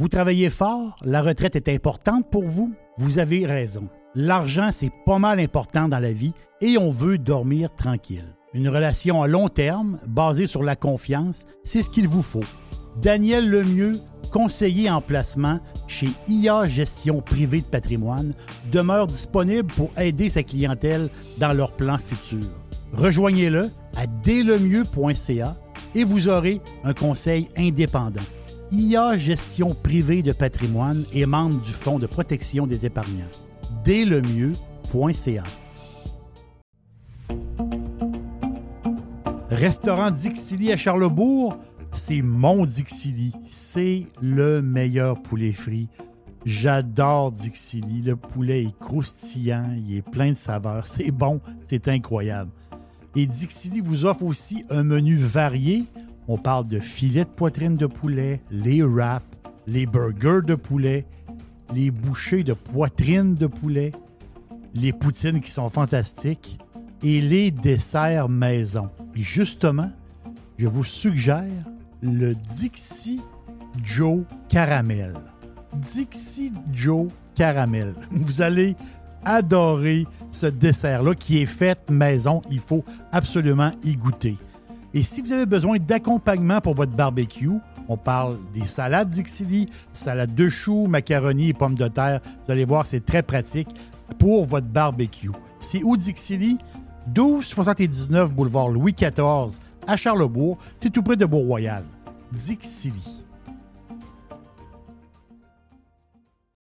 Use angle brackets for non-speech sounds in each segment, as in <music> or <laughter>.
Vous travaillez fort, la retraite est importante pour vous? Vous avez raison. L'argent, c'est pas mal important dans la vie et on veut dormir tranquille. Une relation à long terme, basée sur la confiance, c'est ce qu'il vous faut. Daniel Lemieux, conseiller en placement chez IA Gestion Privée de Patrimoine, demeure disponible pour aider sa clientèle dans leurs plans futurs. Rejoignez-le à dlemieux.ca et vous aurez un conseil indépendant. IA Gestion Privée de Patrimoine est membre du Fonds de protection des épargnants. dlemieux.ca Restaurant Dixili à Charlebourg, c'est mon Dixili. C'est le meilleur poulet frit. J'adore Dixili. Le poulet est croustillant, il est plein de saveurs. C'est bon, c'est incroyable. Et Dixili vous offre aussi un menu varié. On parle de filets de poitrine de poulet, les wraps, les burgers de poulet, les bouchées de poitrine de poulet, les poutines qui sont fantastiques et les desserts maison. Et justement, je vous suggère le Dixie Joe Caramel. Dixie Joe Caramel. <laughs> Vous allez adorer ce dessert-là qui est fait maison. Il faut absolument y goûter. Et si vous avez besoin d'accompagnement pour votre barbecue, on parle des salades Dixili, salade de choux, macaroni et pommes de terre. Vous allez voir, c'est très pratique pour votre barbecue. C'est où Dixili? 1279 boulevard Louis XIV à Charlebourg. C'est tout près de Bourg-Royal. Dixili.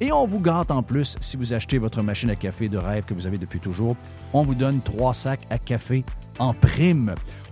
Et on vous gâte en plus, si vous achetez votre machine à café de rêve que vous avez depuis toujours, on vous donne trois sacs à café en prime.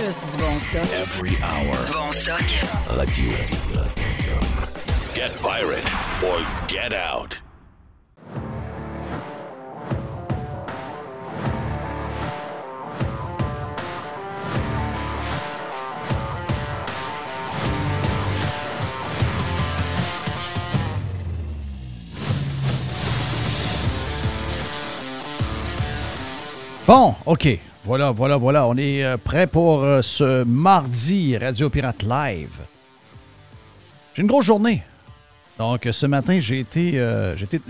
Juste du bon stock. Every hour. Du bon stock. Radio Get pirate or get out. Bon, OK. Voilà, voilà, voilà. On est euh, prêt pour euh, ce mardi Radio Pirate Live. J'ai une grosse journée. Donc, ce matin, j'ai été, euh, été,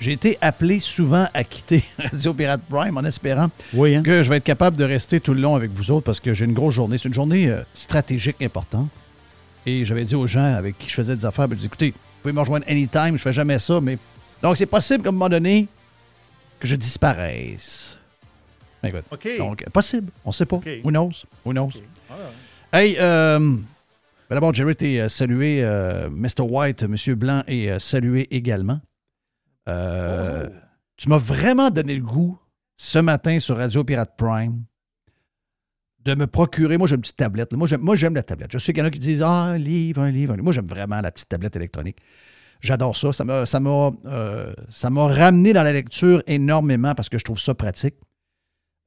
été appelé souvent à quitter <laughs> Radio Pirate Prime en espérant Oui, hein? que je vais être capable de rester tout le long avec vous autres parce que j'ai une grosse journée. C'est une journée euh, stratégique importante. Et j'avais dit aux gens avec qui je faisais des affaires, ben, je dis, écoutez, vous pouvez me rejoindre anytime, je fais jamais ça, mais... Donc, c'est possible qu'à un moment donné, que je disparaisse. Écoute. Donc, possible, on sait pas. Who knows? Who knows? Hey, euh, ben d'abord, Jerry est euh, salué. euh, Mr. White, Monsieur Blanc est salué également. Euh, Tu m'as vraiment donné le goût ce matin sur Radio Pirate Prime de me procurer. Moi, j'ai une petite tablette. Moi, j'aime, moi, j'aime la tablette. Je sais qu'il y en a qui disent Ah, un livre, un livre. un livre. Moi, j'aime vraiment la petite tablette électronique. J'adore ça. Ça m'a, ça, m'a, euh, ça m'a ramené dans la lecture énormément parce que je trouve ça pratique.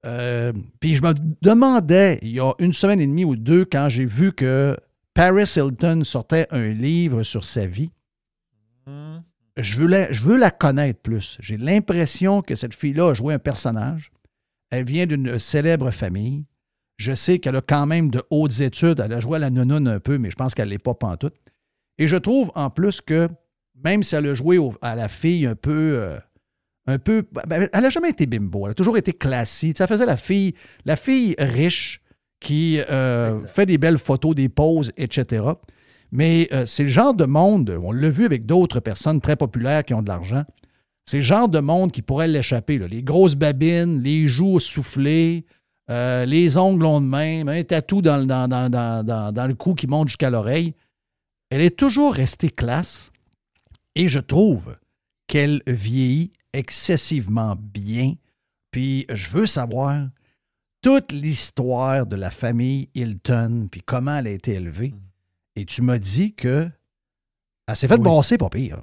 Euh, puis je me demandais, il y a une semaine et demie ou deux, quand j'ai vu que Paris Hilton sortait un livre sur sa vie, je veux la, je veux la connaître plus. J'ai l'impression que cette fille-là a joué un personnage. Elle vient d'une célèbre famille. Je sais qu'elle a quand même de hautes études. Elle a joué à la nounoune un peu, mais je pense qu'elle n'est pas pantoute. Et je trouve en plus que même si elle a joué à la fille un peu. euh, un peu. ben, elle n'a jamais été bimbo. Elle a toujours été classique. Ça faisait la fille, la fille riche qui euh, fait des belles photos, des poses, etc. Mais euh, c'est le genre de monde, on l'a vu avec d'autres personnes très populaires qui ont de l'argent, c'est le genre de monde qui pourrait l'échapper. Les grosses babines, les joues soufflées, euh, les ongles longs de même, un tatou dans, le- dans, dans, dans, dans- dans le cou qui monte jusqu'à l'oreille. Elle est toujours restée classe et je trouve qu'elle vieillit excessivement bien. Puis je veux savoir toute l'histoire de la famille Hilton, puis comment elle a été élevée. Et tu m'as dit que elle s'est fait Oui. brasser, pas pire.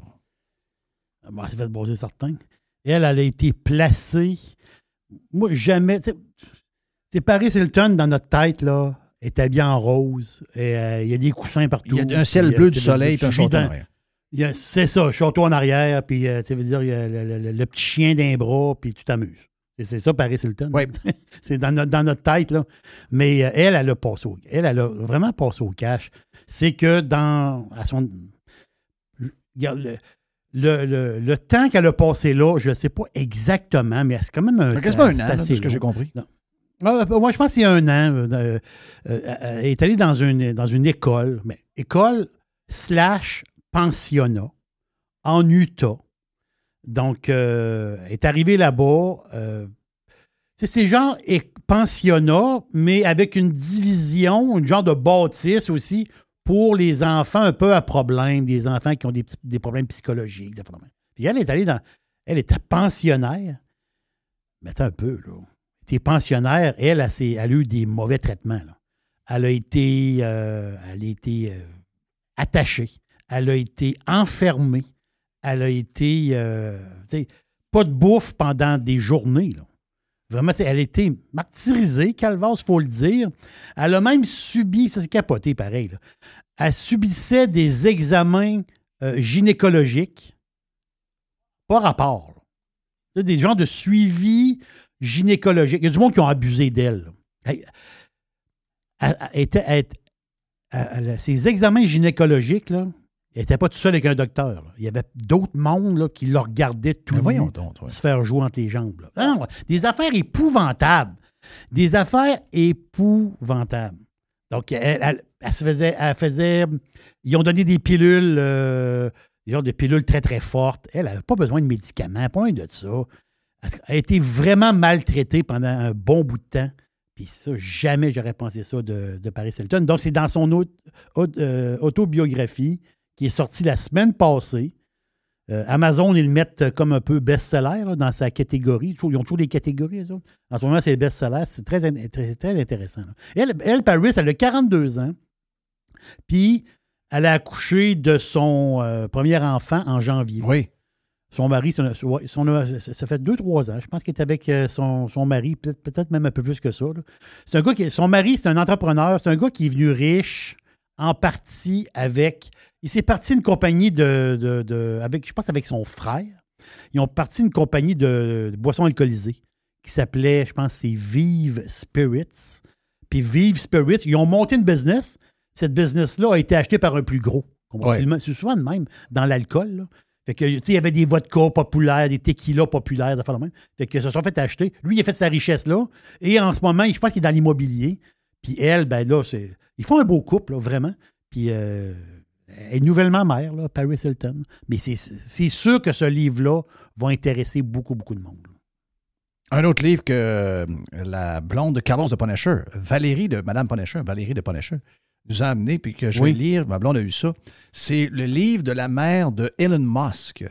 Bon, c'est fait bosser certain. Elle, elle a été placée. Moi, jamais. C'est Paris Hilton dans notre tête, là, est habillé en rose. et, euh, Il y a des coussins partout. Il y a un ciel puis, euh, bleu du soleil, puis un dans- C'est ça, château en arrière, puis euh, tu veux dire, il y a le, le- le- le petit chien d'un bras, puis tu t'amuses. C'est- C'est ça, Paris Hilton. Oui. <laughs> c'est dans notre, dans notre tête, là. Mais euh, elle, elle a passé au, elle, elle a vraiment passé au cash. C'est que dans. À son, regarde, le, le, le- le temps qu'elle a passé là, je ne sais pas exactement, mais c'est quand même un. Quasiment un c'est an, assez ce que j'ai compris. Ah, euh, moi, je pense qu'il y a un an. euh, euh, euh, elle est allée dans une, dans une école, mais école slash pensionnat en Utah. Donc, euh, est arrivée là-bas. euh, c'est genre pensionnat, mais avec une division, une genre de bâtisse aussi pour les enfants un peu à problème, des enfants qui ont des, problèmes psychologiques. elle est allée dans. Elle était pensionnaire. Mais attends un peu, là. Était pensionnaire. Elle, elle, elle a eu des mauvais traitements. Elle a été, euh, elle a été euh, attachée. Elle a été enfermée. Elle a été. euh, pas de bouffe pendant des journées. Là. Vraiment, elle a été martyrisée, Calvas, il faut le dire. Elle a même subi, ça c'est capoté pareil, elle subissait des examens euh, gynécologiques, pas rapport. Des genres de suivi gynécologique. Il y a du monde qui ont abusé d'elle. elle- ces examens gynécologiques, là, elle n'était pas tout seule avec un docteur. là. Il y avait d'autres mondes là, qui le regardaient tout donc, toi. se faire jouer entre les jambes. là. Non, non, des affaires épouvantables. Des affaires épouvantables. Donc, elle, elle- elle se faisait, elle faisait. Ils ont donné des pilules, euh, des genres de pilules très, très fortes. Elle n'avait pas besoin de médicaments, pas de ça. Elle a été vraiment maltraitée pendant un bon bout de temps. Puis ça, jamais j'aurais pensé ça de, de Paris Hilton. Donc, c'est dans son aut- aut- euh, autobiographie qui est sortie la semaine passée. Euh, Amazon, ils le mettent comme un peu best-seller là, dans sa catégorie. Ils ont toujours des catégories, eux autres. En ce moment, c'est best-seller. C'est très, très, très intéressant. là. Elle, elle, Paris, elle a 42 ans. Puis, elle a accouché de son euh, premier enfant en janvier. Oui. Son mari, son- son- ça fait deux, trois ans. Je pense qu'il est avec euh, son, son mari, peut-être peut-être même un peu plus que ça. là. C'est un gars qui. Son mari, c'est un entrepreneur. C'est un gars qui est venu riche en partie avec. Il s'est parti une compagnie de, de- de- avec, je pense, avec son frère. Ils ont parti une compagnie de, de boissons alcoolisées qui s'appelait, je pense, c'est Vive Spirits. Puis Vive Spirits, ils ont monté une business. Cette business-là a été achetée par un plus gros. Ouais. C'est- souvent de même dans l'alcool. Fait que, tu sais, il y avait des vodkas populaires, des tequilas populaires, des affaires de même. Fait que se sont fait acheter. Lui, il a fait sa richesse là. Et en ce moment, je pense qu'il est dans l'immobilier. Puis elle, ben là, c'est. Ils font un beau couple, là, vraiment. Puis euh, elle est nouvellement mère, là, Paris Hilton. Mais c'est c'est sûr que ce livre-là va intéresser beaucoup, beaucoup de monde. là. Un autre livre que euh, la blonde de Carlos de Punisher, Valérie de Madame Punisher, Valérie de Punisher, nous a amené, puis que je Oui. vais lire, ma blonde a eu ça. C'est le livre de la mère de Elon Musk.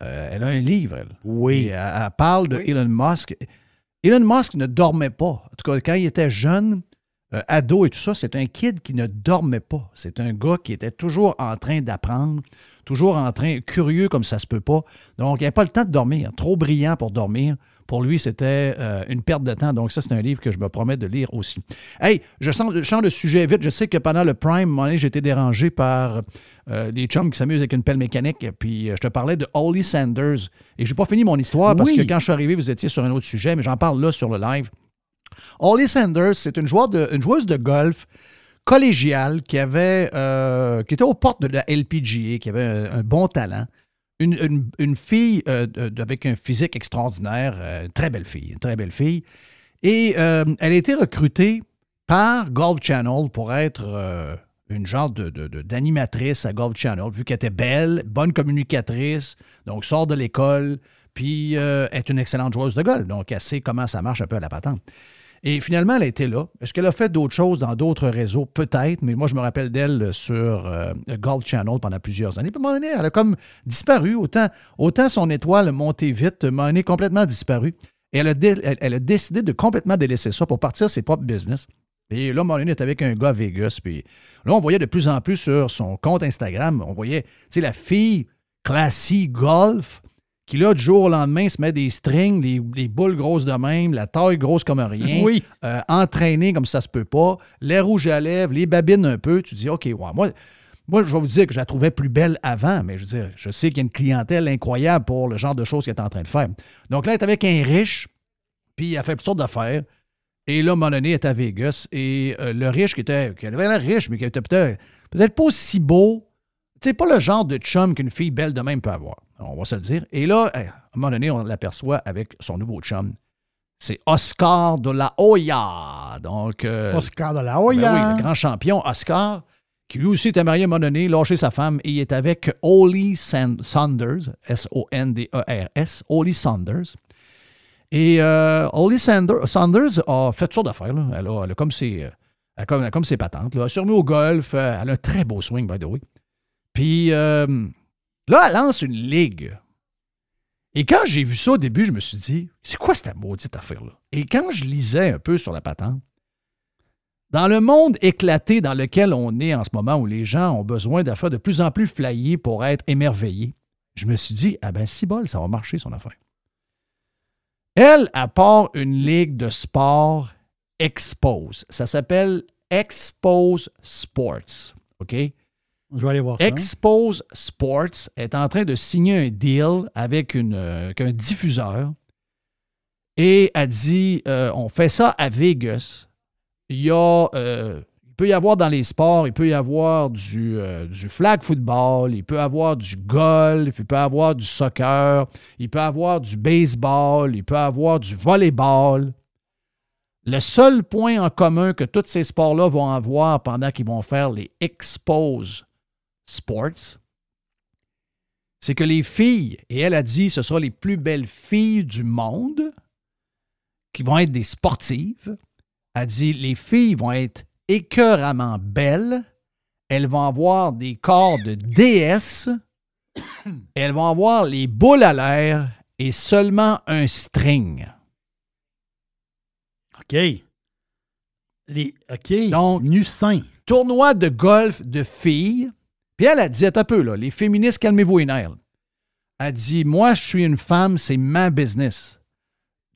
Euh, elle a un livre, elle. Oui. elle, elle parle de Elon Musk. Elon Musk ne dormait pas. En tout cas, quand il était jeune, euh, ado et tout ça, c'est un kid qui ne dormait pas. C'est un gars qui était toujours en train d'apprendre, toujours en train, curieux comme ça se peut pas. Donc, il n'avait pas le temps de dormir. Trop brillant pour dormir, pour lui, c'était euh, une perte de temps. Donc, ça, c'est un livre que je me promets de lire aussi. Hey, je, sens, je change de sujet vite. Je sais que pendant le Prime, j'ai été dérangé par euh, des chums qui s'amusent avec une pelle mécanique. Puis, je te parlais de Holly Sanders. Et je n'ai pas fini mon histoire parce que quand je suis arrivé, vous étiez sur un autre sujet, mais j'en parle là sur le live. Holly Sanders, c'est une, joueuse de golf collégiale qui avait qui était aux portes de la LPGA, qui avait un bon talent une, fille euh, avec un physique extraordinaire, euh, très belle fille, très belle fille. Et euh, elle a été recrutée par Golf Channel pour être une genre d'animatrice à Golf Channel, vu qu'elle était belle, bonne communicatrice, donc sort de l'école, puis est une excellente joueuse de golf. Donc, elle sait comment ça marche un peu à la patente. Et finalement, elle été là. Est-ce qu'elle a fait d'autres choses dans d'autres réseaux? Peut-être, mais moi, je me rappelle d'elle sur euh, Golf Channel pendant plusieurs années. Puis à un moment donné, elle a comme disparu. Autant, son étoile montée vite, m'a un complètement disparu. Et elle a, décidé de complètement délaisser ça pour partir ses propres business. Et là, Marlene est avec un gars à Vegas. Puis là, on voyait de plus en plus sur son compte Instagram, on voyait, tu la fille classique golf qui là, du jour au lendemain, se met des strings, les, boules grosses de même, la taille grosse comme rien, oui. euh, entraîné comme ça se peut pas, les rouges à lèvres, les babines un peu, tu dis, OK, moi, moi, je vais vous dire que je la trouvais plus belle avant, mais je veux dire, je sais qu'il y a une clientèle incroyable pour le genre de choses qu'elle est en train de faire. Donc là, elle est avec un riche, puis elle fait toutes sortes d'affaires. Et là, mon est à Vegas, et euh, le riche qui était, qui avait l'air riche, mais qui était peut-être peut-être pas aussi beau, tu sais, pas le genre de chum qu'une fille belle de même peut avoir. On va se le dire. Et là, à un moment donné, on l'aperçoit avec son nouveau chum. C'est Oscar de la Hoya. Donc, euh, Oscar de la Hoya. Ben oui, le grand champion Oscar, qui lui aussi était marié à un moment donné, lâché sa femme, et il est avec Holly Saunders, S-O-N-D-E-R-S, Holly Saunders. Et euh, Holly Saunders a fait toutes d'affaires. Elle, a, comme ses, elle a comme, ses patentes. Elle a surmis au golf. Euh, elle a un très beau swing, by the way. Puis euh, là, elle lance une ligue. Et quand j'ai vu ça au début, je me suis dit, c'est quoi cette maudite affaire-là? Et quand je lisais un peu sur la patente, dans le monde éclaté dans lequel on est en ce moment, où les gens ont besoin d'affaires de plus en plus flyées pour être émerveillés, je me suis dit, ah ben si bol, ça va marcher son affaire. Elle apporte une ligue de sport Expose. Ça s'appelle Expose Sports. OK? Je vais aller voir ça. Expose Sports est en train de signer un deal avec, euh, un diffuseur et a dit euh, on fait ça à Vegas. Il y a. Euh, il peut y avoir dans les sports, il peut y avoir du, du flag football, il peut y avoir du golf, il peut y avoir du soccer, il peut y avoir du baseball, il peut y avoir du volleyball. Le seul point en commun que tous ces sports-là vont avoir pendant qu'ils vont faire les exposes Sports, c'est que les filles, et elle a dit ce sera les plus belles filles du monde, qui vont être des sportives. Elle a dit les filles vont être écœuramment belles, elles vont avoir des corps de déesses, <coughs> elles vont avoir les boules à l'air et seulement un string. OK. Les, OK. Donc, nu. Tournoi de golf de filles puis elle a dit, un peu, là, les féministes, calmez-vous les nerfs. Elle dit, moi, je suis une femme, c'est ma business.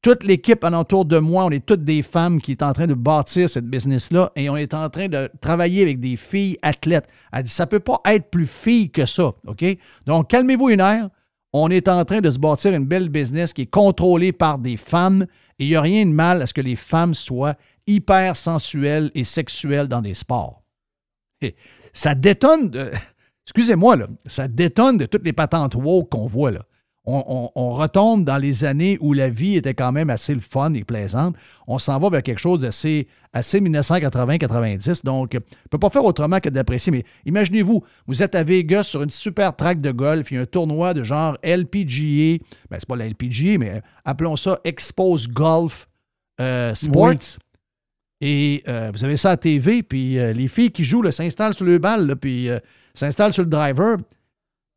Toute l'équipe alentour de moi, on est toutes des femmes qui sont en train de bâtir cette business-là et on est en train de travailler avec des filles athlètes. Elle dit, ça ne peut pas être plus fille que ça, OK? Donc, calmez-vous une heure. On est en train de se bâtir une belle business qui est contrôlée par des femmes et il n'y a rien de mal à ce que les femmes soient hyper sensuelles et sexuelles dans des sports. <laughs> ça détonne de excusez-moi, là, ça détonne de toutes les patentes woke qu'on voit. Là. On, retombe dans les années où la vie était quand même assez le fun et plaisante. On s'en va vers quelque chose d'assez assez 1980-90. Donc, on ne peut pas faire autrement que d'apprécier. Mais imaginez-vous, vous êtes à Vegas sur une super track de golf, il y a un tournoi de genre LPGA. Ben, c'est pas la LPGA, mais appelons ça Expose Golf euh, Sports. Et euh, vous avez ça à TV, puis euh, les filles qui jouent s'installent sur le bal, puis s'installe sur le driver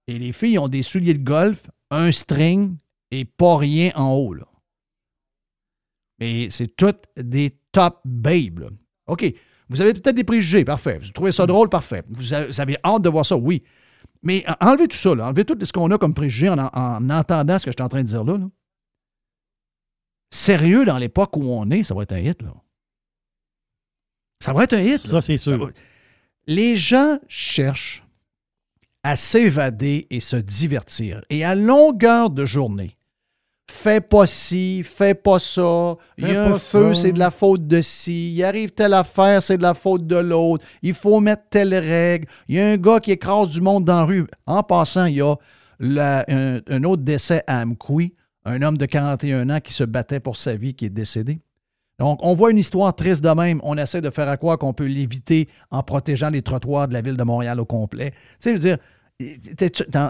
et les filles ont des souliers de golf, un string et pas rien en haut. Là. Mais c'est toutes des top babes. OK. Vous avez peut-être des préjugés, parfait. Vous trouvez ça hmm. drôle, parfait. Vous avez hâte de voir ça, oui. Mais enlevez tout ça, là. enlevez tout ce qu'on a comme préjugés en, entendant ce que je suis en train de dire là. sérieux dans l'époque où on est, ça va être un hit. Là. Ça va être un hit. Ça, c'est sûr. Les gens cherchent à s'évader et se divertir. Et à longueur de journée, fais pas ci, fais pas ça. Il y a un feu, c'est de la faute de ci. Il arrive telle affaire, c'est de la faute de l'autre. Il faut mettre telle règle. Il y a un gars qui écrase du monde dans la rue. En passant, il y a un, autre décès à Amkoui, un homme de 41 ans qui se battait pour sa vie, qui est décédé. Donc, on voit une histoire triste de même. On essaie de faire à quoi qu'on peut l'éviter en protégeant les trottoirs de la ville de Montréal au complet. Tu sais, je veux dire,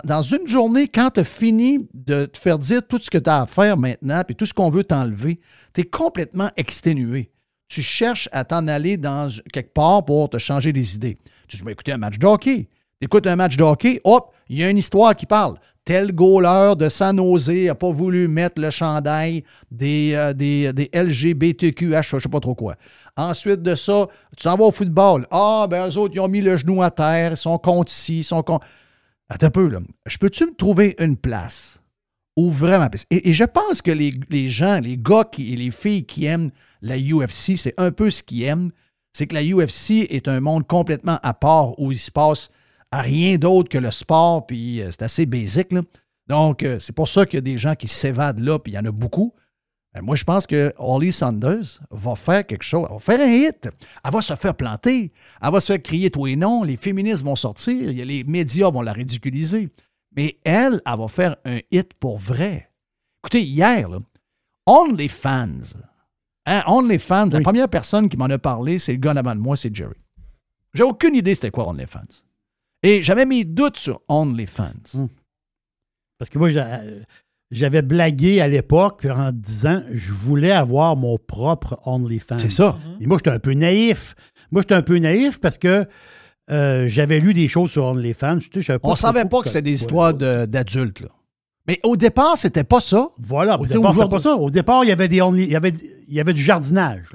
dans, une journée, quand tu as fini de te faire dire tout ce que tu as à faire maintenant, puis tout ce qu'on veut t'enlever, tu es complètement exténué. Tu cherches à t'en aller dans quelque part pour te changer les idées. Tu dis, vais écouter un match de hockey. Tu écoutes un match de hockey, hop, il y a une histoire qui parle. Tel goaler de San Jose n'a pas voulu mettre le chandail des, euh, des, LGBTQH, je ne sais pas trop quoi. Ensuite de ça, tu t'en vas au football. Ah, ben eux autres, ils ont mis le genou à terre, ils sont contre ici, ils sont contre. Attends un peu, là. Je peux-tu me trouver une place où vraiment. Et, je pense que les, gens, les gars et les filles qui aiment la UFC, c'est un peu ce qu'ils aiment. C'est que la UFC est un monde complètement à part où il se passe à rien d'autre que le sport, puis euh, c'est assez basique. Donc, euh, c'est pour ça qu'il y a des gens qui s'évadent là, puis il y en a beaucoup. Ben, moi, je pense que Holly Sanders va faire quelque chose. Elle va faire un hit. Elle va se faire planter. Elle va se faire crier toi et non. Les féministes vont sortir. Les médias vont la ridiculiser. Mais elle, elle va faire un hit pour vrai. Écoutez, hier, là, OnlyFans. Hein, OnlyFans, la première personne qui m'en a parlé, c'est le gars avant de moi, c'est Jerry. J'ai aucune idée c'était quoi OnlyFans. Et j'avais mis doute sur OnlyFans. Hmm. Parce que moi, j'avais blagué à l'époque en disant je voulais avoir mon propre OnlyFans. C'est ça. Et moi, j'étais un peu naïf. Moi, j'étais un peu naïf parce que euh, j'avais lu des choses sur OnlyFans. On ne savait pas que c'était des histoires d'adultes. Mais au départ, c'était pas ça. Voilà, au départ, c'était pas ça. Au départ, il y avait, des il y avait, il y avait du jardinage.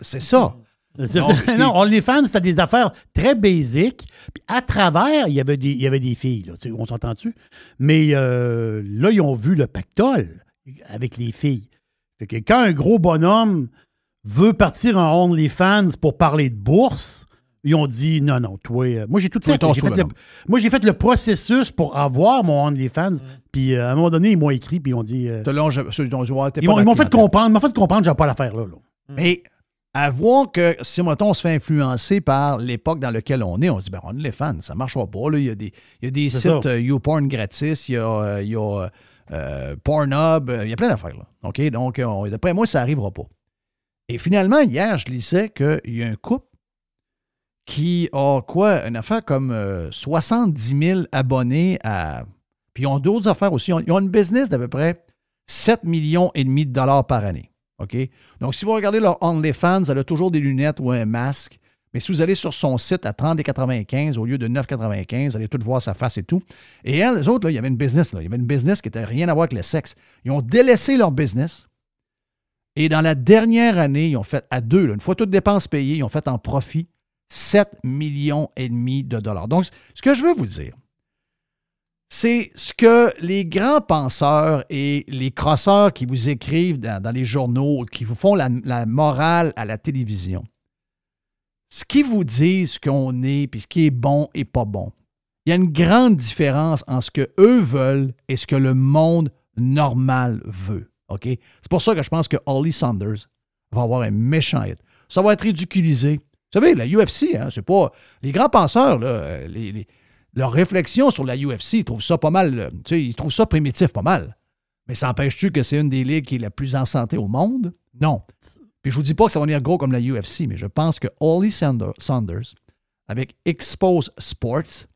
C'est ça. <laughs> Non, OnlyFans, c'était des affaires très basiques. Puis à travers, il y avait des, il y avait des filles. Là, on s'entend-tu? Mais euh, là, ils ont vu le pactole avec les filles. Fait que quand un gros bonhomme veut partir en OnlyFans pour parler de bourse, ils ont dit non, non, toi. Euh, moi, j'ai tout fait. moi, j'ai fait le processus pour avoir mon OnlyFans. Mm. Puis euh, à un moment donné, ils m'ont écrit, puis ils ont dit. ils m'ont fait comprendre, fait comprendre que j'avais pas l'affaire là. là. Mais à voir que si on se fait influencer par l'époque dans laquelle on est, on se dit, ben, on est les fans, ça ne marchera pas. Là. Il y a des, il y a des sites euh, YouPorn gratis, il y a, euh, il y a euh, Pornhub, il y a plein d'affaires. Là. OK? Donc, d'après moi, ça n'arrivera pas. Et finalement, hier, je lisais qu'il y a un couple qui a quoi? Une affaire comme 70 000 abonnés à. Puis ils ont d'autres affaires aussi. Ils ont une business d'à peu près 7 millions et demi de dollars par année. OK? Donc, si vous regardez leur OnlyFans, elle a toujours des lunettes ou un masque. Mais si vous allez sur son site à 30,95 au lieu de 9,95, vous allez tout voir sa face et tout. Et elles, les autres, là, il y avait une business. Là. Il y avait une business qui n'avait rien à voir avec le sexe. Ils ont délaissé leur business. Et dans la dernière année, ils ont fait à deux, une fois toutes dépenses payées, ils ont fait en profit 7 millions et demi de dollars. Donc, ce que je veux vous dire, c'est ce que les grands penseurs et les crosseurs qui vous écrivent dans, les journaux, qui vous font la, morale à la télévision, ce qu'ils vous disent qu'on est, puis ce qui est bon et pas bon. Il y a une grande différence entre ce qu'eux veulent et ce que le monde normal veut. OK? C'est pour ça que je pense que Holly Saunders va avoir un méchant hit. Ça va être ridiculisé. Vous savez, la UFC, hein, c'est pas. Les grands penseurs, là, les leur réflexion sur la UFC, ils trouvent ça pas mal, tu sais, ils trouvent ça primitif pas mal. Mais ça empêche-tu que c'est une des ligues qui est la plus en santé au monde? Non. Puis je vous dis pas que ça va venir gros comme la UFC, mais je pense que Holly Saunders, avec Expose Sports,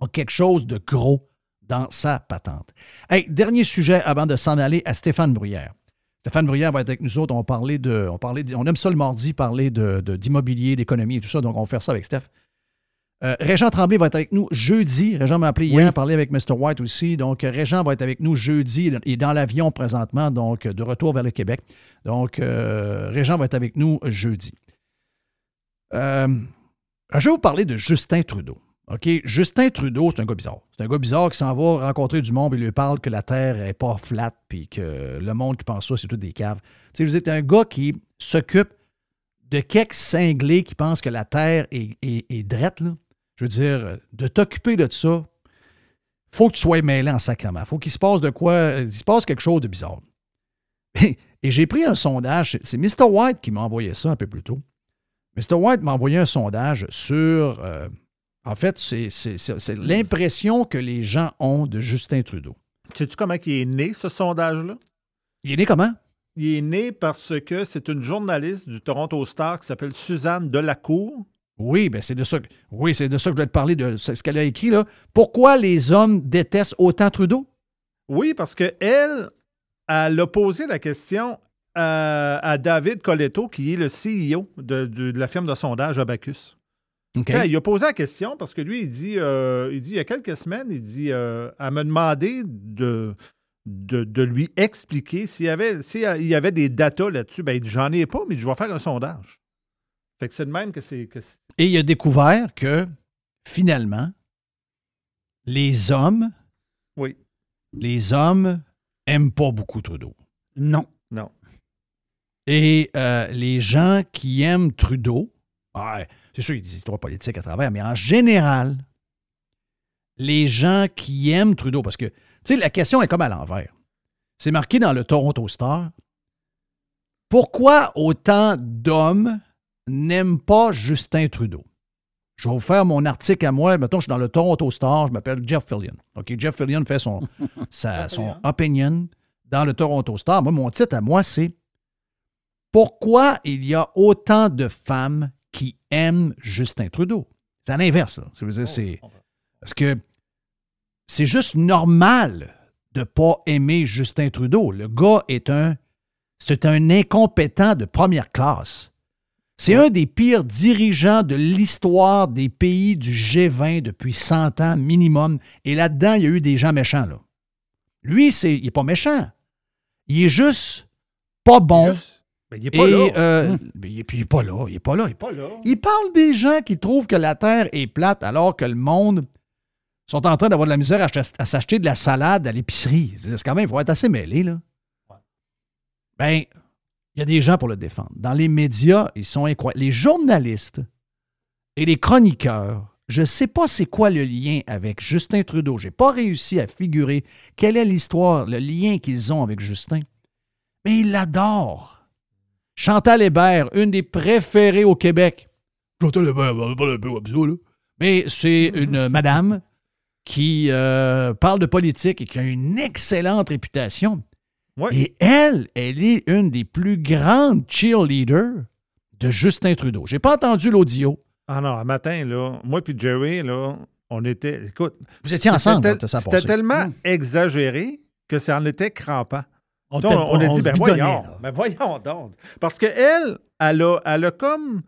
a quelque chose de gros dans sa patente. Dernier sujet avant de s'en aller à Stéphane Bruyère. Stéphane Bruyère va être avec nous autres. On parler de. On, on aime ça le mardi, parler d'immobilier, de, d'économie et tout ça. Donc, on va faire ça avec Steph. Euh, Régent Tremblay va être avec nous jeudi. Régent m'a appelé hier, parler avec Mr. White aussi. Donc, Régent va être avec nous jeudi. Il est dans l'avion présentement, donc de retour vers le Québec. Donc, euh, Régent va être avec nous jeudi. Euh, je vais vous parler de Justin Trudeau. OK, Justin Trudeau, c'est un gars bizarre. C'est un gars bizarre qui s'en va rencontrer du monde et lui parle que la Terre n'est pas flat puis que le monde qui pense ça, c'est tout des caves. Tu sais, vous êtes un gars qui s'occupe de quelques cinglés qui pensent que la Terre est, est, est drette, là. Je veux dire, de t'occuper de ça, faut que tu sois mêlé en sacrement. faut qu'il se passe de quoi. Il se passe quelque chose de bizarre. Et, et j'ai pris un sondage. C'est Mr. White qui m'a envoyé ça un peu plus tôt. Mr. White m'a envoyé un sondage sur. euh, en fait, c'est l'impression que les gens ont de Justin Trudeau. Sais-tu comment il est né, ce sondage-là? Il est né comment? Il est né parce que c'est une journaliste du Toronto Star qui s'appelle Suzanne Delacour. Oui, ben c'est de ça. que- Oui, c'est de ça que je voulais te parler de ce qu'elle a écrit là. Pourquoi les hommes détestent autant Trudeau? Oui, parce qu'elle, elle a posé la question à, à David Coletto, qui est le CEO de, la firme de sondage Abacus. Il a posé la question parce que lui, il dit, euh, il dit il y a quelques semaines, il dit, euh, elle m'a demandé de, de, de lui expliquer s'il y avait, s'il y avait des datas là-dessus. Ben, j'en ai pas, mais je vais faire un sondage. Fait que c'est de même que c'est. que c'est- Et il a découvert que finalement, les hommes, Oui. les hommes aiment pas beaucoup Trudeau. Non. Non. Et euh, les gens qui aiment Trudeau, ouais, c'est sûr, il y a des histoires politiques à travers, mais en général, les gens qui aiment Trudeau, parce que, tu sais, la question est comme à l'envers. C'est marqué dans le Toronto Star. Pourquoi autant d'hommes n'aiment pas Justin Trudeau? Je vais vous faire mon article à moi. Mettons, je suis dans le Toronto Star, je m'appelle Jeff Fillion. OK, Jeff Fillion fait son, <laughs> sa- son opinion dans le Toronto Star. Moi, mon titre à moi, c'est Pourquoi il y a autant de femmes qui aiment Justin Trudeau? C'est à l'inverse, dire, c'est. Parce que c'est juste normal de ne pas aimer Justin Trudeau. Le gars est un. C'est un incompétent de première classe. C'est un des pires dirigeants de l'histoire des pays du G20 depuis 100 ans minimum. Et là-dedans, il y a eu des gens méchants. Là. Lui, c'est, il n'est pas méchant. Il est juste pas bon. Juste- il est pas et, là. euh, mais il- puis il n'est pas là. Il n'est pas là. Il est pas- là. il parle des gens qui trouvent que la Terre est plate alors que le monde sont en train d'avoir de la misère à, ach- à s'acheter de la salade à l'épicerie. C'est c'est quand même, il faut être assez mêlé, là. Ben, il y a des gens pour le défendre. Dans les médias, ils sont incroyables. Les journalistes et les chroniqueurs, je ne sais pas c'est quoi le lien avec Justin Trudeau. Je n'ai pas réussi à figurer quelle est l'histoire, le lien qu'ils ont avec Justin. Mais ils l'adorent. Chantal Hébert, une des préférées au Québec. Chantal Hébert. Mais c'est <laughs> une madame qui euh, parle de politique et qui a une excellente réputation. Ouais. Et elle, elle est une des plus grandes cheerleaders de Justin Trudeau. J'ai pas entendu l'audio. Ah non, un matin, là, moi puis Jerry, là, on était. Écoute, Vous étiez ensemble c'était tellement exagéré que ça en était crampant. On, était- on, on a on dit, ben voyons, ben voyons donc. Parce qu'elle, elle a, elle a comme.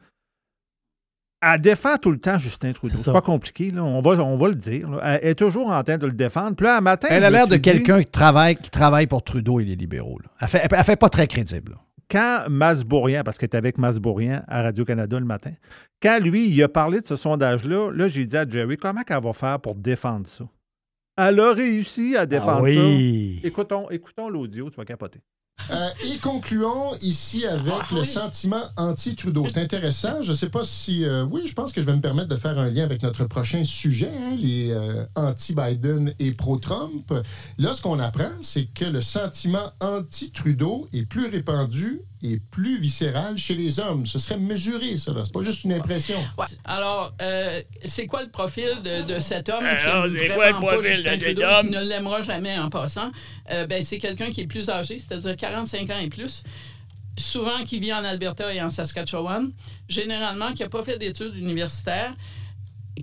Elle défend tout le temps Justin Trudeau. C'est pas compliqué, là. On, va, on va le dire. là. Elle est toujours en train de le défendre. Puis là, matin. Elle a l'air de quelqu'un qui travaille, qui travaille pour Trudeau et les libéraux. là. Elle, fait, elle, fait pas très crédible. là. Quand Masbourian, parce qu'elle était avec Masbourian à Radio-Canada le matin, quand lui, il a parlé de ce sondage-là, là, j'ai dit à Jerry, comment qu'elle va faire pour défendre ça? Elle a réussi à défendre Ah oui. ça. Écoutons, écoutons l'audio, tu vas capoter. Euh, et concluons ici avec le sentiment anti-Trudeau. C'est intéressant. Je ne sais pas si... euh, oui, je pense que je vais me permettre de faire un lien avec notre prochain sujet, hein, les euh, anti-Biden et pro-Trump. Là, ce qu'on apprend, c'est que le sentiment anti-Trudeau est plus répandu plus viscéral chez les hommes. Ce serait mesuré, ça. C'est pas juste une impression. Ouais. Alors, euh, c'est quoi le profil de, de cet homme qui Alors, quoi pas Justin Trudeau, qui ne l'aimera jamais en passant? Euh, ben, c'est quelqu'un qui est plus âgé, c'est-à-dire 45 ans et plus, souvent qui vit en Alberta et en Saskatchewan, généralement qui n'a pas fait d'études universitaires,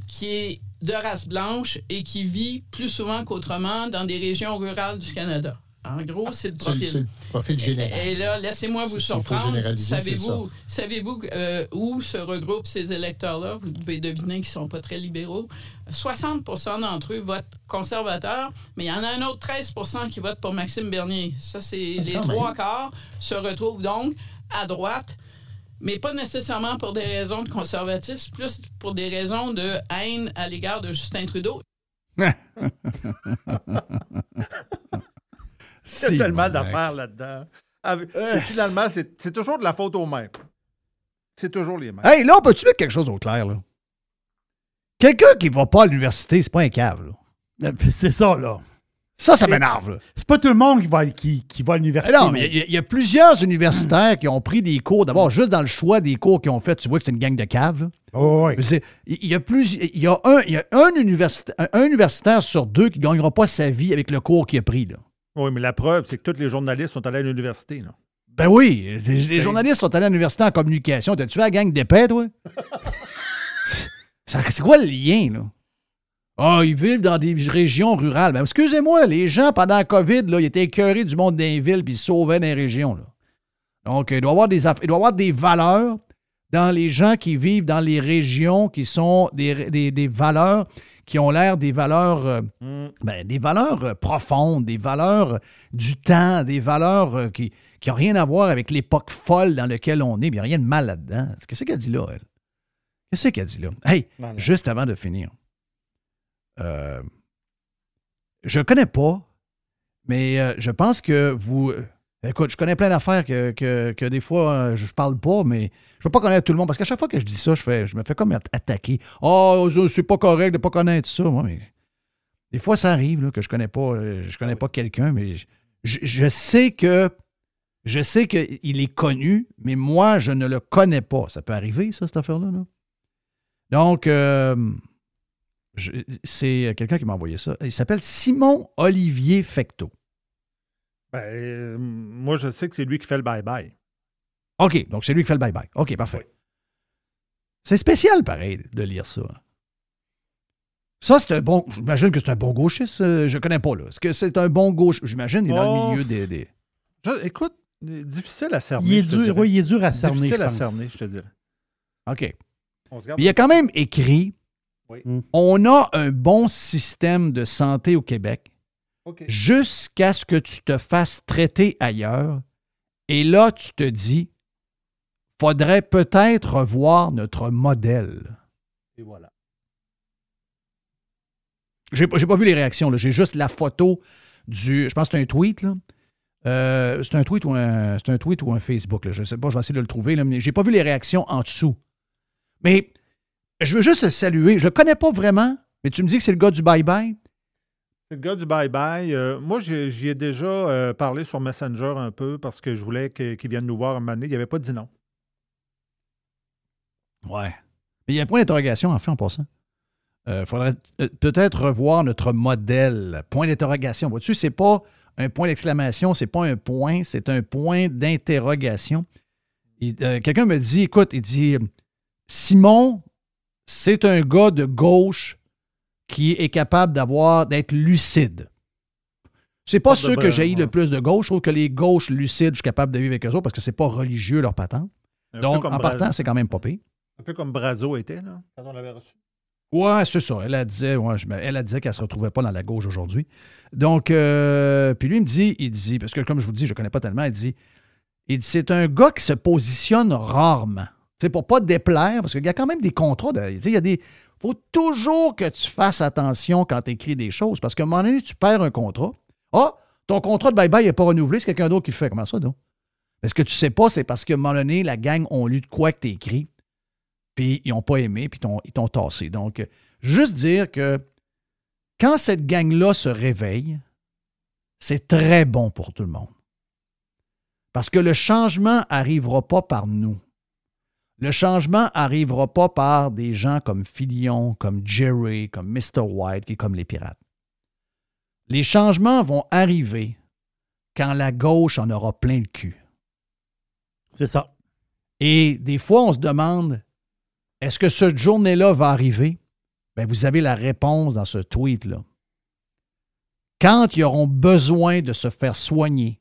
qui est de race blanche et qui vit plus souvent qu'autrement dans des régions rurales du Canada. En gros, c'est le c'est profil. le profil général. Et là, laissez-moi vous surprendre. Savez-vous savez-vous euh, où se regroupent ces électeurs-là? Vous devez deviner qu'ils ne sont pas très libéraux. 60% d'entre eux votent conservateurs, mais il y en a un autre 13% qui votent pour Maxime Bernier. Ça, c'est les quand même. trois quarts se retrouvent donc à droite. mais pas nécessairement pour des raisons de conservatisme, plus pour des raisons de haine à l'égard de Justin Trudeau. <laughs> <laughs> Il y a tellement d'affaires là-dedans. Et finalement, c'est toujours de la faute aux mêmes. C'est toujours les mêmes. Hey, là, on peut-tu mettre quelque chose au clair, là? Quelqu'un qui va pas à l'université, c'est pas un cave, là. Euh, C'est ça, là. Ça, ça m'énerve, là. C'est pas tout le monde qui va, qui, qui va à l'université. Eh Non, mais il y a- il y, a plusieurs universitaires qui ont pris des cours. D'abord, juste dans le choix des cours qu'ils ont fait, tu vois que c'est une gang de caves. Oh, c'est- Il y a plus, y a un, il y a un, universitaire, un- un universitaire sur deux qui ne gagnera pas sa vie avec le cours qu'il a pris. Là. Oui, mais la preuve, c'est que tous les journalistes sont allés à l'université. là. Ben oui, les les journalistes sont allés à l'université en communication. T'as-tu vu la gang d'épais, toi? <laughs> C'est quoi le lien, là? Ah, ils vivent dans des régions rurales. Ben, excusez-moi, les gens, pendant la COVID, là, ils étaient écœurés du monde des villes puis ils se sauvaient les régions. Là. Donc, il doit, y avoir des, aff- il doit y avoir des valeurs dans les gens qui vivent dans les régions qui sont des, des- des valeurs qui ont l'air des valeurs, euh, ben, des valeurs euh, profondes, des valeurs euh, du temps, des valeurs euh, qui n'ont rien à voir avec l'époque folle dans laquelle on est. Il n'y a rien de mal là-dedans. Qu'est-ce qu'elle dit là, elle? Qu'est-ce qu'elle dit là? Hey, Non, non. juste avant de finir. Euh, je ne connais pas, mais je pense que vous. Euh, Écoute, je connais plein d'affaires que, que- des fois euh, je parle pas, mais je peux pas connaître tout le monde parce qu'à chaque fois que je dis ça, je, me fais comme at- attaquer. Oh, c'est pas correct de pas connaître ça. Mais des fois, ça arrive là, que je connais pas, euh, je connais pas quelqu'un, mais je, je- sais que je sais qu'il est connu, mais moi, je ne le connais pas. Ça peut arriver, ça, cette affaire-là. là? Donc, euh, c'est quelqu'un qui m'a envoyé ça. Il s'appelle Simon Olivier Fecteau. Ben, euh, moi, je sais que c'est lui qui fait le bye-bye. OK, donc c'est lui qui fait le bye-bye. OK, parfait. C'est spécial, pareil, de lire ça. Ça, c'est un bon. J'imagine que c'est un bon gauchiste. euh, Je ne connais pas, là. Est-ce que c'est un bon gauche? J'imagine, il est dans Oh. le milieu des. des- Je- écoute, difficile à cerner. Il est je dur, oui, il est dur à cerner. Difficile je à cerner, je te dirais. OK. On se garde. Il a quand même écrit Oui. On a un bon système de santé au Québec Jusqu'à ce que tu te fasses traiter ailleurs. Et là, tu te dis faudrait peut-être revoir notre modèle. Et voilà. J'ai pas vu les réactions. J'ai juste la photo du. Je pense que c'est un tweet. là. Euh, c'est un tweet ou un, c'est un tweet ou un Facebook. Là. Je ne sais pas, je vais essayer de le trouver. Là, mais j'ai pas vu les réactions en dessous. Mais je veux juste le saluer. Je le connais pas vraiment, mais tu me dis que c'est le gars du bye-bye. Le gars du bye-bye. Euh, moi, j'y ai déjà euh, parlé sur Messenger un peu parce que je voulais qu'il vienne nous voir un moment donné. Il n'avait pas dit non. Ouais. Mais il y a un point d'interrogation, en fait, en passant. Il faudrait euh, peut-être revoir notre modèle. Point d'interrogation. Vois-tu, c'est pas un point d'exclamation, c'est pas un point, c'est un point d'interrogation. Quelqu'un me dit, écoute, il dit, Simon, c'est un gars de gauche qui est capable d'avoir, d'être lucide. C'est pas de ceux que j'ai ouais. le plus de gauche. Je trouve que les gauches lucides, je suis capable de vivre avec eux autres parce que c'est pas religieux leur patente. Un Donc, en partant, c'est quand même pas pire. Un peu comme Brazo était, là, quand on l'avait reçu. Ouais, c'est ça. Elle a disait, ouais, je me- elle a disait qu'elle se retrouvait pas dans la gauche aujourd'hui. Donc, euh, puis lui il me dit, il dit, parce que comme je vous dis, je le connais pas tellement, il dit, il dit, c'est un gars qui se positionne rarement. Tu sais, pour pas déplaire, parce qu'il y a quand même des contrats. De, tu sais, il y a des, faut toujours que tu fasses attention quand tu écris des choses, parce qu'à un moment donné, tu perds un contrat. Ah, ton contrat de bye-bye n'est pas renouvelé, c'est quelqu'un d'autre qui le fait. Comment ça, donc? Mais ce que tu sais pas, c'est parce qu'à un moment donné, la gang ont lu de quoi que tu écrit, puis ils n'ont pas aimé, puis ils t'ont- tassé. Donc, juste dire que quand cette gang-là se réveille, c'est très bon pour tout le monde. Parce que le changement n'arrivera pas par nous. Le changement n'arrivera pas par des gens comme Filion, comme Jerry, comme Mr. White et comme les pirates. Les changements vont arriver quand la gauche en aura plein le cul. C'est ça. Et des fois, on se demande, est-ce que cette journée-là va arriver? Bien, vous avez la réponse dans ce tweet-là. Quand ils auront besoin de se faire soigner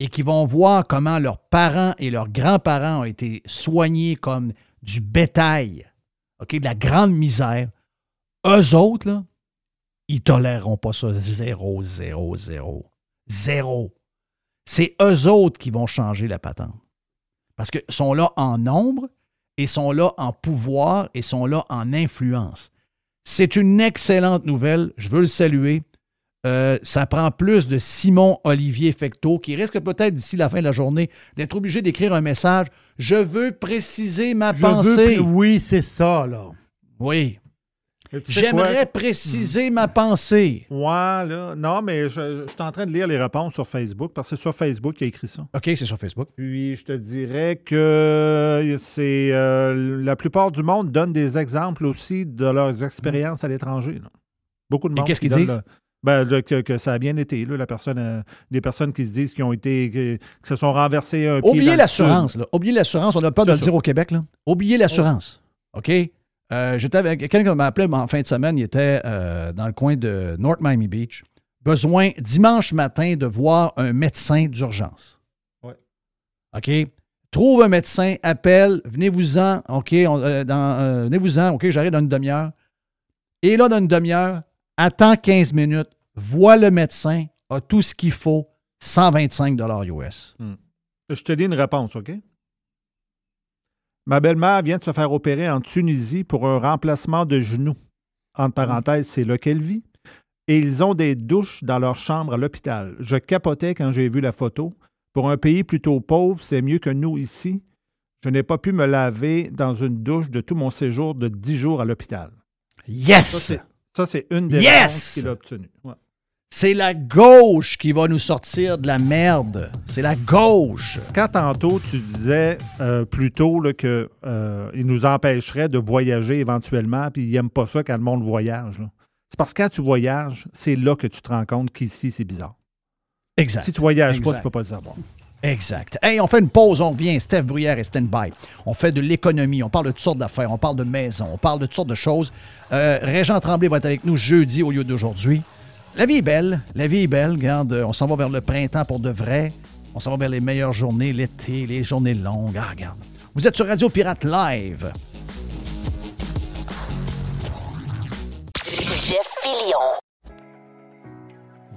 et qu'ils vont voir comment leurs parents et leurs grands-parents ont été soignés comme du bétail, de la grande misère, eux autres, là, ils toléreront pas ça. Zéro, zéro, zéro. Zéro. C'est eux autres qui vont changer la patente. Parce qu'ils sont là en nombre, et sont là en pouvoir, et sont là en influence. C'est une excellente nouvelle. Je veux le saluer. Euh, ça prend plus de Simon Olivier Fecteau, qui risque peut-être d'ici la fin de la journée d'être obligé d'écrire un message. Je veux préciser ma Je pensée. oui, c'est ça, là. Oui. Et? J'aimerais préciser ma pensée. Ouais, là. Non, mais je, je suis en train de lire les réponses sur Facebook parce que c'est sur Facebook qu'il a écrit ça. OK, c'est sur Facebook. Puis je te dirais que c'est euh, la plupart du monde donne des exemples aussi de leurs expériences à l'étranger. Beaucoup de Et monde. qu'est-ce qui qu'ils disent? le- ben, que, que ça a bien été. Là, la personne, euh, des personnes qui se disent qu'ils ont été, que, que se sont renversés un pied dans Oubliez le l'assurance. là. Oubliez l'assurance. On a peur de le dire au Québec. Là. Oubliez l'assurance. OK? Euh, J'étais avec quelqu'un m'a appelé en fin de semaine. Il était euh, dans le coin de North Miami Beach. Besoin dimanche matin de voir un médecin d'urgence. Ouais. OK? Trouve un médecin, appelle, venez-vous-en, OK, on- dans, venez-vous-en, OK, j'arrive dans une demi-heure. Et là, dans une demi-heure, attends 15 minutes, vois le médecin, a tout ce qu'il faut, 125 US. Je te dis une réponse, OK? Ma belle-mère vient de se faire opérer en Tunisie pour un remplacement de genou. Entre parenthèses, c'est là qu'elle vit. Et ils ont des douches dans leur chambre à l'hôpital. Je capotais quand j'ai vu la photo. Pour un pays plutôt pauvre, c'est mieux que nous ici. Je n'ai pas pu me laver dans une douche de tout mon séjour de 10 jours à l'hôpital. Yes! Ça, c'est une des Yes! réponses qu'il a obtenues. Ouais. C'est la gauche qui va nous sortir de la merde. C'est la gauche. Quand tantôt tu disais euh, plus tôt là, que euh, il nous empêcherait de voyager éventuellement, puis ils n'aiment pas ça quand le monde voyage. là. C'est parce que quand tu voyages, c'est là que tu te rends compte qu'ici, c'est bizarre. Exact. Si tu voyages pas, tu peux pas le savoir. Exact. Hey, on fait une pause, on revient. Steph Bruyère et stand-by. On fait de l'économie, on parle de toutes sortes d'affaires, on parle de maisons, on parle de toutes sortes de choses. Euh, Régent Tremblay va être avec nous jeudi au lieu d'aujourd'hui. La vie est belle, la vie est belle. Regarde, euh, on s'en va vers le printemps pour de vrai. On s'en va vers les meilleures journées, l'été, les journées longues. Ah, regarde. Vous êtes sur Radio Pirate Live. Jeff.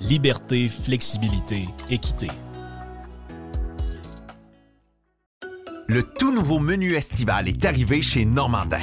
liberté, flexibilité, équité. Le tout nouveau menu estival est arrivé chez Normandin.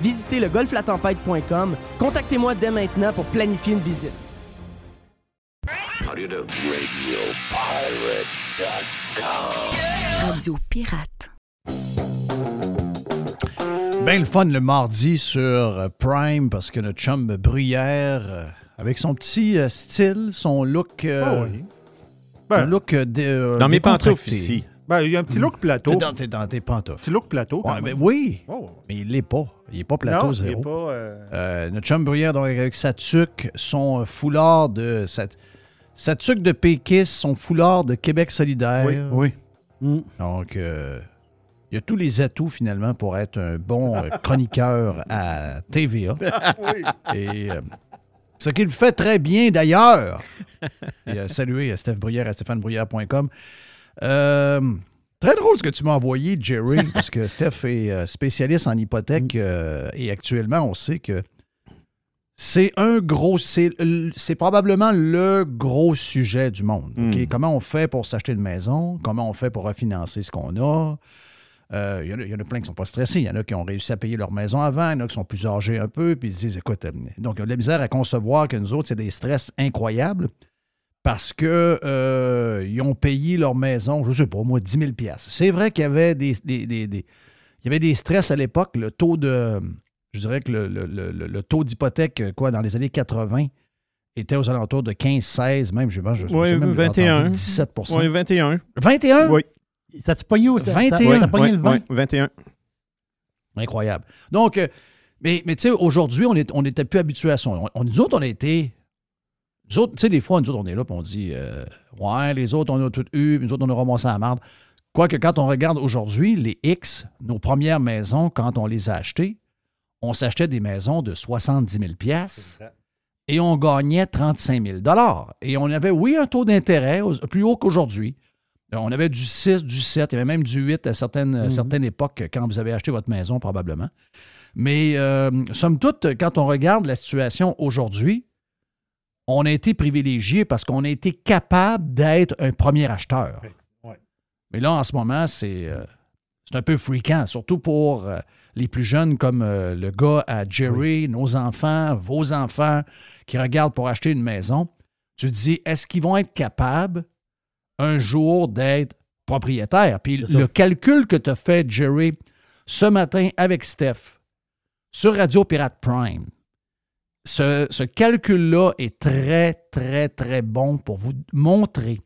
Visitez le golflatempête.com. Contactez-moi dès maintenant pour planifier une visite. Radio Pirate. Ben le fun le mardi sur Prime parce que notre chum Bruyère, euh, avec son petit euh, style, son look. euh, Ah oui. un Ben, look euh, Dans mes pantoufles ici. Ben, il y a un petit look plateau. T'es dans, t'es dans tes pantoufles. Petit look plateau, quand Ouais, même. ben oui, Oh. mais il l'est pas. Il est pas plateau non, il zéro. pas... euh, Euh, notre chum Bruyère, donc, avec sa tuque, son euh, foulard de. Sa, sa tuque de péquiste, son foulard de Québec solidaire. Oui. Mm. Donc, euh, il y a tous les atouts finalement pour être un bon euh, <laughs> chroniqueur à TVA. <laughs> Et euh, ce qu'il fait très bien d'ailleurs. <laughs> Et, euh, saluer à Steph Bruyère à stéphanebruyère.com. Euh, Très drôle ce que tu m'as envoyé, Jerry, <laughs> parce que Steph est euh, spécialiste en hypothèque euh, et actuellement, on sait que c'est un gros. C'est c'est probablement le gros sujet du monde. OK? Mm. Comment on fait pour s'acheter une maison? Comment on fait pour refinancer ce qu'on a? Euh, Il y, en a- il y en a plein qui ne sont pas stressés. Il y en a qui ont réussi à payer leur maison avant. Il y en a qui sont plus âgés un peu. Puis ils disent écoute, donc, ils ont de la misère à concevoir que nous autres, c'est des stress incroyables parce que euh, ils ont payé leur maison, je ne sais pas, moi, 10 000 C'est vrai qu'il y avait des, des- des- des- il y avait des stress à l'époque. Le taux de. Je dirais que le, le- le- le- taux d'hypothèque, quoi, dans les années 80, était aux alentours de 15-16, même, je, je, je Oui, sais même, j'ai 21. entendu 17% Oui, 21. 21? Oui. Ça te pogné au ça, ça- 21. ça a pogné Oui, le vent? oui, 21. Incroyable. Donc, euh, mais, mais tu sais, aujourd'hui, on n'était on était plus habitués à ça. On, on- nous autres, on a été. Nous autres, tu sais, des fois, nous autres, on est là et on dit euh, Ouais, les autres, on a tout eu, nous autres, on a ramassé la marde. Quoique, quand on regarde aujourd'hui, les X, nos premières maisons, quand on les a achetées, on s'achetait des maisons de 70 000 et on gagnait 35 000 Et on avait, oui, un taux d'intérêt plus haut qu'aujourd'hui. Euh, On avait du 6, du 7, il y avait même du 8 à certaines, à certaines époques quand vous avez acheté votre maison, probablement. Mais euh, somme toute, quand on regarde la situation aujourd'hui, on a été privilégié parce qu'on a été capable d'être un premier acheteur. Mais là, en ce moment, c'est euh, un peu fréquent, surtout pour euh, les plus jeunes comme euh, le gars à Jerry, nos enfants, vos enfants qui regardent pour acheter une maison. Tu te dis, est-ce qu'ils vont être capables un jour d'être propriétaires? Puis ça. le calcul que tu as fait, Jerry, ce matin avec Steph, sur Radio Pirate Prime, ce, calcul-là est très, très, très bon pour vous montrer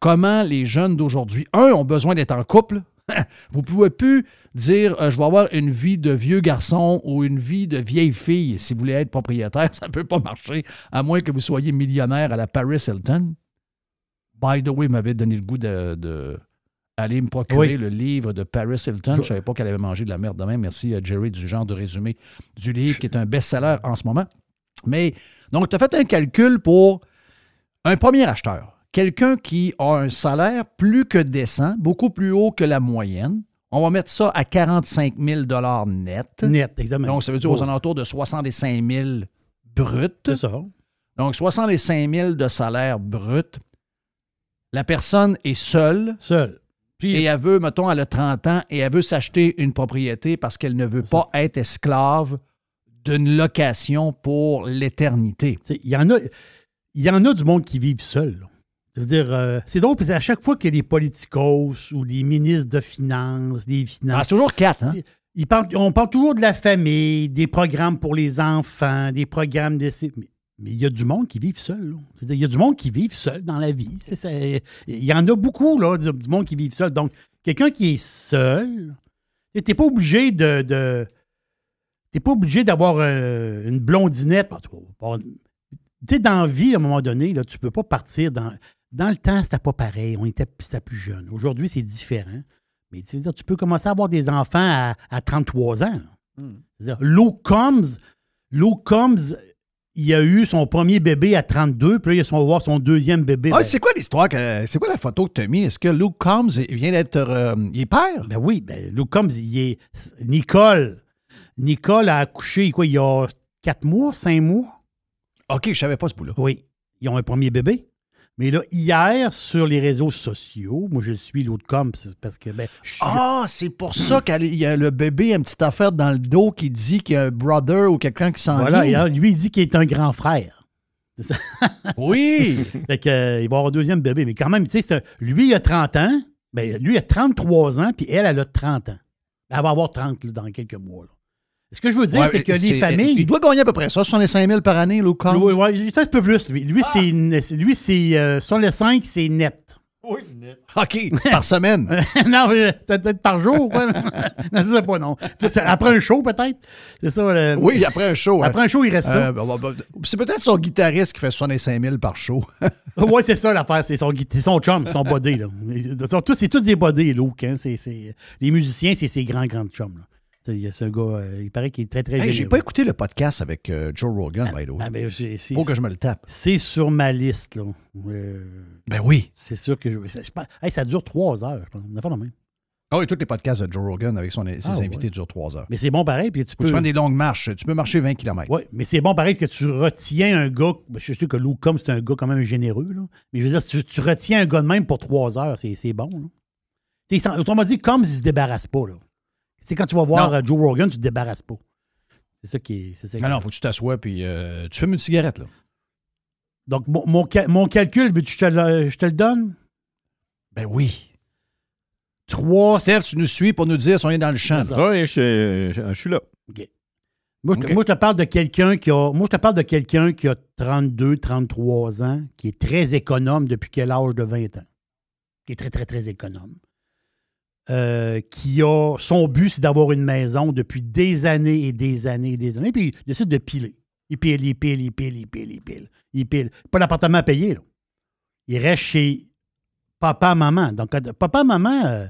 comment les jeunes d'aujourd'hui, un, ont besoin d'être en couple. <laughs> Vous ne pouvez plus dire euh, je vais avoir une vie de vieux garçon ou une vie de vieille fille si vous voulez être propriétaire. <laughs> Ça ne peut pas marcher, à moins que vous soyez millionnaire à la Paris Hilton. By the way, m'avez donné le goût de aller me procurer Oui. le livre de Paris Hilton. Je ne savais pas qu'elle avait mangé de la merde demain. Merci à Jerry du genre de résumé du livre qui est un best-seller en ce moment. Mais donc, tu as fait un calcul pour un premier acheteur. Quelqu'un qui a un salaire plus que décent, beaucoup plus haut que la moyenne. On va mettre ça à 45 000 net. Net, exactement. Donc, ça veut dire Oh. aux alentours de 65 000 brut. C'est ça. Donc, 65 000 de salaire brut. La personne est seule. Seule. Et elle veut, mettons, elle a 30 ans et elle veut s'acheter une propriété parce qu'elle ne veut pas être esclave d'une location pour l'éternité. Il y en a. Il y en a du monde qui vivent seul. Je veux dire, euh, c'est drôle, parce qu'à chaque fois que les politicos ou les ministres de finances, des finances. Ah, c'est toujours quatre, hein? Ils parlent, on parle toujours de la famille, des programmes pour les enfants, des programmes de. Mais mais il y a du monde qui vivent seul. Il y a du monde qui vivent seul dans la vie. Il y en a beaucoup, là, du monde qui vivent seul. Donc, quelqu'un qui est seul, tu n'es pas obligé de. de T'es pas obligé d'avoir euh, une blondinette. Tu sais, dans la vie, à un moment donné, là, tu peux pas partir dans. Dans le temps, c'était pas pareil. On était, plus jeune. Aujourd'hui, c'est différent. Mais tu veux dire, tu peux commencer à avoir des enfants à, à 33 ans. Combs, Lou Combs, il a eu son premier bébé à 32, puis là, il va voir son deuxième bébé. Ah, Ben, c'est quoi l'histoire? que- C'est quoi la photo que tu as mis? Est-ce que Luke Combs vient d'être. euh, il est père? Ben oui, ben Lou Combs, il est. Nicole. Nicole a accouché, quoi, il y a 4 mois, 5 mois? OK, je savais pas ce bout-là. Oui. Ils ont un premier bébé. Mais là, hier, sur les réseaux sociaux, moi, je suis l'autre Combs parce que, ben, je suis. Ah, c'est pour ça qu'il y a le bébé, une petite affaire dans le dos qui dit qu'il y a un brother ou quelqu'un qui s'en voilà, et lui, il dit qu'il est un grand frère. C'est ça. <laughs> Oui! fait que, euh, il va avoir un deuxième bébé. Mais quand même, tu sais, lui, il a 30 ans. Ben, lui, il a 33 ans, puis elle, elle a 30 ans. Elle va avoir 30 là, dans quelques mois. là. Ce que je veux dire, Ouais, c'est que c'est- les familles. Il doit gagner à peu près ça, 65 000 par année, Combs. Oui, oui, il est un peu plus, lui. Lui, c'est, c'est- lui, c'est euh, sur le 5, c'est net. OK, <laughs> par semaine. <laughs> non, peut-être par jour, quoi. <laughs> non, je sais pas, non. C'est- Après un show, peut-être. C'est ça. le- Oui, après un show. Après un show, il reste ça. Euh, bah, bah, bah, c'est peut-être son guitariste qui fait 65 000 par show. oui, c'est ça l'affaire. C'est son, c'est son chum, son body. C'est tous des bodys, Luke. Hein. C'est, c'est- les musiciens, c'est ses grands, grands chums. là. Il y a ce gars, euh, il paraît qu'il est très, très Hey, J'ai pas écouté le podcast avec euh, Joe Rogan, by the way. Ah, ben, Faut que je me le tape. C'est sur ma liste, là. Euh, Ben oui. c'est sûr que je. pas- hey, ça dure trois heures, je pense. On a fait de même. Ah oui, tous les podcasts de Joe Rogan avec son, ses Ah, invités ouais. durent trois heures. Mais c'est bon pareil, puis tu peux. tu prennes des longues marches. Tu peux marcher 20 km. Oui, mais c'est bon pareil que tu retiens un gars. ben, Je suis sûr que Lou comme c'est un gars quand même généreux, là. Mais je veux dire, si tu, tu retiens un gars de même pour trois heures, c'est c'est bon, là. Autrement dit, comme il se débarrasse pas, là. C'est quand tu vas voir Non. euh, Joe Rogan, tu te débarrasses pas. C'est ça qui est. c'est ça qui Non, non, faut que tu t'assoies puis euh, tu fumes une cigarette, là. Donc, mon, mon mon calcul, veux-tu que je te le, je te le donne? Ben oui. Trois. Steph, tu nous suis pour nous dire si on est dans le champ. Oui, je, je- je suis là. Moi, je moi, je te parle de quelqu'un qui a. Moi, je te parle de quelqu'un qui a 32, 33 ans, qui est très économe depuis quel âge de 20 ans? Qui est très, très, très économe. Euh, qui a. Son but, c'est d'avoir une maison depuis des années et des années et des années, puis il décide de piler. Il pile, il pile, il pile, il pile, il pile. Il pile. Pas d'appartement à payer, là. Il reste chez papa, maman. Donc, papa, maman, euh,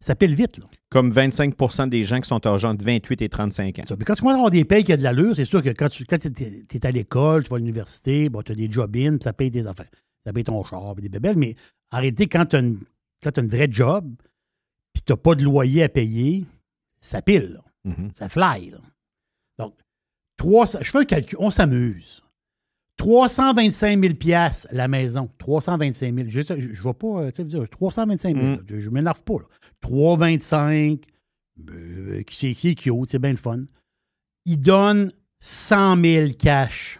ça pile vite, là. Comme 25% des gens qui sont âgés entre 28 et 35 ans. Ça. Puis quand tu commences à avoir des payes qui ont de l'allure, c'est sûr que quand tu quand es, à l'école, tu vas à l'université, bon, tu as des job-in, puis ça paye tes affaires. Ça paye ton char, puis des bébelles. Mais réalité, quand tu as, une, quand t'as une vraie job, puis tu n'as pas de loyer à payer, ça pile, là. Mhm. ça fly. Là. Donc, 300, je fais un calcul, on s'amuse. 325 000 piastres, la maison. 325 000. Je ne vais pas, euh, tu sais, vous dire, 325 000. Mm. Je ne m'énerve pas. Là. 325, euh, c'est c'est cute, c'est bien le fun. Il donne 100 000 cash.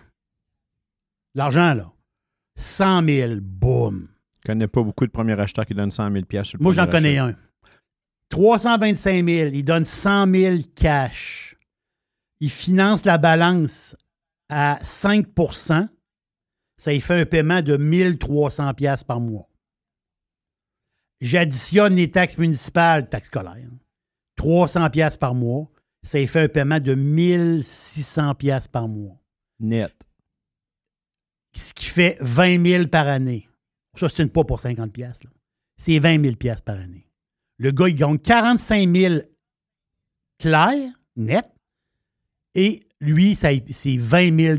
L'argent, là. 100 000, boum. Je connais pas beaucoup de premiers acheteurs qui donnent 100 000 sur le Moi, j'en connais un. 325 000, il donne 100 000 cash. Il finance la balance à 5% Ça y fait un paiement de 1300 pièces par mois. J'additionne les taxes municipales, taxes scolaires, 300 pièces par mois. Ça y fait un paiement de 1600 pièces par mois. Net. Ce qui fait 20 000 par année. Ça, c'est une pas pour 50 pièces. C'est 20 000 pièces par année. Le gars, il gagne 45 000 clair, net, et lui, ça- c'est 20 000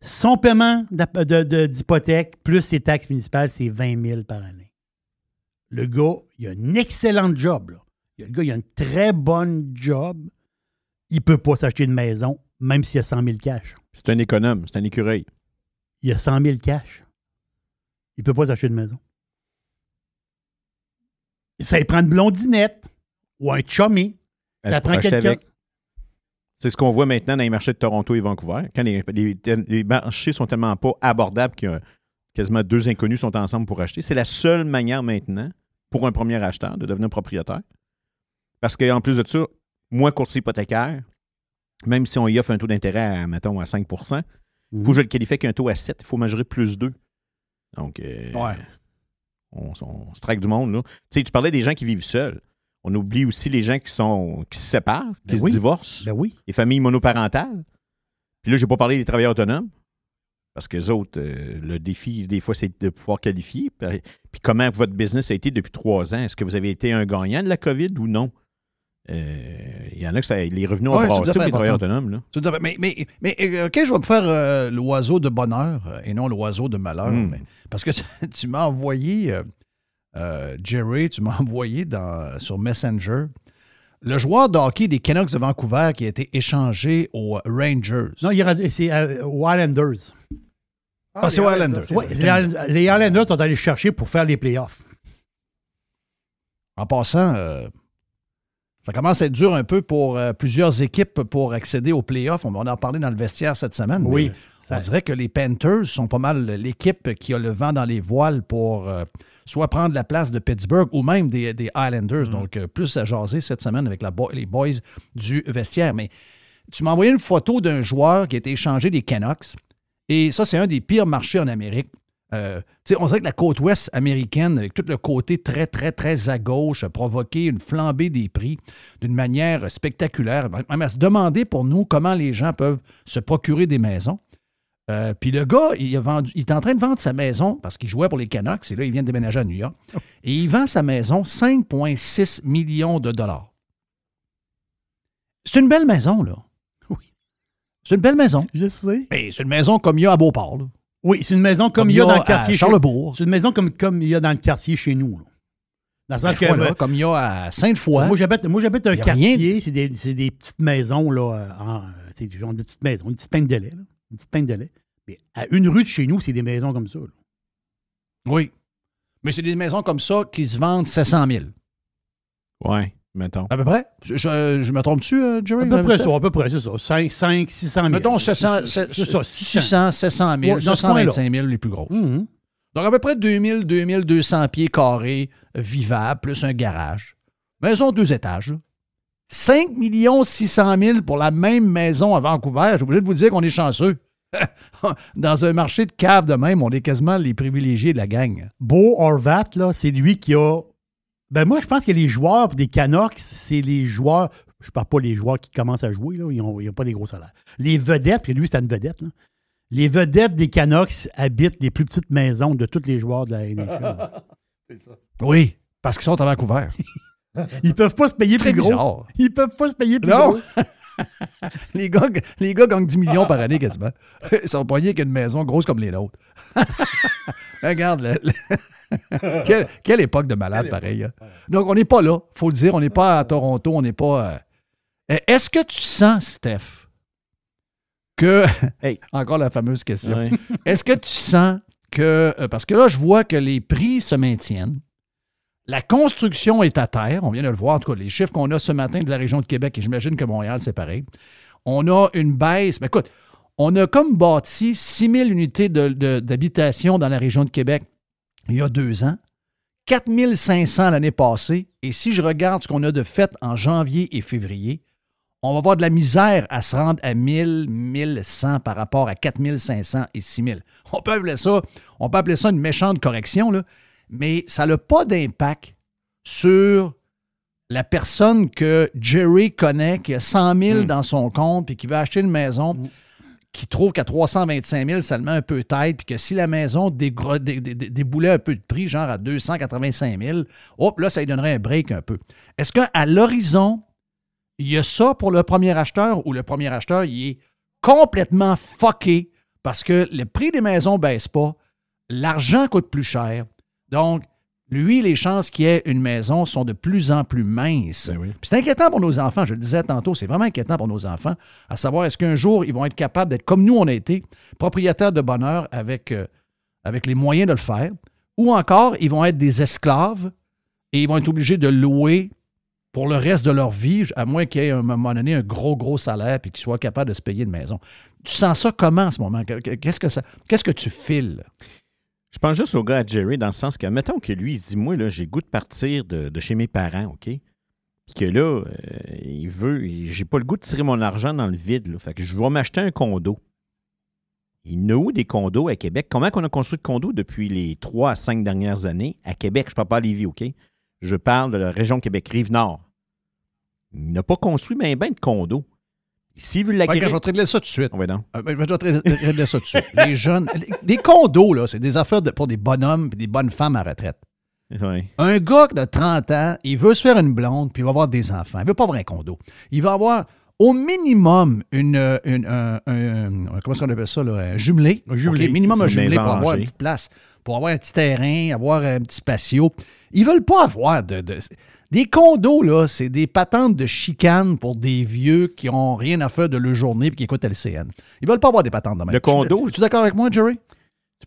Son paiement d'hypothèque plus ses taxes municipales, c'est 20 000 par année. Le gars, il a un excellent job. Là. Le gars, il a une très bonne job. Il ne peut pas s'acheter une maison, même s'il a 100 000 cash. C'est un économe, c'est un écureuil. Il a 100 000 cash. Il ne peut pas s'acheter une maison. Ça prend une blondinette ou un chummy. Elle Ça prend quelqu'un. C'est ce qu'on voit maintenant dans les marchés de Toronto et Vancouver. Quand les, les- les marchés sont tellement pas abordables qu'il y a quasiment deux inconnus sont ensemble pour acheter. C'est la seule manière maintenant pour un premier acheteur de devenir propriétaire. Parce qu'en plus de ça, moins courtier hypothécaire, même si on y offre un taux d'intérêt à, mettons, à 5 il faut Mhm. que je le qualifie avec un taux à 7. Il faut majorer plus 2. Donc, euh, Ouais. On, on se traque du monde. Là. Tu sais, tu parlais des gens qui vivent seuls. On oublie aussi les gens qui, sont, qui se séparent, qui Ben se oui. divorcent, Ben oui. les familles monoparentales. Puis là, je n'ai pas parlé des travailleurs autonomes. Parce que les autres, euh, le défi, des fois, c'est de pouvoir qualifier. Puis puis comment votre business a été depuis trois ans? Est-ce que vous avez été un gagnant de la COVID ou non? Euh, Il y en a que ça, les revenus ont Ouais, brassé pour les travailleurs autonomes. Là. Tout. Mais, mais, mais euh, OK, je vais me faire euh, l'oiseau de bonheur et non l'oiseau de malheur. Hmm. mais- parce que tu, <laughs> tu m'as envoyé, euh, euh, Jerry, tu m'as <laughs> envoyé dans, sur Messenger le joueur de hockey des Canucks de Vancouver qui a été échangé aux Rangers. Non, il est- c'est euh, aux Islanders. Ah, c'est aux Islanders. Ouais, les Islanders- sont allés le chercher pour faire les playoffs. En passant, euh, ça commence à être dur un peu pour euh, plusieurs équipes pour accéder aux playoffs. On en a parlé dans le vestiaire cette semaine. Oui, ça- On dirait que les Panthers sont pas mal l'équipe qui a le vent dans les voiles pour euh, soit prendre la place de Pittsburgh ou même des, des Islanders. Donc, euh, plus à jaser cette semaine avec la bo- les boys du vestiaire. Mais tu m'as envoyé une photo d'un joueur qui a été échangé des Canucks. Et ça, c'est un des pires marchés en Amérique. Euh, on dirait que la côte ouest américaine, avec tout le côté très, très, très à gauche, a provoqué une flambée des prix d'une manière spectaculaire. Même à se demander pour nous comment les gens peuvent se procurer des maisons. Euh, Puis le gars, il, a vendu, il est en train de vendre sa maison parce qu'il jouait pour les Canucks et là, il vient de déménager à New York. <laughs> Et il vend sa maison 5,6 millions de dollars. C'est une belle maison, là. Oui. C'est une belle maison. Je sais. Mais c'est une maison comme il y a à Beauport, là. Oui, c'est une maison comme, Comme il y a dans le à quartier. chez- Charlebourg. C'est une maison comme, comme il y a dans le quartier chez nous. là. Dans le Ben, sens que. voilà, euh, comme il y a à Sainte-Foy. Moi, j'habite, moi, j'habite un quartier, c'est des, c'est des petites maisons, là. en- c'est genre de petites maisons, une petite peine de lait, là. Une petite peine de lait. Mais à une rue de chez nous, c'est des maisons comme ça. là. Oui. Mais c'est des maisons comme ça qui se vendent 700 000. Ouais, mettons. À peu près? Je, je- je me trompe-tu, euh, Jerry? À peu près ça, à peu près, c'est ça. 5, 5 600 000. Mettons 700, C'est c'est ça, 600. 600, 700 000, Ouais, dans ce coin-là. 725 000 les plus grosses. Mhm. Donc à peu près 2000, 2200 pieds carrés vivables, plus un garage. Maison deux étages. là. 5 600 000 pour la même maison à Vancouver. Je suis obligé de vous dire qu'on est chanceux. <laughs> Dans un marché de cave de même, on est quasiment les privilégiés de la gang. Beau Horvat, là, c'est lui qui a. Ben moi, je pense que les joueurs des Canucks, c'est les joueurs. Je parle pas les joueurs qui commencent à jouer, là, ils n'ont pas des gros salaires. Les vedettes, puis lui, c'était une vedette. là. Les vedettes des Canucks habitent les plus petites maisons de tous les joueurs de la NHL. <laughs> Oui, parce qu'ils sont à Vancouver. <laughs> Ils peuvent pas se payer Très plus gros. bizarre. Ils peuvent pas se payer plus Non. gros. <laughs> les, gars, les gars gagnent 10 millions par année quasiment. Ils sont poignés qu'une maison grosse comme les nôtres. Regarde, le- le- <laughs> quelle, quelle époque de malade pareil. hein. Donc, on n'est pas là, faut le dire. On n'est pas à Toronto, on n'est pas. euh, Est-ce que tu sens, Steph, que. <laughs> Hey. Encore la fameuse question. <laughs> Est-ce que tu sens que. euh, Parce que là, je vois que les prix se maintiennent. La construction est à terre. On vient de le voir, en tout cas, les chiffres qu'on a ce matin de la région de Québec, et j'imagine que Montréal, c'est pareil. On a une baisse. Ben, écoute, on a comme bâti 6 000 unités d'habitation dans la région de Québec il y a deux ans. 4 500 l'année passée. Et si je regarde ce qu'on a de fait en janvier et février, on va avoir de la misère à se rendre à 1000, 1100 par rapport à 4500 et 6000. On peut appeler ça, on peut appeler ça une méchante correction, là, mais ça n'a pas d'impact sur la personne que Jerry connaît, qui a 100 000 dans son compte et qui veut acheter une maison, qui trouve qu'à 325 000, ça le met un peu tête, puis que si la maison déboulait un peu de prix, genre à 285 000, hop, là, ça lui donnerait un break un peu. Est-ce qu'à l'horizon, il y a ça pour le premier acheteur ou le premier acheteur, il est complètement fucké parce que le prix des maisons ne baisse pas, l'argent coûte plus cher. Donc, lui, les chances qu'il ait une maison sont de plus en plus minces. Ben oui. Puis C'est inquiétant pour nos enfants, je le disais tantôt, c'est vraiment inquiétant pour nos enfants, à savoir est-ce qu'un jour, ils vont être capables d'être comme nous, on a été, propriétaires de bonheur avec, euh, avec les moyens de le faire, ou encore, ils vont être des esclaves et ils vont être obligés de louer pour le reste de leur vie, à moins qu'il y ait à un moment donné un gros, gros salaire et qu'ils soient capables de se payer une maison. Tu sens ça comment en ce moment? Qu'est-ce que, ça, qu'est-ce que tu files? Je pense juste au gars à Jerry dans le sens que, mettons que lui, il se dit, moi, j'ai goût de partir de, chez mes parents, OK? Puis que là, euh, il veut, j'ai pas le goût de tirer mon argent dans le vide, là. Fait que je vais m'acheter un condo. Il y où des condos à Québec? Comment qu'on a construit de condos depuis les trois à cinq dernières années à Québec? Je ne parle pas à Lévis, OK? Je parle de la région Québec, Rive-Nord. Il n'a pas construit bien ben de condos. S'il veut Ouais, l'acquérir... je vais te régler ça tout de suite. Ouais, non. Euh, ben, je vais te ré- régler ça tout de suite. Les jeunes, <laughs> les- des condos, là, c'est des affaires de- pour des bonhommes et des bonnes femmes à retraite. Ouais. Un gars de 30 ans, il veut se faire une blonde, puis il va avoir des enfants. Il veut pas avoir un condo. Il va avoir au minimum une, euh, une- un, un- un- comment est-ce qu'on appelle ça, là, un jumelé. Un jumelé, OK, minimum un jumelé pour avoir une petite place, pour avoir un petit terrain, avoir un petit patio. Ils veulent pas avoir de, de- des condos, là, c'est des patentes de chicane pour des vieux qui ont rien à faire de leur journée et qui écoutent LCN. Ils veulent pas avoir des patentes de même. Le condo- Tu es d'accord avec moi, Jerry?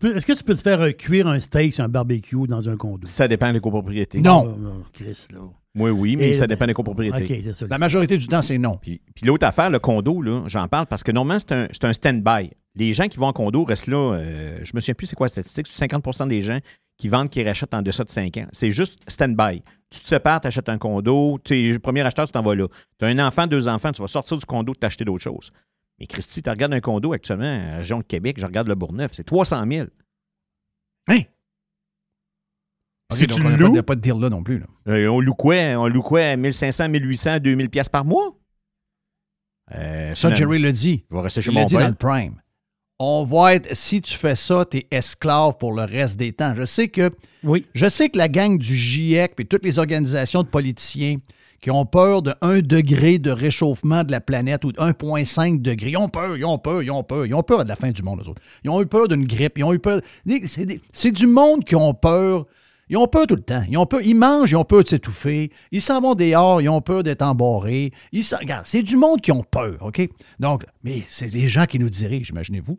Est-ce que tu peux te faire euh, cuire un steak sur un barbecue dans un condo? Ça dépend des copropriétés. Non. Non, Chris, là. Moi, oui, mais Et- ça dépend des copropriétés. OK, c'est ça. La majorité du temps, c'est non. Puis, puis l'autre affaire, le condo, là, j'en parle parce que normalement, c'est un, c'est un stand-by. Les gens qui vont en condo restent là, euh, je me souviens plus c'est quoi la statistique, c'est 50% des gens qui vendent, qui rachètent en deçà de 5 ans. C'est juste stand-by. Tu te sépares, tu achètes un condo, tu es le premier acheteur, tu t'en vas là. Tu as un enfant, deux enfants, tu vas sortir du condo, t'acheter d'autres choses. Mais Christy, tu regardes un condo actuellement à la région de Québec, je regarde le Bourgneuf, c'est 300 000. Hein? Si OK, donc tu on n'a loues- pas, pas de dire là non plus. là. Euh, on loue quoi? On loue quoi? à 1500, 1800, 2000 pièces par mois? Euh, Ça, Jerry le dit. Je vais rester chez Il l'a mon dit père. dans le prime. On va être, si tu fais ça, tu es esclave pour le reste des temps. Je sais que, oui. je sais que la gang du GIEC et toutes les organisations de politiciens qui ont peur de 1 degré de réchauffement de la planète ou de 1,5 degré, ils ont peur, ils ont peur, ils ont peur, ils ont peur de la fin du monde, eux autres. Ils ont eu peur d'une grippe, ils ont eu peur. C'est du monde qui ont peur. Ils ont peur tout le temps. Ils ont peur, ils mangent, ils ont peur de s'étouffer. Ils s'en vont dehors, ils ont peur d'être embarrés. Ils regarde, c'est du monde qui ont peur, OK? Donc, mais c'est les gens qui nous dirigent, imaginez-vous.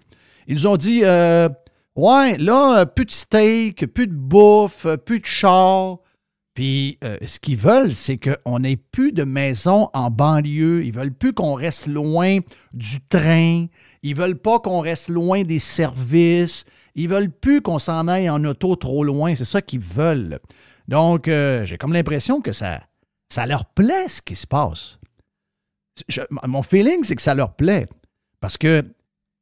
Ils nous ont dit, euh, ouais, là, euh, plus de steak, plus de bouffe, euh, plus de char. Puis, ce qu'ils veulent, c'est qu'on n'ait plus de maisons en banlieue. Ils veulent plus qu'on reste loin du train. Ils veulent pas qu'on reste loin des services. Ils veulent plus qu'on s'en aille en auto trop loin. C'est ça qu'ils veulent. Donc, euh, j'ai comme l'impression que ça, ça leur plaît ce qui se passe. Je- mon feeling, c'est que ça leur plaît. Parce que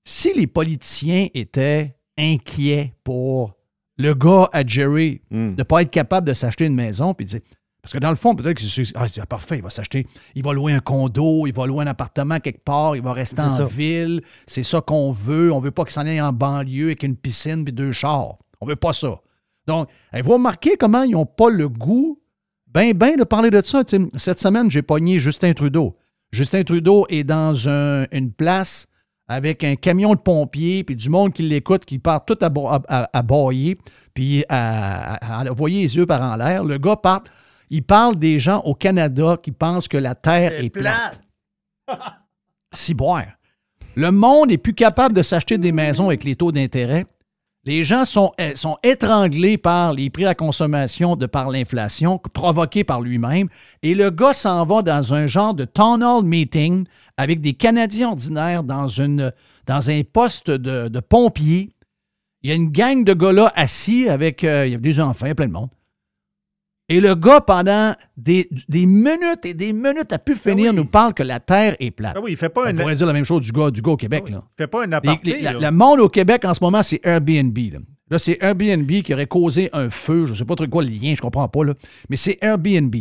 si les politiciens étaient inquiets pour le gars à Jerry de ne pas être capable de s'acheter une maison, puis de dire- parce que dans le fond, peut-être que c'est ah, c'est parfait, il va s'acheter, il va louer un condo, il va louer un appartement quelque part, il va rester en ça. ville, c'est ça qu'on veut. On veut pas qu'il s'en aille en banlieue avec une piscine puis deux chars. On veut pas ça. Donc, eh, vous remarquez comment ils n'ont pas le goût, ben, ben, de parler de ça. Cette semaine, j'ai pogné Justin Trudeau. Justin Trudeau est dans un- une place avec un camion de pompiers, puis du monde qui l'écoute, qui part tout à, à, à- à bailler, puis à, à- à envoyer les yeux par en l'air. Le gars part, il parle des gens au Canada qui pensent que la Terre est, plate. Si <laughs> boire. Le monde n'est plus capable de s'acheter des maisons avec les taux d'intérêt. Les gens sont, euh, sont étranglés par les prix à la consommation de par l'inflation provoquée par lui-même. Et le gars s'en va dans un genre de town hall meeting avec des Canadiens ordinaires dans, une, dans un poste de, de pompier. Il y a une gang de gars là assis avec euh, il y a des enfants, il y a plein de monde. Et le gars, pendant des, des minutes et des minutes à pu finir, nous parle que la Terre est plate. Ah oui, il fait pas On un- pourrait dire la même chose du gars, du gars au Québec. là. Fais pas un Les- aparté. les- la- là. le monde au Québec en ce moment, c'est Airbnb. Là, Là, c'est Airbnb qui aurait causé un feu. Je ne sais pas trop quoi le lien, je comprends pas. Là. Mais c'est Airbnb.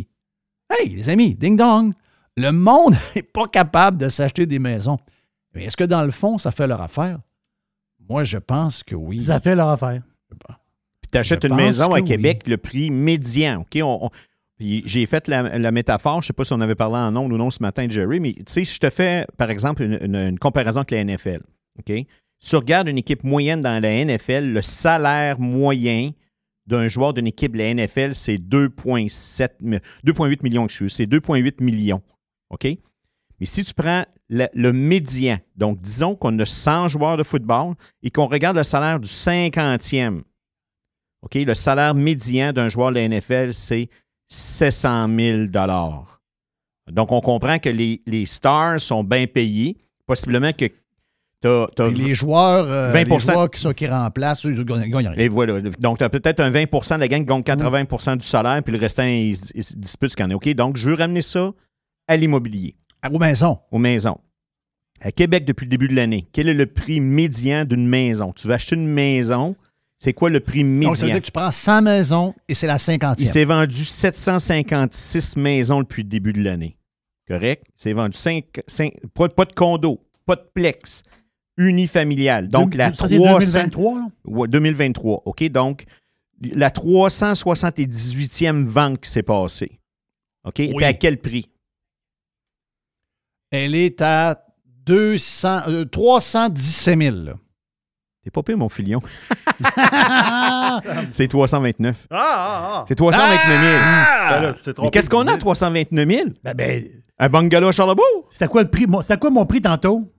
Hey, les amis, ding dong. Le monde <laughs> n'est pas capable de s'acheter des maisons. Mais est-ce que dans le fond, ça fait leur affaire? Moi, je pense que oui. Ça fait leur affaire. Puis tu achètes une maison à Québec, le prix médian. OK? On- on- puis j'ai fait la, la métaphore, je ne sais pas si on avait parlé en ondes ou non ce matin, Jerry, mais tu sais, si je te fais, par exemple, une, une- une comparaison avec la NFL, OK? Si tu regardes une équipe moyenne dans la NFL, le salaire moyen d'un joueur d'une équipe de la NFL, c'est 2,7 mi- 2,8 millions, c'est 2,8 millions. OK? Mais si tu prends le, le médian, donc disons qu'on a 100 joueurs de football et qu'on regarde le salaire du 50e, OK, le salaire médian d'un joueur de la NFL, c'est 700 000 Donc, on comprend que les, les stars sont bien payés. Possiblement que tu as, Puis les joueurs, euh, 20 les joueurs qui, sont, qui remplacent, ils gagnent gagnent rien. et voilà. Donc, tu as peut-être un 20% de la gang qui gagne 80% du salaire, puis le restant, ils se disputent ce qu'il y en a. OK? Donc, je veux ramener ça à l'immobilier. Aux maisons. Aux maisons. À Québec, depuis le début de l'année, quel est le prix médian d'une maison? Tu veux acheter une maison, c'est quoi le prix médian? Donc, ça veut dire que tu prends 100 maisons et c'est la 50e. Il s'est vendu 756 maisons depuis le début de l'année. Correct? Il s'est vendu 5, pas, pas de condo, pas de plex, unifamilial. Donc, la Ça, c'est 300 2023, là? Ouais, 2023. OK? Donc, la 378e vente qui s'est passée. OK? était à quel prix? Elle est à 200, euh, 317 000. C'est pas pire, mon filion. <laughs> c'est 329. Ah, ah, ah. C'est 329 000. Ben là, tu t'es trompé Mais qu'est-ce de qu'on a à dix 329 000? Ben, ben, Un bungalow à Charlebourg? C'était quoi le prix? Mon- C'était quoi mon prix tantôt?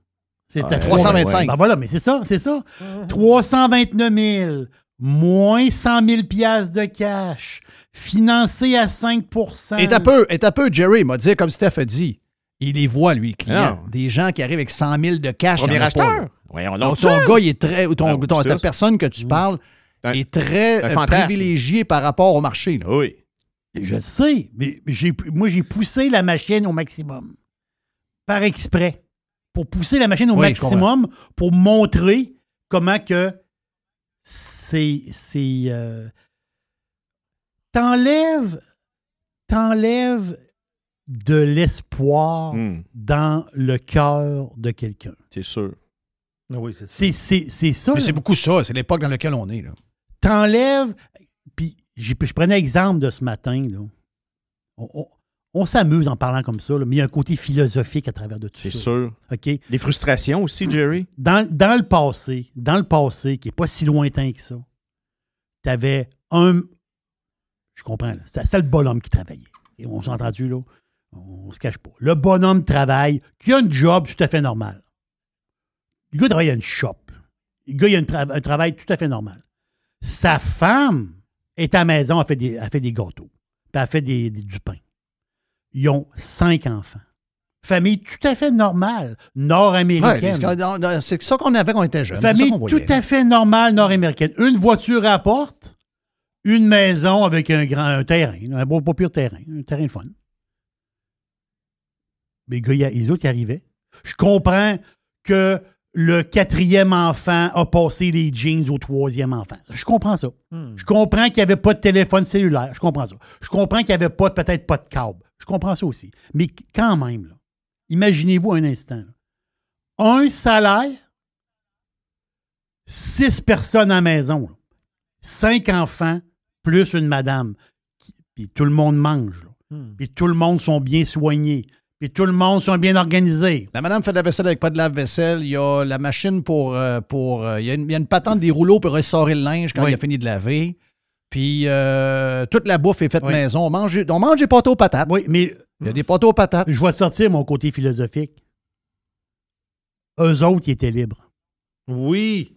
C'était Ouais, 325. Ben voilà, mais c'est ça, c'est ça. 329 000, moins 100 000 piastres de cash, financé à 5% Et un peu, est un peu, Jerry m'a dit, comme Steph a dit, il les voit, lui, clients. Non. Des gens qui arrivent avec 100 000 de cash. Premier acheteur? Voyons donc ton gars, il est très. ou Ton, ton- ta personne que tu parles Un- est très euh, privilégiée par rapport au marché. là. Oui. Je sais, mais j'ai, moi, j'ai poussé la machine au maximum. Par exprès. Pour pousser la machine au Oui, maximum, pour montrer comment que c'est. c'est euh, t'enlèves, t'enlèves de l'espoir Hmm, dans le cœur de quelqu'un. c'est sûr. Oui, c'est ça. C'est ça. Mais c'est beaucoup ça. C'est l'époque dans laquelle on est. Là. T'enlèves. Puis j'ai- je prenais exemple de ce matin. Là. On, on- on s'amuse en parlant comme ça, là, mais il y a un côté philosophique à travers de tout ça. C'est sûr. OK? Les frustrations aussi, Jerry? Dans, dans le passé, dans le passé, qui n'est pas si lointain que ça, tu avais un. Je comprends, là. C'était c'était le bonhomme qui travaillait. Et on s'est entendu, là. On se cache pas. Le bonhomme travaille, qui a un job tout à fait normal. Le gars travaille à une shop. Le gars, il a une tra- un travail tout à fait normal. Sa femme est à la maison, elle fait des, elle fait des gâteaux. Puis elle fait des- des- du pain. Ils ont cinq enfants. Famille tout à fait normale, nord-américaine. c'est ça qu'on avait quand on était jeune. Famille tout à fait normale nord-américaine. Une voiture à porte, une maison avec un grand un terrain, un beau pas pire terrain, un terrain de fun. Mais les, gars, y a- les autres y arrivaient. Je comprends que le quatrième enfant a passé les jeans au troisième enfant. Je comprends ça. Je comprends qu'il n'y avait pas de téléphone cellulaire. Je comprends ça. Je comprends qu'il n'y avait pas, peut-être pas de câble. Je comprends ça aussi. Mais quand même, imaginez-vous un instant. là. Un salaire, six personnes à la maison, là. cinq enfants, plus une madame. Qui- Puis tout le monde mange. là. Puis tout le monde sont bien soignés. Puis tout le monde sont bien organisés. La madame fait de la vaisselle avec pas de lave-vaisselle. Il y a la machine pour. euh, pour euh, il, y a une, il y a une patente des rouleaux pour restaurer le linge quand Oui. il a fini de laver. Puis euh, toute la bouffe est faite Oui. maison. On mange, on mange des pâteaux aux patates. Oui, mais Il y a des pâteaux aux patates. je vais sortir mon côté philosophique. Eux autres, ils étaient libres. Oui.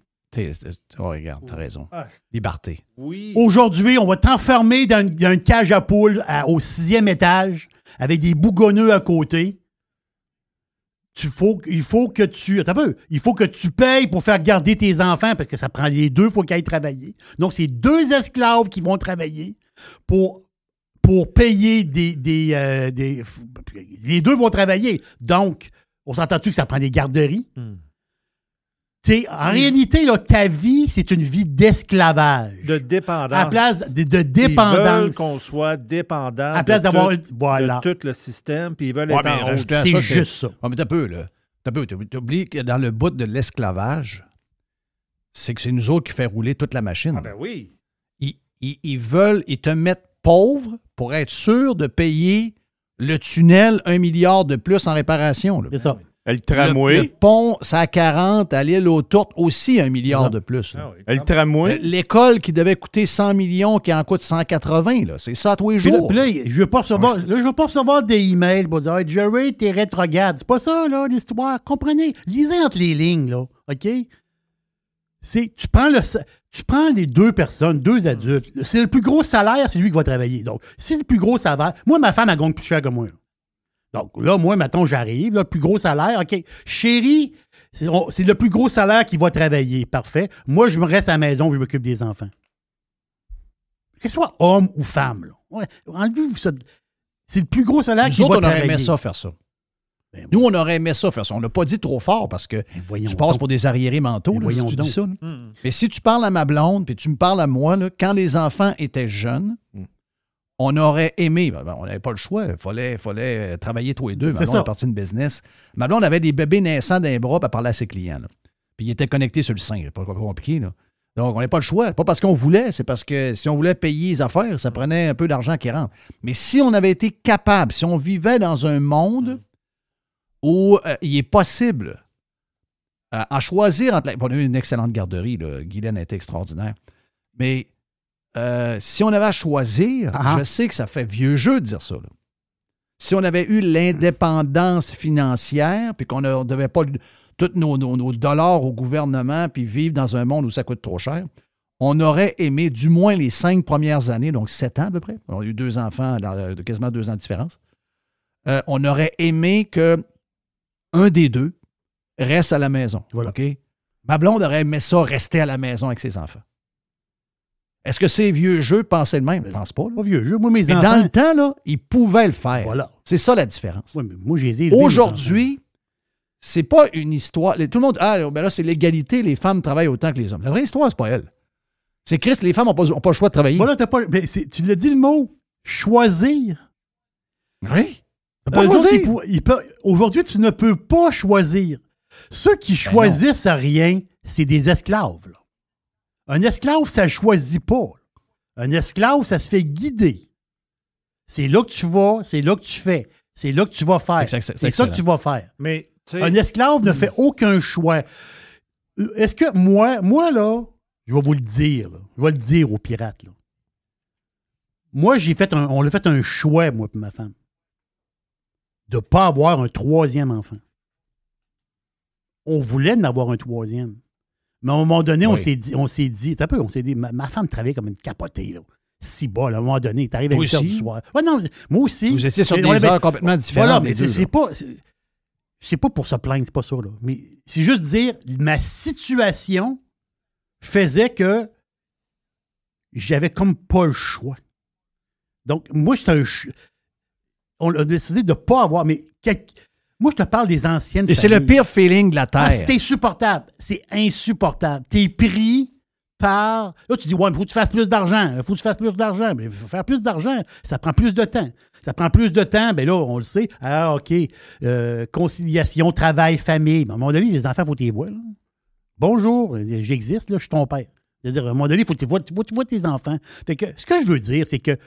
Oh, regarde, t'as raison. Ah, Liberté. oui. Aujourd'hui, on va t'enfermer dans, une- dans une cage à poules à- au sixième étage avec des bougonneux à côté. Il faut que tu. Il faut que tu payes pour faire garder tes enfants parce que ça prend les deux, faut qu'ils aillent travailler. Donc, c'est deux esclaves qui vont travailler pour, pour payer des, euh, Les deux vont travailler. Donc, on s'entend-tu que ça prend des garderies? Hmm. En réalité, là, ta vie, c'est une vie d'esclavage. De dépendance. À la place de, de Ils veulent dépendance. qu'on soit dépendant À la place de d'avoir tout- une- voilà. de tout le système, puis ils veulent Ouais, être C'est juste ça. Ah, mais t'as peu, là. T'as peu. T'oublies- que dans le bout de l'esclavage, c'est que c'est nous autres qui fait rouler toute la machine. Ah ben oui. ils, ils- ils veulent, ils te mettent pauvre pour être sûr de payer le tunnel un milliard de plus en réparation. C'est ça. Le Le, tramway. le pont, ça à 40 à l'île aux Tourtes, aussi un milliard de plus. Ah oui. Le Euh, tramway. L'école qui devait coûter 100 millions, qui en coûte 180, là. c'est ça tous les Puis là, jours. puis là, je veux pas recevoir, là, je veux pas recevoir des emails pour dire Hey, Jerry, t'es rétrograde. C'est pas ça, là, l'histoire. Comprenez. Lisez entre les lignes, là. OK? C'est, tu prends le, tu prends les deux personnes, deux adultes. C'est le plus gros salaire, c'est lui qui va travailler. Donc, si c'est le plus gros salaire, moi, ma femme, elle gagne plus cher que moi. là. Donc, là, moi, maintenant, j'arrive, le plus gros salaire. OK. Chérie, c'est, on- le plus gros salaire qui va travailler. Parfait. Moi, je me reste à la maison, je m'occupe des enfants. Que ce soit homme ou femme, là. Ouais, enlevez-vous ça. C'est le plus gros salaire qui va autres, on aurait travailler. aimé ça faire ça. Ben, Nous, on aurait aimé ça faire ça. On l'a pas dit trop fort parce que ben, voyons tu passes donc. pour des arriérés mentaux Ben, là, si tu donc. dis ça. là. Hmm. Mais si tu parles à ma blonde, puis tu me parles à moi, là, quand les enfants étaient jeunes, Mm. On aurait aimé, ben, ben, on n'avait pas le choix, il fallait, fallait euh, travailler tous les deux. C'est Ma blonde ça. est partie de business. Ma blonde avait des bébés naissants dans les bras, elle parlait à ses clients. là. Puis ils étaient connectés sur le sein, c'est pas compliqué. Là. Donc, on n'avait pas le choix. Pas parce qu'on voulait, c'est parce que si on voulait payer les affaires, ça prenait un peu d'argent qui rentre. Mais si on avait été capable, si on vivait dans un monde où euh, il est possible à, à choisir entre. la- on a eu une excellente garderie, là. Guylaine était extraordinaire. Mais euh, si on avait à choisir, Ah. je sais que ça fait vieux jeu de dire ça. là. Si on avait eu l'indépendance financière, puis qu'on ne devait pas tous nos, nos- nos dollars au gouvernement, puis vivre dans un monde où ça coûte trop cher, on aurait aimé du moins les cinq premières années, donc sept ans à peu près. On a eu deux enfants, dans, de quasiment deux ans de différence. Euh, on aurait aimé que un des deux reste à la maison. Voilà. Ma blonde aurait aimé ça, rester à la maison avec ses enfants. Est-ce que ces vieux jeux pensaient le même? Je pense pas. là. Pas vieux jeu. Moi, mes Mais enfants. dans le temps, là, ils pouvaient le faire. Voilà. C'est ça la différence. Ouais, mais moi, je les ai élevés, mes Aujourd'hui, c'est pas une histoire. Tout le monde, ah, ben là, c'est l'égalité, les femmes travaillent autant que les hommes. La vraie histoire, c'est pas elle. C'est Christ, les femmes n'ont pas, ont pas le choix de travailler. Voilà, t'as pas. ben, tu l'as dit le mot. Choisir. Oui. Pas Aujourd'hui, tu ne peux pas choisir. Ceux qui choisissent rien, c'est des esclaves. là. Un esclave, ça ne choisit pas. Un esclave, ça se fait guider. C'est là que tu vas, c'est là que tu fais, c'est là que tu vas faire. C'est- ça que tu vas faire. Mais, Un esclave ne fait aucun choix. Euh, Est-ce que moi, moi là, je vais vous le dire, là. je vais le dire aux pirates. Là. Moi, j'ai fait un, on a fait un choix, moi et ma femme, de ne pas avoir un troisième enfant. On voulait en avoir un troisième. Mais à un moment donné, on s'est dit, on s'est dit, peu, on s'est dit, ma, ma femme travaillait comme une capotée, là. Si bas, là, à un moment donné, t'arrives à Toi 8 heures du soir. Ouais, non, moi aussi. Vous étiez sur des mais- heures complètement différentes. voilà, mais c'est pas. c'est- pas pour se plaindre, c'est pas ça, là. Mais c'est juste dire, ma situation faisait que j'avais comme pas le choix. Donc, moi, c'est un. On a décidé de ne pas avoir. Mais moi, je te parle des anciennes. Et c'est le pire feeling de la Terre. Ah, c'est insupportable. C'est insupportable. T'es pris par. Là, tu dis, ouais, il faut que tu fasses plus d'argent. Il faut que tu fasses plus d'argent. Mais il faut faire plus d'argent. Ça prend plus de temps. Ça prend plus de temps. Bien là, on le sait. Ah, OK. Euh, conciliation, travail, famille. Mais à un moment donné, les enfants, il faut les vois. là. Bonjour, j'existe, là, je suis ton père. C'est-à-dire, à un moment donné, il faut que tu vois, tu vois- tu vois tes enfants. Fait que, ce que je veux dire, c'est que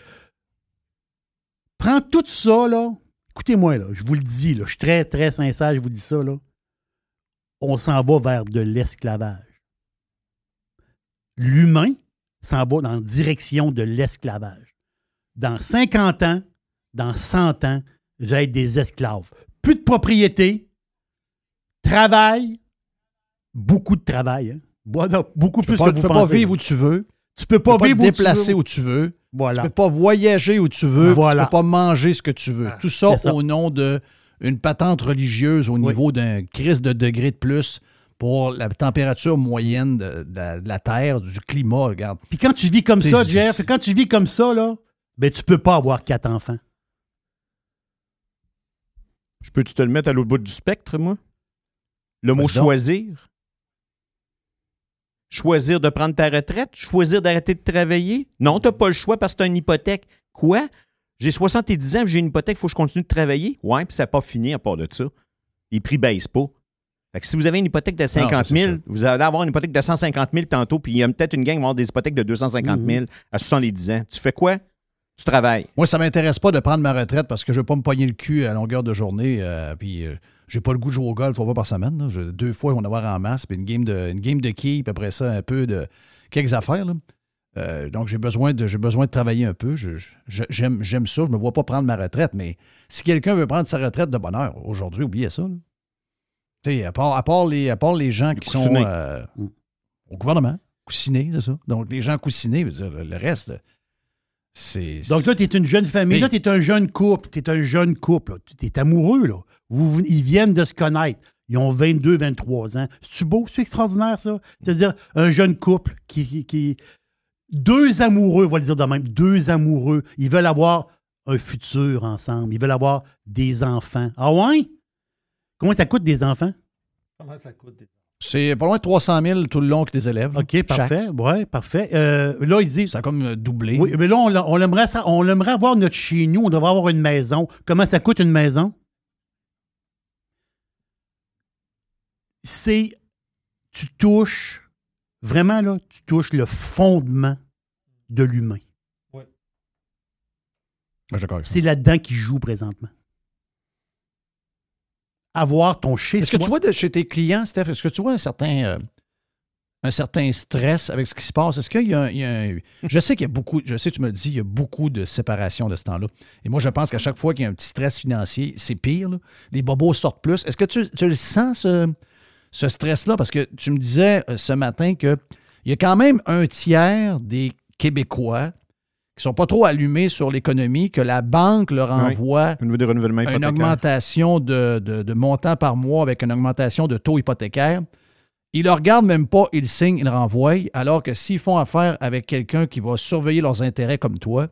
prends tout ça, là. Écoutez-moi, là, je vous le dis, là, je suis très, très sincère, je vous dis ça, là. On s'en va vers de l'esclavage. L'humain s'en va dans la direction de l'esclavage. Dans 50 ans, dans 100 ans, vous allez être des esclaves. Plus de propriété, travail, beaucoup de travail. hein. Beaucoup Tu peux plus pas, que tu vous peux pensez. pas vivre où tu veux. Tu peux pas tu peux vivre te où tu déplacer veux. où tu veux. Voilà. Tu peux pas voyager où tu veux. Voilà. Tu peux pas manger ce que tu veux. Tout ça, au nom d'une patente religieuse au niveau d'un crise de degré de plus pour la température moyenne de, de la, de la Terre, du climat, regarde. Puis quand tu vis comme ça, je- Jeff, quand tu vis comme ça, là, ben tu peux pas avoir quatre enfants. Je peux-tu te le mettre à l'autre bout du spectre, moi? Le mot donc. choisir? Choisir de prendre ta retraite? Choisir d'arrêter de travailler? Non, tu n'as pas le choix parce que tu as une hypothèque. Quoi? J'ai 70 ans, j'ai une hypothèque, il faut que je continue de travailler? Ouais, puis ça n'a pas fini à part de ça. Les prix ne baissent pas. Fait que si vous avez une hypothèque de 50 ça, c'est 000, ça. vous allez avoir une hypothèque de 150 000 tantôt, puis il y a peut-être une gang qui va avoir des hypothèques de 250 000 à 70 ans. Tu fais quoi? Tu travailles. Moi, ça m'intéresse pas de prendre ma retraite parce que je veux pas me pogner le cul à longueur de journée. euh, puis euh, j'ai pas le goût de jouer au golf une fois par semaine. là. Je- deux fois, on va en avoir en masse. Puis une game de, une game de quilles, puis après ça, un peu de quelques affaires. là. Euh, donc, j'ai besoin, de, j'ai besoin de travailler un peu. Je- je- j'aime, j'aime ça. Je me vois pas prendre ma retraite. Mais si quelqu'un veut prendre sa retraite de bonne heure, aujourd'hui, oubliez ça. Tu sais, à part, à, part les, à part les gens qui sont euh, au gouvernement, coussinés, c'est ça. Donc, les gens coussinés, je veux dire, le, reste, c'est. Donc là, tu es une jeune famille, Oui. là, tu es un jeune couple, tu es un jeune couple, tu es amoureux, là. Vous, ils viennent de se connaître. Ils ont 22, 23 ans. C'est-tu beau? C'est extraordinaire, ça? C'est-à-dire, un jeune couple qui, qui- qui- Deux amoureux, on va le dire de même, deux amoureux. Ils veulent avoir un futur ensemble. Ils veulent avoir des enfants. Ah ouais? Comment ça coûte des enfants? Comment ça coûte? des- C'est pas loin de 300 000 tout le long que des élèves. OK, Chaque. parfait. Ouais, parfait. Euh, là, ils disent. Ça a comme euh, doublé. Oui, mais là, on, on aimerait, ça- on aimerait avoir notre chez nous. On devrait avoir une maison. Comment ça coûte une maison? C'est. Tu touches. Vraiment, là, tu touches le fondement de l'humain. Ouais. C'est là-dedans qu'il joue présentement. Avoir ton chez Est-ce que tu vois de chez tes clients, Steph, est-ce que tu vois un certain, euh, un certain stress avec ce qui se passe? Est-ce qu'il y a, un- il y a un- Je sais qu'il y a beaucoup, je sais, tu me le dis, il y a beaucoup de séparation de ce temps-là. Et moi, je pense qu'à chaque fois qu'il y a un petit stress financier, c'est pire. là. Les bobos sortent plus. Est-ce que tu, tu le sens, ce, ce stress-là? Parce que tu me disais euh, ce matin qu'il y a quand même un tiers des Québécois qui sont pas trop allumés sur l'économie, que la banque leur Oui. envoie Au niveau des renouvellements une augmentation de, de, de montant par mois avec une augmentation de taux hypothécaire. Ils ne le regardent même pas, ils signent, ils le renvoient, alors que s'ils font affaire avec quelqu'un qui va surveiller leurs intérêts comme toi,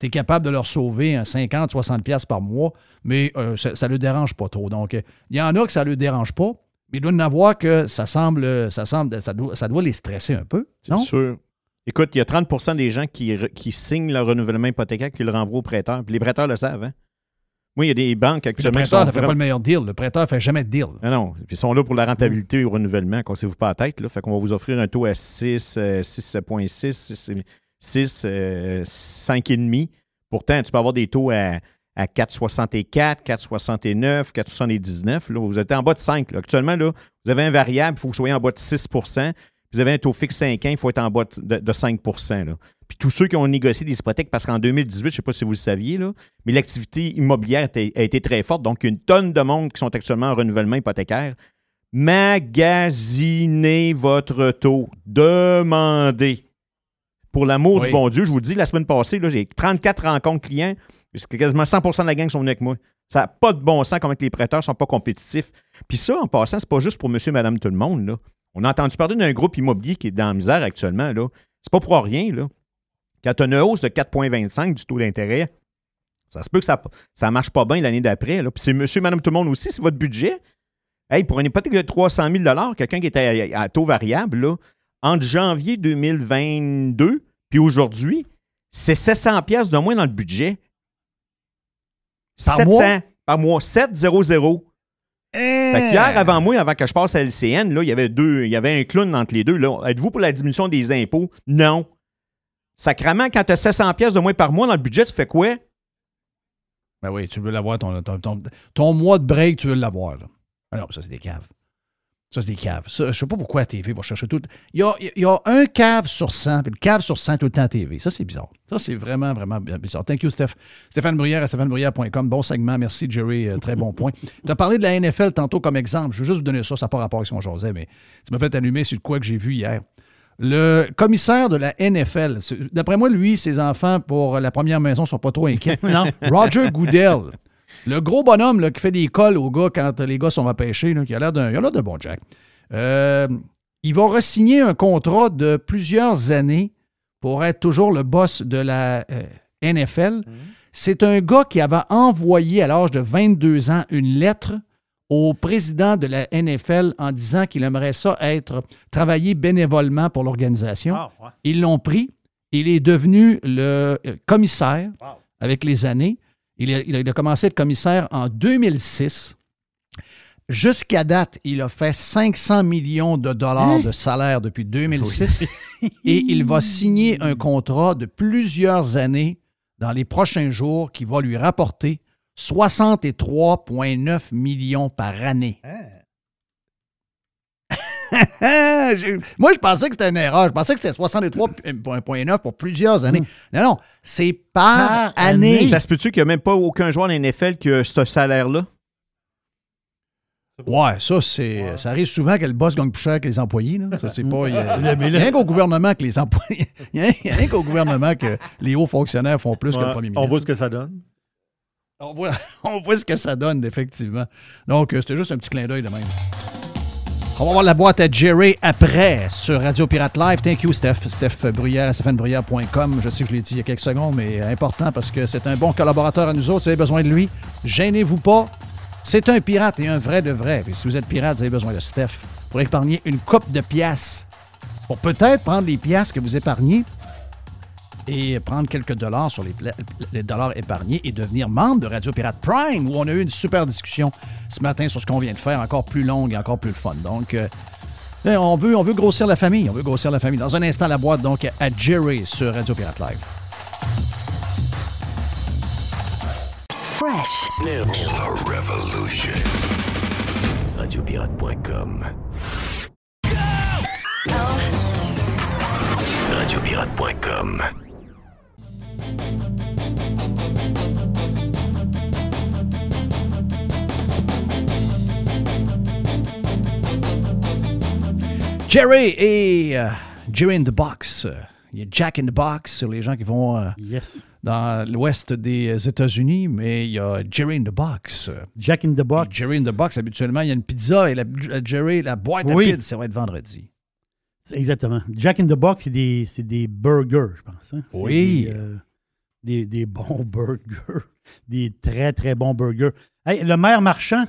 tu es capable de leur sauver un 50, 60 pièces par mois, mais euh, ça ne le dérange pas trop. Donc, euh, il y en a que ça ne le dérange pas, il doit y en avoir que ça semble, ça semble, ça doit, ça doit les stresser un peu. C'est sûr. Écoute, il y a 30% des gens qui, qui signent leur renouvellement hypothécaire qui le renvoient aux prêteurs. Puis les prêteurs le savent. Hein? Moi, il y a des banques Puis Le actuellement prêteur ne fait pas le meilleur deal. Le prêteur ne fait jamais de deal. Non, non. Puis ils sont là pour la rentabilité et le renouvellement. Cassez-vous pas la tête. Là. Fait qu'on va vous offrir un taux à 6, euh, 6,6, 6, 6 euh, 5,5. Pourtant, tu peux avoir des taux à, à 4,64, 4,69, 4,79. Là, vous êtes en bas de 5. là. Actuellement, là, vous avez un variable, il faut que vous soyez en bas de 6% Vous avez un taux fixe 5 ans, il faut être en bas de, de 5 là. Puis tous ceux qui ont négocié des hypothèques, parce qu'en 2018, je ne sais pas si vous le saviez, là, mais l'activité immobilière a été, a été très forte. Donc, il y a une tonne de monde qui sont actuellement en renouvellement hypothécaire. Magasinez votre taux. Demandez. Pour l'amour Oui. du bon Dieu, je vous le dis, la semaine passée, j'ai 34 rencontres clients. Que quasiment 100% de la gang sont venus avec moi. Ça n'a pas de bon sens comment les prêteurs ne sont pas compétitifs. Puis ça, en passant, c'est pas juste pour monsieur, madame, tout le monde. Là. On a entendu parler d'un groupe immobilier qui est dans la misère actuellement. Là. C'est pas pour rien. Là. Quand tu as une hausse de 4,25 du taux d'intérêt, ça se peut que ça ne marche pas bien l'année d'après. là. Puis c'est monsieur, madame, tout le monde aussi, c'est votre budget. Hey, pour une hypothèque de 300 000 quelqu'un qui était à, à taux variable, là, entre janvier 2022 puis aujourd'hui, c'est 700 pièces de moins dans le budget. Par 700 mois? par mois, 700. Fait que hier, avant moi, avant que je passe à LCN, là, il y avait deux, il y avait un clown entre les deux. là. Êtes-vous pour la diminution des impôts? Non. Sacrement, quand tu as 700 pièces de moins par mois dans le budget, tu fais quoi? Ben oui, tu veux l'avoir, ton, ton, ton- ton mois de break, tu veux l'avoir. là. Ah non, ça, c'est des caves. Ça, c'est des caves. Ça, je sais pas pourquoi la TV va chercher tout. Il y a, il y a un cave sur 100, puis le cave sur 100 tout le temps à TV. Ça, c'est bizarre. Ça, c'est vraiment, vraiment bizarre. Thank you, Steph. Stéphane Bruyère à stéphanebruyère.com. Bon segment. Merci, Jerry. Euh, très bon point. Tu as parlé de la NFL tantôt comme exemple. Je veux juste vous donner ça. Ça n'a pas rapport avec ce qu'on jasait, mais ça m'a fait allumer sur quoi que j'ai vu hier. Le commissaire de la NFL, d'après moi, lui, ses enfants pour la première maison sont pas trop inquiets. <laughs> Non. Roger Goodell, le gros bonhomme là, qui fait des cols aux gars quand les gars sont repêchés, là, qui a l'air d'un il a l'air de bon Jack. Euh, il va re-signer un contrat de plusieurs années pour être toujours le boss de la euh, NFL. C'est un gars qui avait envoyé à l'âge de 22 ans une lettre au président de la NFL en disant qu'il aimerait ça être travailler bénévolement pour l'organisation. Ah, ouais. Ils l'ont pris. Il est devenu le euh, commissaire avec les années. Il a, il commencé à être commissaire en 2006. Jusqu'à date, il a fait 500 millions de dollars de salaire depuis 2006 <laughs> et il va signer un contrat de plusieurs années dans les prochains jours qui va lui rapporter 63,9 millions par année. J'ai- <laughs> Moi, je pensais que c'était une erreur. Je pensais que c'était 63,9 pour plusieurs années. Non, non, c'est par, Par année. année. Ça se peut-tu qu'il n'y a même pas aucun joueur de NFL qui a ce salaire-là? Ouais, ça, c'est, ça arrive souvent que le boss gagne plus cher que les employés. Là. Ça, c'est pas. Il y a, <laughs> rien qu'au gouvernement que les employés. Il y a il y a rien qu'au gouvernement que les hauts fonctionnaires font plus que le premier on ministre. voit ce que ça donne. On voit, <laughs> on voit ce que ça donne, effectivement. Donc, euh, c'était juste un petit clin d'œil de même. On va voir la boîte à Jerry après sur Radio Pirate Live. Thank you, Steph. Steph Bruyère à stéphanebruyère.com. Je sais que je l'ai dit il y a quelques secondes, mais important parce que c'est un bon collaborateur à nous autres. Vous avez besoin de lui, gênez-vous pas. C'est un pirate et un vrai de vrai. Puis si vous êtes pirate, vous avez besoin de Steph pour épargner une coupe de pièces. Pour peut-être prendre les pièces que vous épargnez et prendre quelques dollars sur les, dollars épargnés et devenir membre de Radio Pirate Prime, où on a eu une super discussion ce matin sur ce qu'on vient de faire, encore plus longue et encore plus fun. Donc, euh, là, on, veut, on veut grossir la famille. On veut grossir la famille. Dans un instant, la boîte, donc, à Jerry sur Radio Pirate Live. Fresh. New. The revolution. Radiopirate.com. Radiopirate.com. Jerry et euh, Jerry in the Box. Il y a Jack in the Box sur les gens qui vont euh, Yes. dans l'ouest des États-Unis, mais il y a Jerry in the Box. Jack in the Box. Jerry in the Box, habituellement, il y a une pizza et la, la Jerry, la boîte Oui. à pizza, ça va être vendredi. Exactement. Jack in the Box, c'est des, c'est des burgers, je pense. hein. Oui. Des, euh, des, des bons <laughs> burgers. Des très, très bons burgers. Hey, le maire marchand.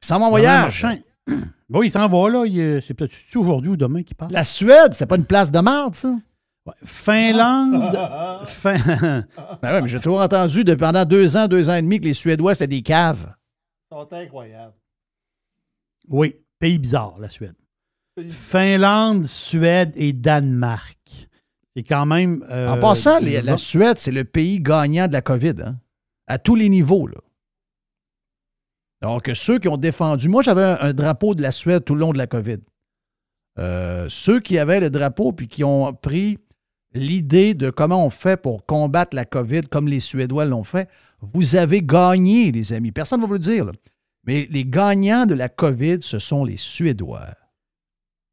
Ça va en le maire voyage. marchand. <clears throat> Bon, il s'en va là. il est- C'est peut-être aujourd'hui ou demain qu'il part. La Suède, c'est pas une place de marde, ça? Ouais. Finlande. <laughs> fin- <laughs> Ben ouais, mais j'ai toujours entendu de, pendant deux ans, deux ans et demi que les Suédois, c'était des caves. Ils sont incroyables. oui, pays bizarre, la Suède. Finlande, Suède et Danemark. C'est quand même. euh, En passant, les- la Suède, c'est le pays gagnant de la COVID, hein, à tous les niveaux. Là. Que ceux qui ont défendu, moi j'avais un, un drapeau de la Suède tout le long de la COVID. Euh, ceux qui avaient le drapeau puis qui ont pris l'idée de comment on fait pour combattre la COVID comme les Suédois l'ont fait, vous avez gagné, les amis. Personne ne va vous le dire. là. Mais les gagnants de la COVID, ce sont les Suédois.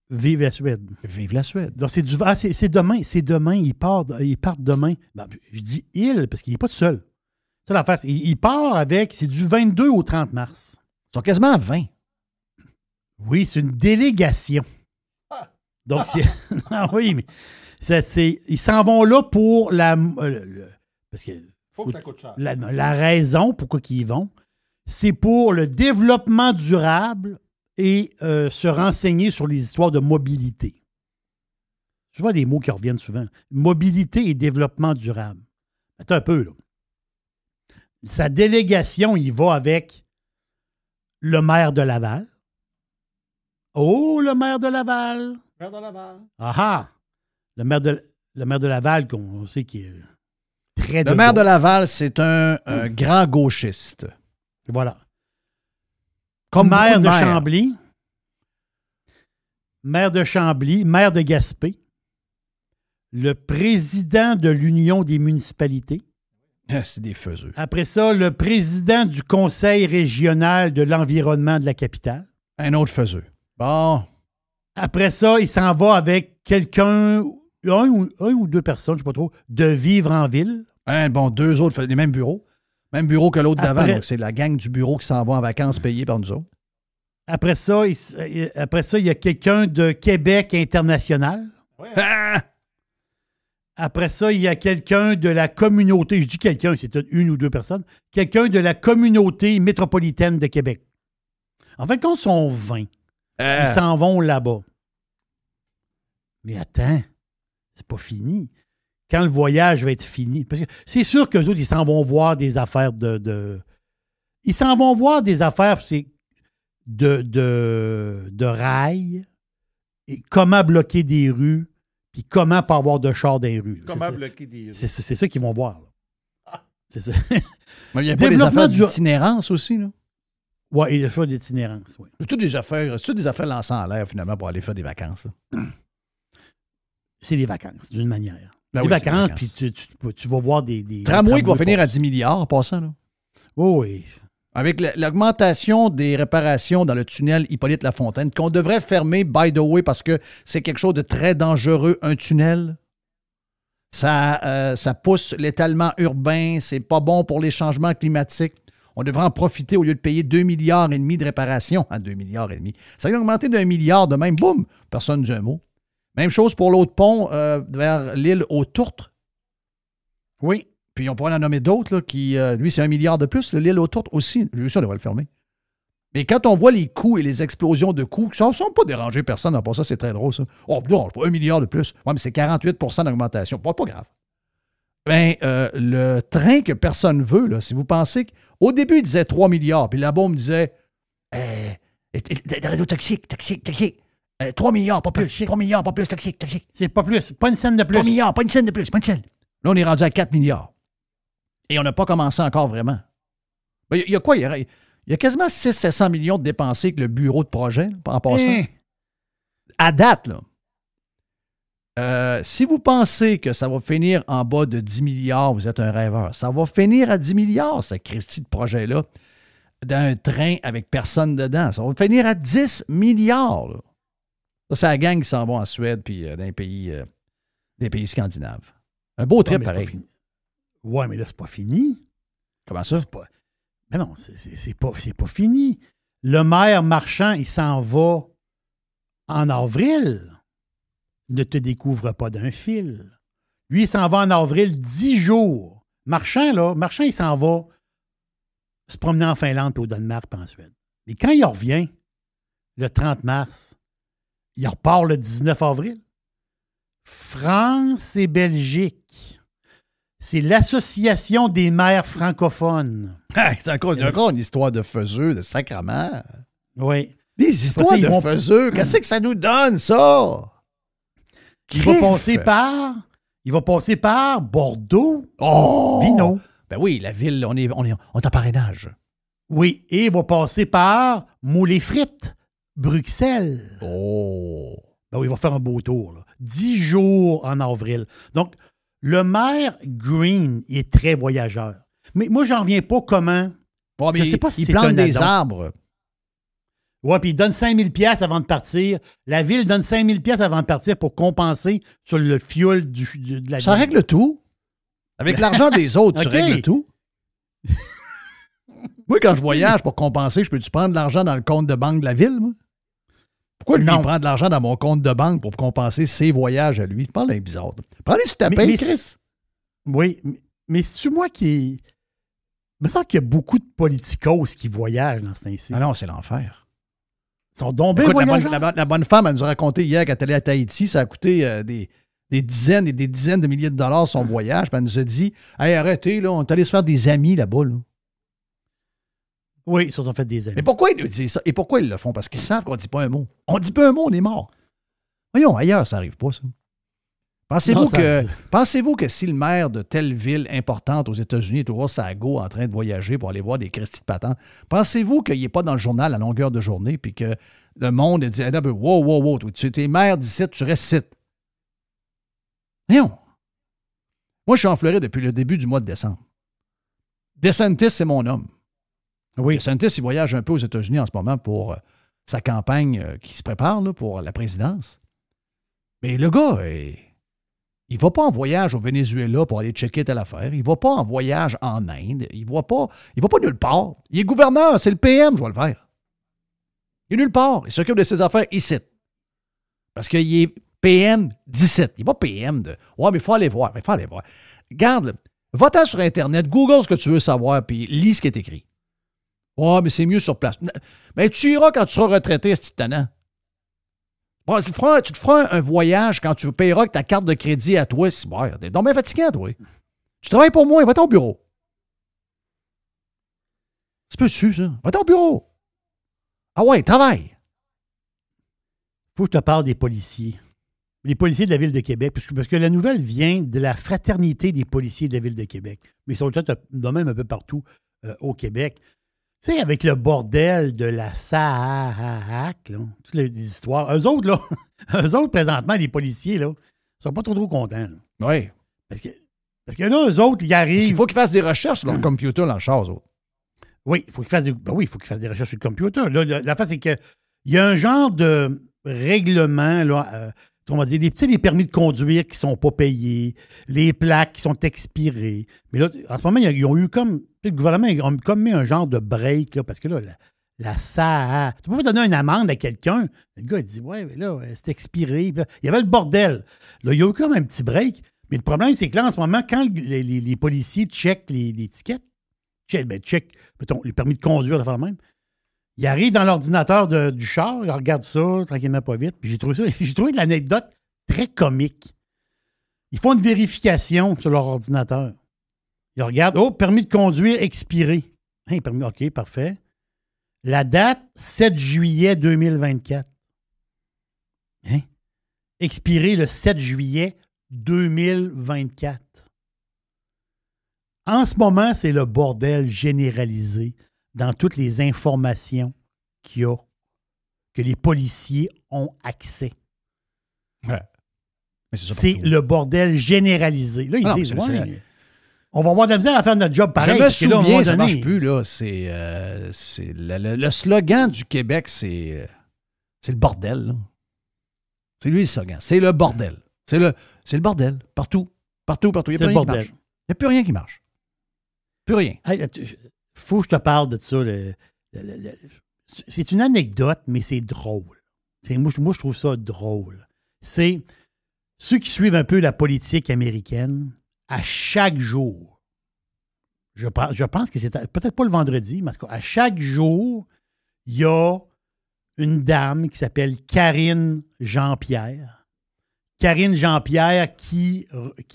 Vive la Suède. Vive la Suède. Donc, c'est, du, ah, c'est, c'est demain. C'est demain. Ils partent, ils partent demain. Ben, je dis il parce qu'il n'est pas tout seul. C'est la face. Il, il part avec. C'est du 22 au 30 mars. Ils sont quasiment à 20. Oui, c'est une délégation. Donc, c'est. <laughs> Ah oui, mais. c'est- c'est- ils s'en vont là pour la. euh, le- parce que. Faut que ça coûte cher. La, la raison pourquoi ils y vont, c'est pour le développement durable et euh, se renseigner sur les histoires de mobilité. Tu vois des mots qui reviennent souvent. Mobilité et développement durable. Attends un peu, là. Sa délégation, il va avec le maire de Laval. Oh, le maire de Laval. Merde dans la barre. Ah ah! Le maire de, le maire de Laval, qu'on sait qui est très Le maire de Laval, c'est un, un grand gauchiste. Voilà. Comme maire de. Chambly, maire de Chambly, maire de Gaspé, le président de l'Union des municipalités. Ah, C'est des faiseux. Après ça, le président du Conseil régional de l'environnement de la capitale. Un autre faiseux. Bon. Après ça, il s'en va avec quelqu'un, un ou, un ou deux personnes, je ne sais pas trop, de vivre en ville. Hein, bon, deux autres, les mêmes bureaux. Même bureau que l'autre d'avant. Donc, c'est la gang du bureau qui s'en va en vacances payées par nous autres. Après ça, il, après ça, il y a quelqu'un de Québec international. Ah! Après ça, il y a quelqu'un de la communauté, je dis quelqu'un, c'est peut-être une ou deux personnes, quelqu'un de la communauté métropolitaine de Québec. En fait, quand ils sont 20, Ah. ils s'en vont là-bas. Mais attends, c'est pas fini. Quand le voyage va être fini, parce que c'est sûr qu'eux autres, ils s'en vont voir des affaires de. de- ils s'en vont voir des affaires c'est de, de, de rails, et comment bloquer des rues, puis comment pas avoir de char dans les rues. Comment bloquer des rues? C'est c'est- c'est ça qu'ils vont voir. là. C'est ça. <laughs> Mais il y a pas des affaires d'itinérance aussi, là. Ouais, et des fois d'itinérance, oui. C'est toutes des affaires, toutes des affaires lancées en l'air, finalement, pour aller faire des vacances. là. C'est des vacances, d'une manière. Ben oui, vacances, puis tu, tu- tu vas voir des. des Tramway qui va finir à passer. 10 milliards en passant, là. Oui, oui. Avec la- l'augmentation des réparations dans le tunnel Hippolyte Lafontaine, qu'on devrait fermer, by the way, parce que c'est quelque chose de très dangereux, un tunnel. Ça, euh, ça pousse l'étalement urbain, c'est pas bon pour les changements climatiques. On devrait en profiter au lieu de payer 2 milliards et demi de réparation. Ah, 2 milliards et demi. Ça vient d'augmenter d'un milliard de même, boum, personne ne dit un mot. Même chose pour l'autre pont euh, vers l'île aux Tourtres. Oui. Puis on pourrait en nommer d'autres, qui, euh, lui, c'est un milliard de plus. le- L'île aux Tourtres aussi. Lui, ça, on devrait le fermer. Mais quand on voit les coûts et les explosions de coûts, ça ne semble pas déranger personne. En ça, c'est très drôle, ça. Oh, non, un milliard de plus. Ouais, mais c'est 48% d'augmentation. Pas, pas grave. Ben, euh, le train que personne veut, là, si vous pensez qu'au début, il disait 3 milliards, puis là-bas, on me disait euh, toxique, toxique, toxique. Euh, 3 milliards, pas plus. 3 milliards, pas plus, toxique, toxique. C'est pas plus. Pas une scène de plus. 3 milliards, pas une scène de plus, pas une scène. Là, on est rendu à 4 milliards. Et on n'a pas commencé encore vraiment. Ben, Il y, a quoi? Il y a, il y a quasiment 600-700 millions de dépensés avec le bureau de projet, là, en passant. Hein? À date, là. Euh, si vous pensez que ça va finir en bas de 10 milliards, vous êtes un rêveur. Ça va finir à 10 milliards, ce Christy de projet-là, d'un train avec personne dedans. Ça va finir à 10 milliards. là. Ça, c'est la gang qui s'en va en Suède puis euh, dans les pays, euh, des pays scandinaves. Un beau trip, pareil. Ouais, mais là, c'est pas fini. Comment ça? C'est pas. Mais non, c'est- c'est c'est pas, c'est pas fini. Le maire marchand, il s'en va en avril. Ne te découvre pas d'un fil. Lui, il s'en va en avril dix jours. Marchand, là, Marchand, il s'en va se promener en Finlande, puis au Danemark, puis en Suède. Mais quand il revient, le 30 mars, il repart le 19 avril. France et Belgique. C'est l'Association des maires francophones. <laughs> Ah, c'est encore, encore une histoire de faiseux, de sacrement. Oui. Des histoires de vont- faiseux. Qu'est-ce que ça nous donne, ça? Il va passer par. Il va passer par Bordeaux. Oh! Vino. Ben oui, la ville, on est, on est, on est en parrainage. Oui. Et il va passer par Moulin Frites, Bruxelles. Oh! Ben oui, il va faire un beau tour. là. Dix jours en avril. Donc, le maire Green, il est très voyageur. Mais moi, j'en reviens pas comment. Bon, mais Je sais pas si il plante des arbres. Ouais, puis il donne 5000 pièces avant de partir. La ville donne 5000 pièces avant de partir pour compenser sur le fuel du, du- de la Ça ville. règle tout. Avec l'argent des autres, tu <laughs> règles tout. <laughs> moi, quand je voyage pour compenser, je peux-tu prendre de l'argent dans le compte de banque de la ville, moi? Pourquoi lui, Non. il prend de l'argent dans mon compte de banque pour compenser ses voyages à lui? Tu parles d'un bizarre. Prends-les sur ta paye, Chris. Oui, mais, mais c'est-tu moi qui. Il me semble qu'il y a beaucoup de politicos qui voyagent dans ce temps-ci. Ah non, c'est l'enfer. Ils sont Écoute, la, bonne, voyageurs. la bonne- la bonne femme, elle nous a raconté hier qu'elle est allée à Tahiti, ça a coûté euh, des, des dizaines et des dizaines de milliers de dollars son voyage. Puis elle nous a dit Hey, arrêtez, là, on est allé se faire des amis là-bas. Là. Oui, ils se sont fait des amis. Mais pourquoi ils nous disent ça? Et pourquoi ils le font? Parce qu'ils savent qu'on ne dit pas un mot. On ne dit pas un mot, on est mort. Voyons, ailleurs, ça n'arrive pas, ça. Pensez-vous Non, que, pensez-vous que si le maire de telle ville importante aux États-Unis est toujours sa go en train de voyager pour aller voir des Christy de patents, pensez-vous qu'il n'est pas dans le journal à longueur de journée puis que le monde dit ah, ben, Wow, wow, wow, tu es maire d'ici, tu restes. Voyons. Moi, je suis en Floride depuis le début du mois de décembre. DeSantis, c'est mon homme. Oui. DeSantis, il voyage un peu aux États-Unis en ce moment pour euh, sa campagne euh, qui se prépare là, pour la présidence. Mais le gars, il ne va pas en voyage au Venezuela pour aller checker telle affaire. Il ne va pas en voyage en Inde. Il ne va pas, il va pas nulle part. Il est gouverneur, c'est le PM, je vais le faire. Il est nulle part. Il s'occupe de ses affaires ici. Parce qu'il est PM 17. Il n'est pas PM de Ouais, mais il faut aller voir. Il faut aller voir. Garde, va-t'en sur Internet, Google ce que tu veux savoir, puis lis ce qui est écrit. Ouais, mais c'est mieux sur place. Mais tu iras quand tu seras retraité, ce tu, feras, tu te feras un, voyage quand tu payeras ta carte de crédit à toi. C'est bon, t'es donc bien fatiguant, toi. Tu travailles pour moi, va-t'en au bureau. C'est peu dessus, ça? Va-t'en au bureau. Ah ouais, travaille. faut que je te parle des policiers. Les policiers de la Ville de Québec, parce que, parce que la nouvelle vient de la fraternité des policiers de la Ville de Québec. Mais ils sont peut-être de même un peu partout euh, au Québec. Tu sais, avec le bordel de la SAAC, là, toutes les, histoires. Eux autres, là, <laughs> eux autres, présentement, les policiers, là, sont pas trop, trop contents. Oui. Parce que, parce que là, eux autres, ils arrivent. Il faut qu'ils fassent des recherches sur leur computer dans le char, eux autres. Oui, il faut qu'il fasse des, ben oui, faut qu'il fasse des recherches sur le computer. Là, la, la face, c'est qu'il y a un genre de règlement, là, euh, on va dire, petits les permis de conduire qui ne sont pas payés, les plaques qui sont expirées. Mais là, en ce moment, ils ont eu comme. Le gouvernement a comme mis un genre de break, là, parce que là, la, la SAA. Tu peux pas donner une amende à quelqu'un. Le gars, il dit Ouais, mais là, c'est expiré. Il y avait le bordel. Là, il y a eu comme un petit break. Mais le problème, c'est que là, en ce moment, quand les, les- les policiers checkent les, les tickets, check, ben, check mettons, les permis de conduire, de faire même. Ils arrivent dans l'ordinateur du char, ils regardent ça tranquillement, pas vite. Puis j'ai trouvé ça, <laughs> j'ai trouvé l'anecdote très comique. Ils font une vérification sur leur ordinateur. Ils regardent, oh, permis de conduire expiré. Hein, permis, OK, parfait. La date, 7 juillet 2024. Hein? Expiré le 7 juillet 2024. En ce moment, c'est le bordel généralisé dans toutes les informations qu'il y a, que les policiers ont accès. Ouais. C'est le bordel généralisé. Là, ils Ah non, disent, ouais, on va avoir de la misère à faire notre job pareil. je me là, souviens, ça donné- marche plus, là. C'est, euh, le, le- le slogan du Québec, c'est, euh, c'est le bordel. C'est lui le slogan. C'est le bordel. C'est le, c'est le bordel. Partout. Partout, partout. Il n'y a plus rien qui marche. Il n'y a plus rien qui marche. Plus rien. Hey, tu- faut que je te parle de ça. c'est une anecdote, mais c'est drôle. Moi, moi, je trouve ça drôle. C'est ceux qui suivent un peu la politique américaine, à chaque jour, je, pense- que c'est peut-être pas le vendredi, mais à chaque jour, il y a une dame qui s'appelle Karine Jean-Pierre Karine Jean-Pierre, qui,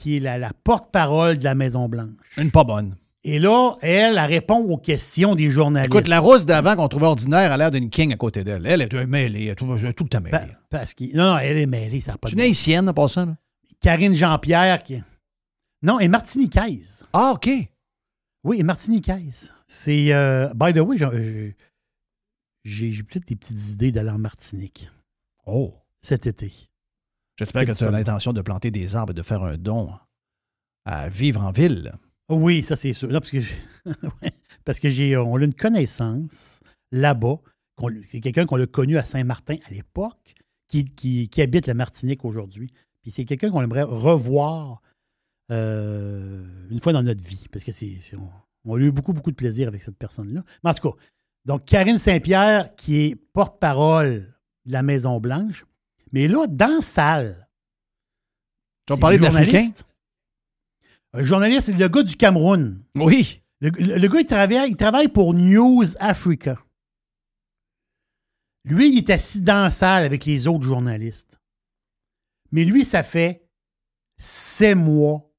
est la, la porte-parole de la Maison-Blanche. Une pas bonne. Et là, elle, elle répond aux questions des journalistes. Écoute, la rousse d'avant qu'on trouvait ordinaire a l'air d'une king à côté d'elle. Elle est mêlée, elle est tout, tout le temps mêlée. Pa- parce que, non, non, elle est mêlée, ça n'a pas C'est de une bon haïtienne, en passant. là. Karine Jean-Pierre, qui... Non, est martiniquaise. Ah, OK. Oui, est martiniquaise. C'est... euh, by the way, j'ai- peut-être des petites idées d'aller en Martinique Oh. cet été. J'espère Que tu as l'intention de planter des arbres et de faire un don à vivre en ville. Oui, ça c'est sûr. Parce que <laughs> parce que j'ai on a une connaissance là-bas. C'est quelqu'un qu'on a connu à Saint-Martin à l'époque, qui, qui- qui habite la Martinique aujourd'hui. Puis c'est quelqu'un qu'on aimerait revoir euh, une fois dans notre vie. Parce que c'est. on, on a eu beaucoup, beaucoup de plaisir avec cette personne-là. Mais en tout cas, donc Karine Saint-Pierre, qui est porte-parole de la Maison-Blanche, mais là, dans la salle. Tu vas parler d'Africains? Un journaliste, c'est le gars du Cameroun. Oui. Le, le- le gars, il travaille, il travaille pour News Africa. Lui, il est assis dans la salle avec les autres journalistes. Mais lui, ça fait sept mois,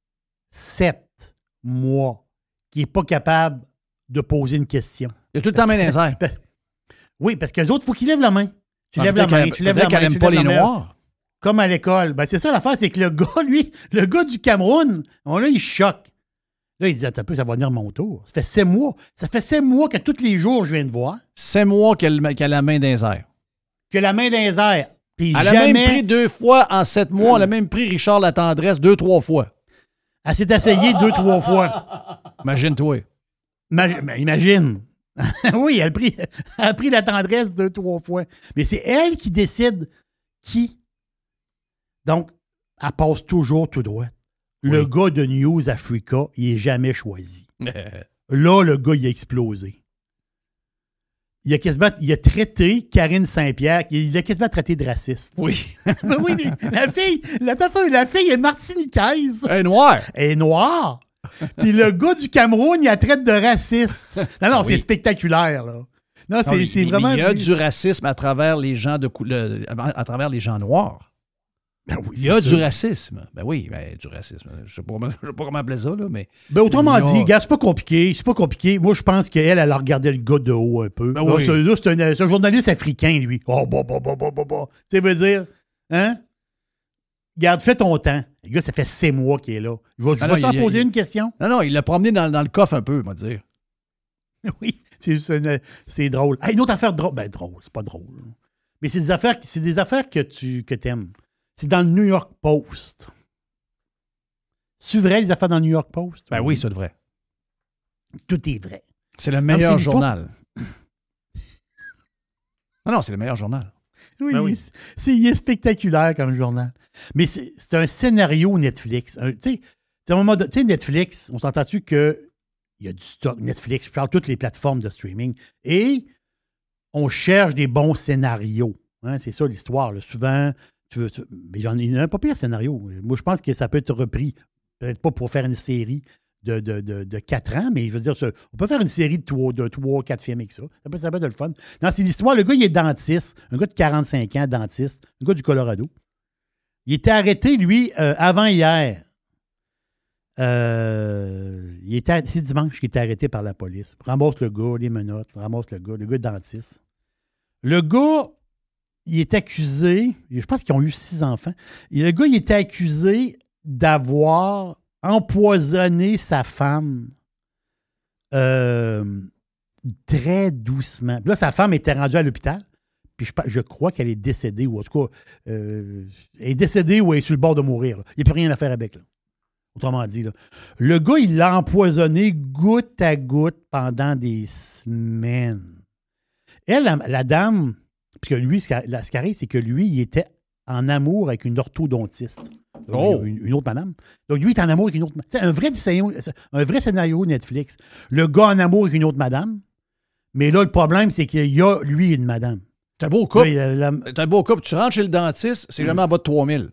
sept mois qu'il n'est pas capable de poser une question. Il a tout le temps main les. <laughs> Oui, parce que les autres, il faut qu'ils lèvent la main. Tu Ah, lèves la main, tu lèves la main. tu pas lèves les la main. Noirs. Comme à l'école. Ben, c'est ça l'affaire, c'est que le <laughs> gars, lui, le gars du Cameroun, on, là, il choque. Là, il dit, attends un peu, ça va venir mon tour. Ça fait sept mois. Ça fait sept mois que tous les jours, je viens de voir C'est moi qu'elle a la main dans les airs. que la main dans les airs. Puis Elle a même pris deux fois en sept mois. Elle a même pris Richard la tendresse deux, trois fois. elle s'est essayée deux, trois fois. Imagine-toi. Imagine. ben, imagine. <laughs> oui, elle a, pris, elle a pris la tendresse deux, trois fois. Mais c'est elle qui décide qui. Donc, elle passe toujours tout droit. Le gars de News Africa, il n'est jamais choisi. <laughs> Là, le gars, il a explosé. Il a quasiment il a traité Karine Saint-Pierre, il a quasiment traité de raciste. Oui. <laughs> Ben oui, mais la fille, la, la fille est martiniquaise. Elle est noire. Elle est noire. Puis le gars du Cameroun, il la traite de raciste. Non, non, Ah oui. c'est spectaculaire, là. Non, Non, c'est mais- mais vraiment. Il y a du racisme à travers les gens de à travers les gens noirs. Ben oui, Il y a du racisme. Ben oui, ben, du racisme. Je ne sais, pas comment- <laughs> je sais pas comment appeler ça, là, mais. Ben, autrement dit, gars, c'est pas compliqué. C'est pas compliqué. Moi, je pense qu'elle, elle a regardé le gars de haut un peu. Ben Là, oui. c'est un, journaliste africain, lui. Oh, bah, bah, bah, bah, bah, bah. Tu sais, veut dire, hein? Garde, fais ton temps. Le gars, ça fait six mois qu'il est là. Je vais, Ah t'en poser il- une question? Non, non, il l'a promené dans, dans le coffre un peu, on va dire. Oui, c'est c'est drôle. Ah, une autre affaire drôle. Ben, drôle, c'est pas drôle. Mais c'est des affaires, c'est des affaires que tu que aimes. C'est dans le New York Post. C'est vrai, les affaires dans le New York Post? Ben oui, c'est vrai. Tout est vrai. C'est le meilleur journal. Non, non, c'est le meilleur journal. Oui, Ben il oui. est- c'est, il est spectaculaire comme journal. Mais c'est, c'est un scénario Netflix. Un- Tu sais, c'est un moment de- tu sais, Netflix, on s'entend-tu que il y a du stock Netflix, je parle de toutes les plateformes de streaming, et on cherche des bons scénarios. hein, c'est ça l'histoire. là. Souvent, tu veux, tu- mais j'en ai un pas pire scénario. Moi, je pense que ça peut être repris, peut-être pas pour faire une série de, de, de, de 4 ans, mais je veux dire, on peut faire une série de 3, de 3 4 films avec ça. Ça peut, être le fun. Non, c'est l'histoire. Le gars, il est dentiste, un gars de 45 ans, dentiste, un gars du Colorado. Il était arrêté, lui, euh, avant hier. Euh, il c'est dimanche qu'il était arrêté par la police. Ramasse le gars, les menottes, ramasse le gars, le gars est dentiste. Le gars, il est accusé, je pense qu'ils ont eu six enfants. Et le gars, il était accusé d'avoir empoisonné sa femme euh, très doucement. Puis Là, sa femme était rendue à l'hôpital. Puis je, crois qu'elle est décédée, ou en tout cas, euh, elle est décédée ou elle est sur le bord de mourir. Il n'y a plus rien à faire avec. là. Autrement dit, là. le gars, il l'a empoisonné goutte à goutte pendant des semaines. Elle, la dame, parce que lui, ce qui arrive, c'est que lui, il était en amour avec une orthodontiste. Donc, Oh! Une, une autre madame. Donc, lui, il est en amour avec une autre madame. Un vrai, scénario, un vrai scénario Netflix. Le gars en amour avec une autre madame. Mais là, le problème, c'est qu'il y a, lui, une madame. T'as beau couple. La- T'as un beau couple. Tu rentres chez le dentiste, c'est jamais en bas de 3000.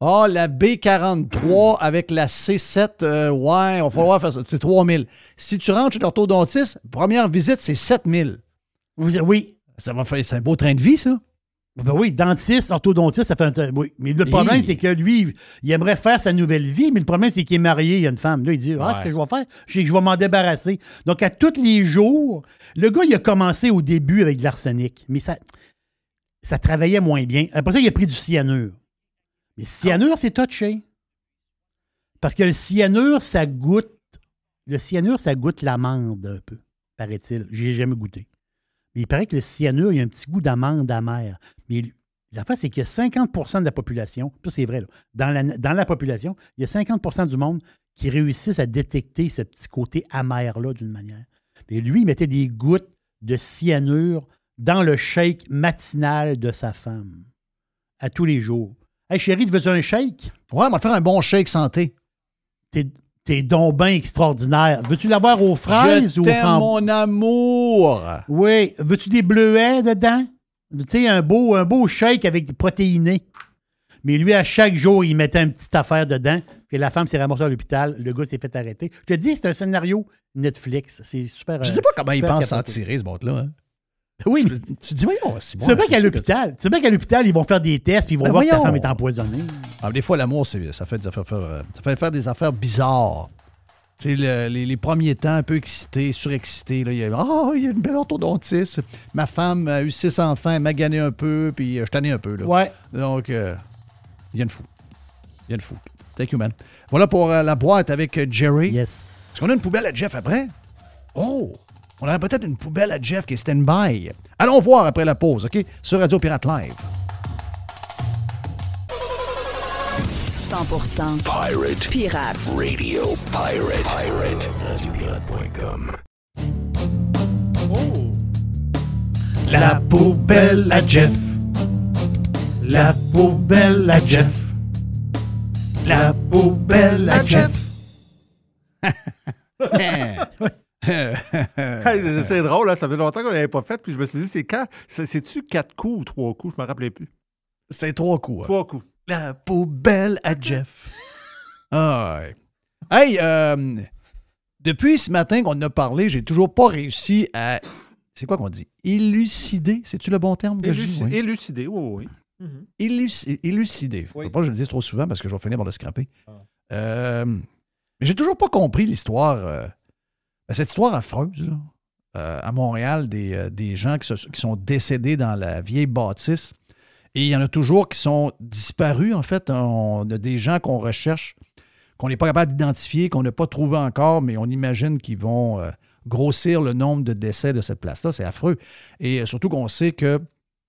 Ah, la B43 <clears throat> avec la C7, euh, ouais, il va falloir faire ça. C'est 3000. Si tu rentres chez l'orthodontiste, première visite, c'est 7000. Oui. Ça va faire, c'est un beau train de vie, ça. Ben oui, dentiste, orthodontiste, ça fait un. Oui. Mais le problème, c'est que lui, il aimerait faire sa nouvelle vie, mais le problème, c'est qu'il est marié, il y a une femme. Là, il dit Ah, Ouais. ce que je vais faire, je, je vais m'en débarrasser. Donc, à tous les jours, le gars, il a commencé au début avec de l'arsenic, mais ça, ça travaillait moins bien. Après ça, il a pris du cyanure. Mais le cyanure, c'est touché. Parce que le cyanure, ça goûte. Le cyanure, ça goûte l'amande un peu, paraît-il. J'ai jamais goûté. Mais il paraît que le cyanure, il y a un petit goût d'amande amère. Mais la face, c'est qu'il y a 50% de la population, ça c'est vrai, là, dans, la, dans la population, il y a 50% du monde qui réussissent à détecter ce petit côté amer-là d'une manière. Et lui, il mettait des gouttes de cyanure dans le shake matinal de sa femme, à tous les jours. Hey chérie, tu veux un shake? Ouais, on va te faire un bon shake santé. T'es, t'es donc bien extraordinaire. Veux-tu l'avoir aux fraises Je ou aux framboises? mon amour. Oui. Veux-tu des bleuets dedans? Tu sais, un beau, un beau shake avec des protéinés. Mais lui, à chaque jour, il mettait une petite affaire dedans. Puis la femme s'est ramassée à l'hôpital. Le gars s'est fait arrêter. Je te dis, c'est un scénario Netflix. C'est super. Je euh, sais pas comment il pense s'en tirer, ce bot-là. Hein. Oui. Tu te dis, voyons, c'est Tu sais bien qu'à l'hôpital, tu sais bien qu'à l'hôpital, ils vont faire des tests puis ils vont Ben voir que ta femme est empoisonnée. Ah, des fois, l'amour, c'est- ça fait, des affaires, faire- ça fait faire des affaires bizarres. Tu sais, le- les, les premiers temps, un peu excités, surexcités. Là, il y a, oh, il y a une belle orthodontiste. Ma femme a eu six enfants, elle m'a gagné un peu, puis euh, je tannais un peu. Là. Ouais. Donc, euh, il y a une fou. Il y a une fou. Thank you, man. Voilà pour euh, la boîte avec euh, Jerry. Yes. Est-ce qu'on a une poubelle à Jeff après? Oh! On aurait peut-être une poubelle à Jeff qui est stand-by. Allons voir après la pause, OK? Sur Radio Pirate Live. 100% Pirate pirate. Radio Pirate. Pirate. RadioPirate.com. La poubelle à Jeff. La poubelle à Jeff. La poubelle à Jeff. <laughs> <laughs> Hey, c'est, drôle, hein, ça fait longtemps qu'on l'avait pas fait, puis je me suis dit, c'est quand? C'est- C'est-tu quatre coups ou trois coups? Je me rappelais plus. C'est trois coups. hein. Trois coups. La poubelle à Jeff. <laughs> Ah, ouais. Hey, euh, depuis ce matin qu'on a parlé, j'ai toujours pas réussi à. C'est quoi qu'on dit? Élucider? C'est-tu le bon terme que je dis? Éluci- Oui. Élucidé, oui, oui. Éluci- élucider. Faut Oui. pas que je le dise trop souvent parce que je vais finir par le scraper. Ah. Euh, mais j'ai toujours pas compris l'histoire. euh, cette histoire affreuse, euh, à Montréal, des, euh, gens qui, sont décédés dans la vieille bâtisse. Et il y en a toujours qui sont disparus, en fait. On a des gens qu'on recherche, qu'on n'est pas capable d'identifier, qu'on n'a pas trouvé encore, mais on imagine qu'ils vont euh, grossir le nombre de décès de cette place-là. C'est affreux. Et surtout qu'on sait que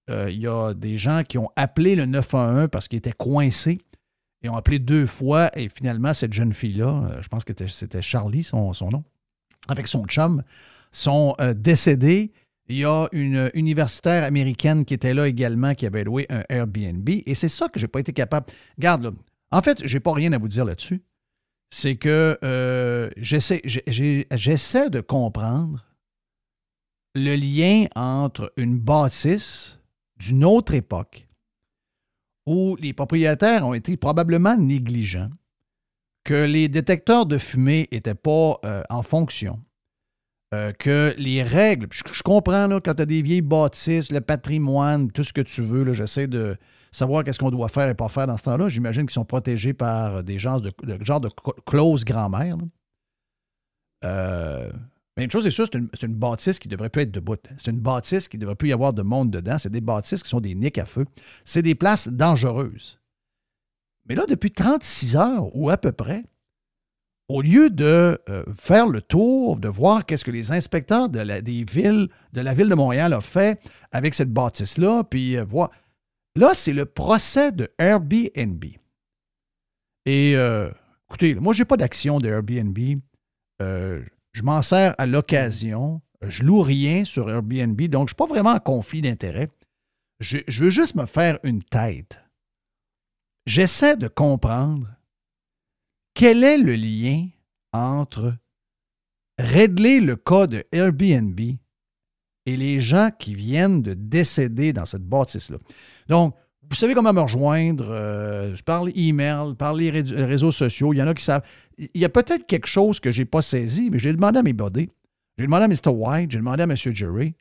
il y a des gens qui ont appelé le 911 parce qu'ils étaient coincés et ont appelé deux fois. Et finalement, cette jeune fille-là, je pense que c'était- Charlie, son nom, avec son chum, sont euh, décédés. Il y a une universitaire américaine qui était là également, qui avait loué un Airbnb. Et c'est ça que j'ai pas été capable. Regarde, là. En fait, j'ai pas rien à vous dire là-dessus. C'est que euh, j'essaie de comprendre le lien entre une bâtisse d'une autre époque où les propriétaires ont été probablement négligents, que les détecteurs de fumée n'étaient pas euh, en fonction, euh, que les règles, je, comprends là, quand tu as des vieilles bâtisses, le patrimoine, tout ce que tu veux, j'essaie de savoir qu'est-ce qu'on doit faire et pas faire dans ce temps-là. J'imagine qu'ils sont protégés par des genres de, de- genre grand-mère. Euh, mais une chose est sûre, c'est une, bâtisse qui devrait plus être debout. C'est une bâtisse qui ne devrait plus y avoir de monde dedans. C'est des bâtisses qui sont des niques à feu. C'est des places dangereuses. Mais là, depuis 36 heures, ou à peu près, au lieu de euh, faire le tour, de voir qu'est-ce que les inspecteurs de la, des villes, de la ville de Montréal ont fait avec cette bâtisse-là, puis euh, voir. Là, c'est le procès de Airbnb. Et euh, écoutez, moi, je n'ai pas d'action de Airbnb. Je m'en sers à l'occasion. Je loue rien sur Airbnb, donc je ne suis pas vraiment en conflit d'intérêt. Je veux juste me faire une tête. J'essaie de comprendre quel est le lien entre régler le cas de Airbnb et les gens qui viennent de décéder dans cette bâtisse-là. Donc, vous savez comment me rejoindre euh, par email, par les ré- réseaux sociaux. Il y en a qui savent. Il y a peut-être quelque chose que je n'ai pas saisi, mais j'ai demandé à mes buddies. J'ai demandé à Mr. White, j'ai demandé à M. Jerry.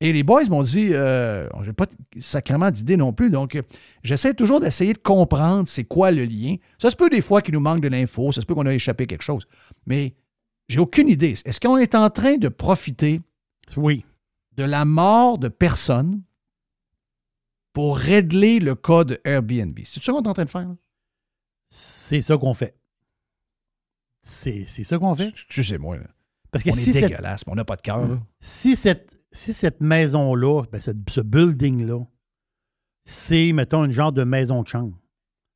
Et les boys m'ont dit, euh, j'ai pas sacrément d'idée non plus, donc j'essaie toujours d'essayer de comprendre c'est quoi le lien. Ça se peut des fois qu'il nous manque de l'info, ça se peut qu'on a échappé quelque chose, mais j'ai aucune idée. Est-ce qu'on est en train de profiter Oui. de la mort de personnes pour régler le cas de Airbnb? C'est ça qu'on est en train de faire? C'est ça qu'on fait. C'est ça qu'on fait? Excusez-moi. là. Parce que on si est dégueulasse, mais on n'a pas de cœur. si cette, si cette maison-là, ben, ce building-là, c'est, mettons, une genre de maison de chambre,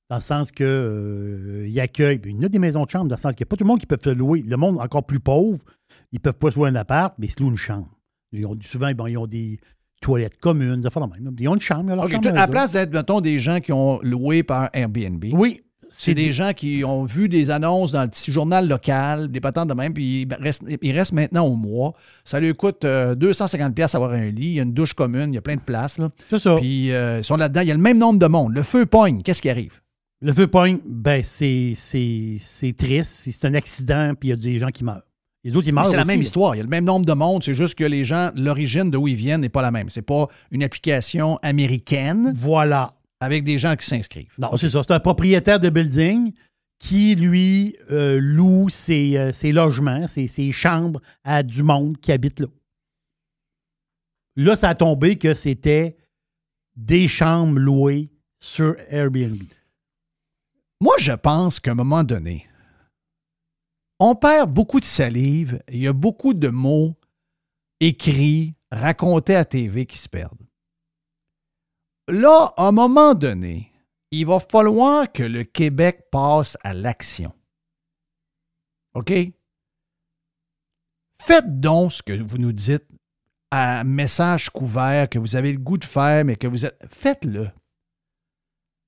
dans le sens que euh, il accueille, puis il y a des maisons de chambre, dans le sens qu'il n'y a pas tout le monde qui peut se louer. Le monde encore plus pauvre, ils ne peuvent pas se louer un appart, mais ils se louent une chambre. Ils ont, souvent, bon, ils ont des toilettes communes, de même. Ils ont une chambre. ils ont leur chambre à la place d'être, mettons, des gens qui ont loué par Airbnb. Oui. C'est des gens qui ont vu des annonces dans le petit journal local, des patentes de même, puis ils restent, ils restent maintenant au mois. Ça lui coûte euh, 250$ piastres avoir un lit, il y a une douche commune, il y a plein de places. C'est ça. Puis euh, ils sont là-dedans, il y a le même nombre de monde. Le feu pogne, qu'est-ce qui arrive? Le feu pogne, ben, c'est triste. C'est un accident, puis il y a des gens qui meurent. Les autres, ils meurent C'est la même histoire. Il y a le même nombre de monde. C'est juste que les gens, l'origine de où ils viennent n'est pas la même. C'est pas une application américaine. Voilà. Avec des gens qui s'inscrivent. Non, c'est ça. C'est un propriétaire de building qui, lui, euh, loue ses, euh, ses logements, ses, ses chambres à du monde qui habite là. Là, ça a tombé que c'était des chambres louées sur Airbnb. Moi, je pense qu'à un moment donné, on perd beaucoup de salive. Il y a beaucoup de mots écrits, racontés à TV qui se perdent. Là, à un moment donné, il va falloir que le Québec passe à l'action. OK? Faites donc ce que vous nous dites à message couvert, que vous avez le goût de faire, mais que vous êtes. Faites-le.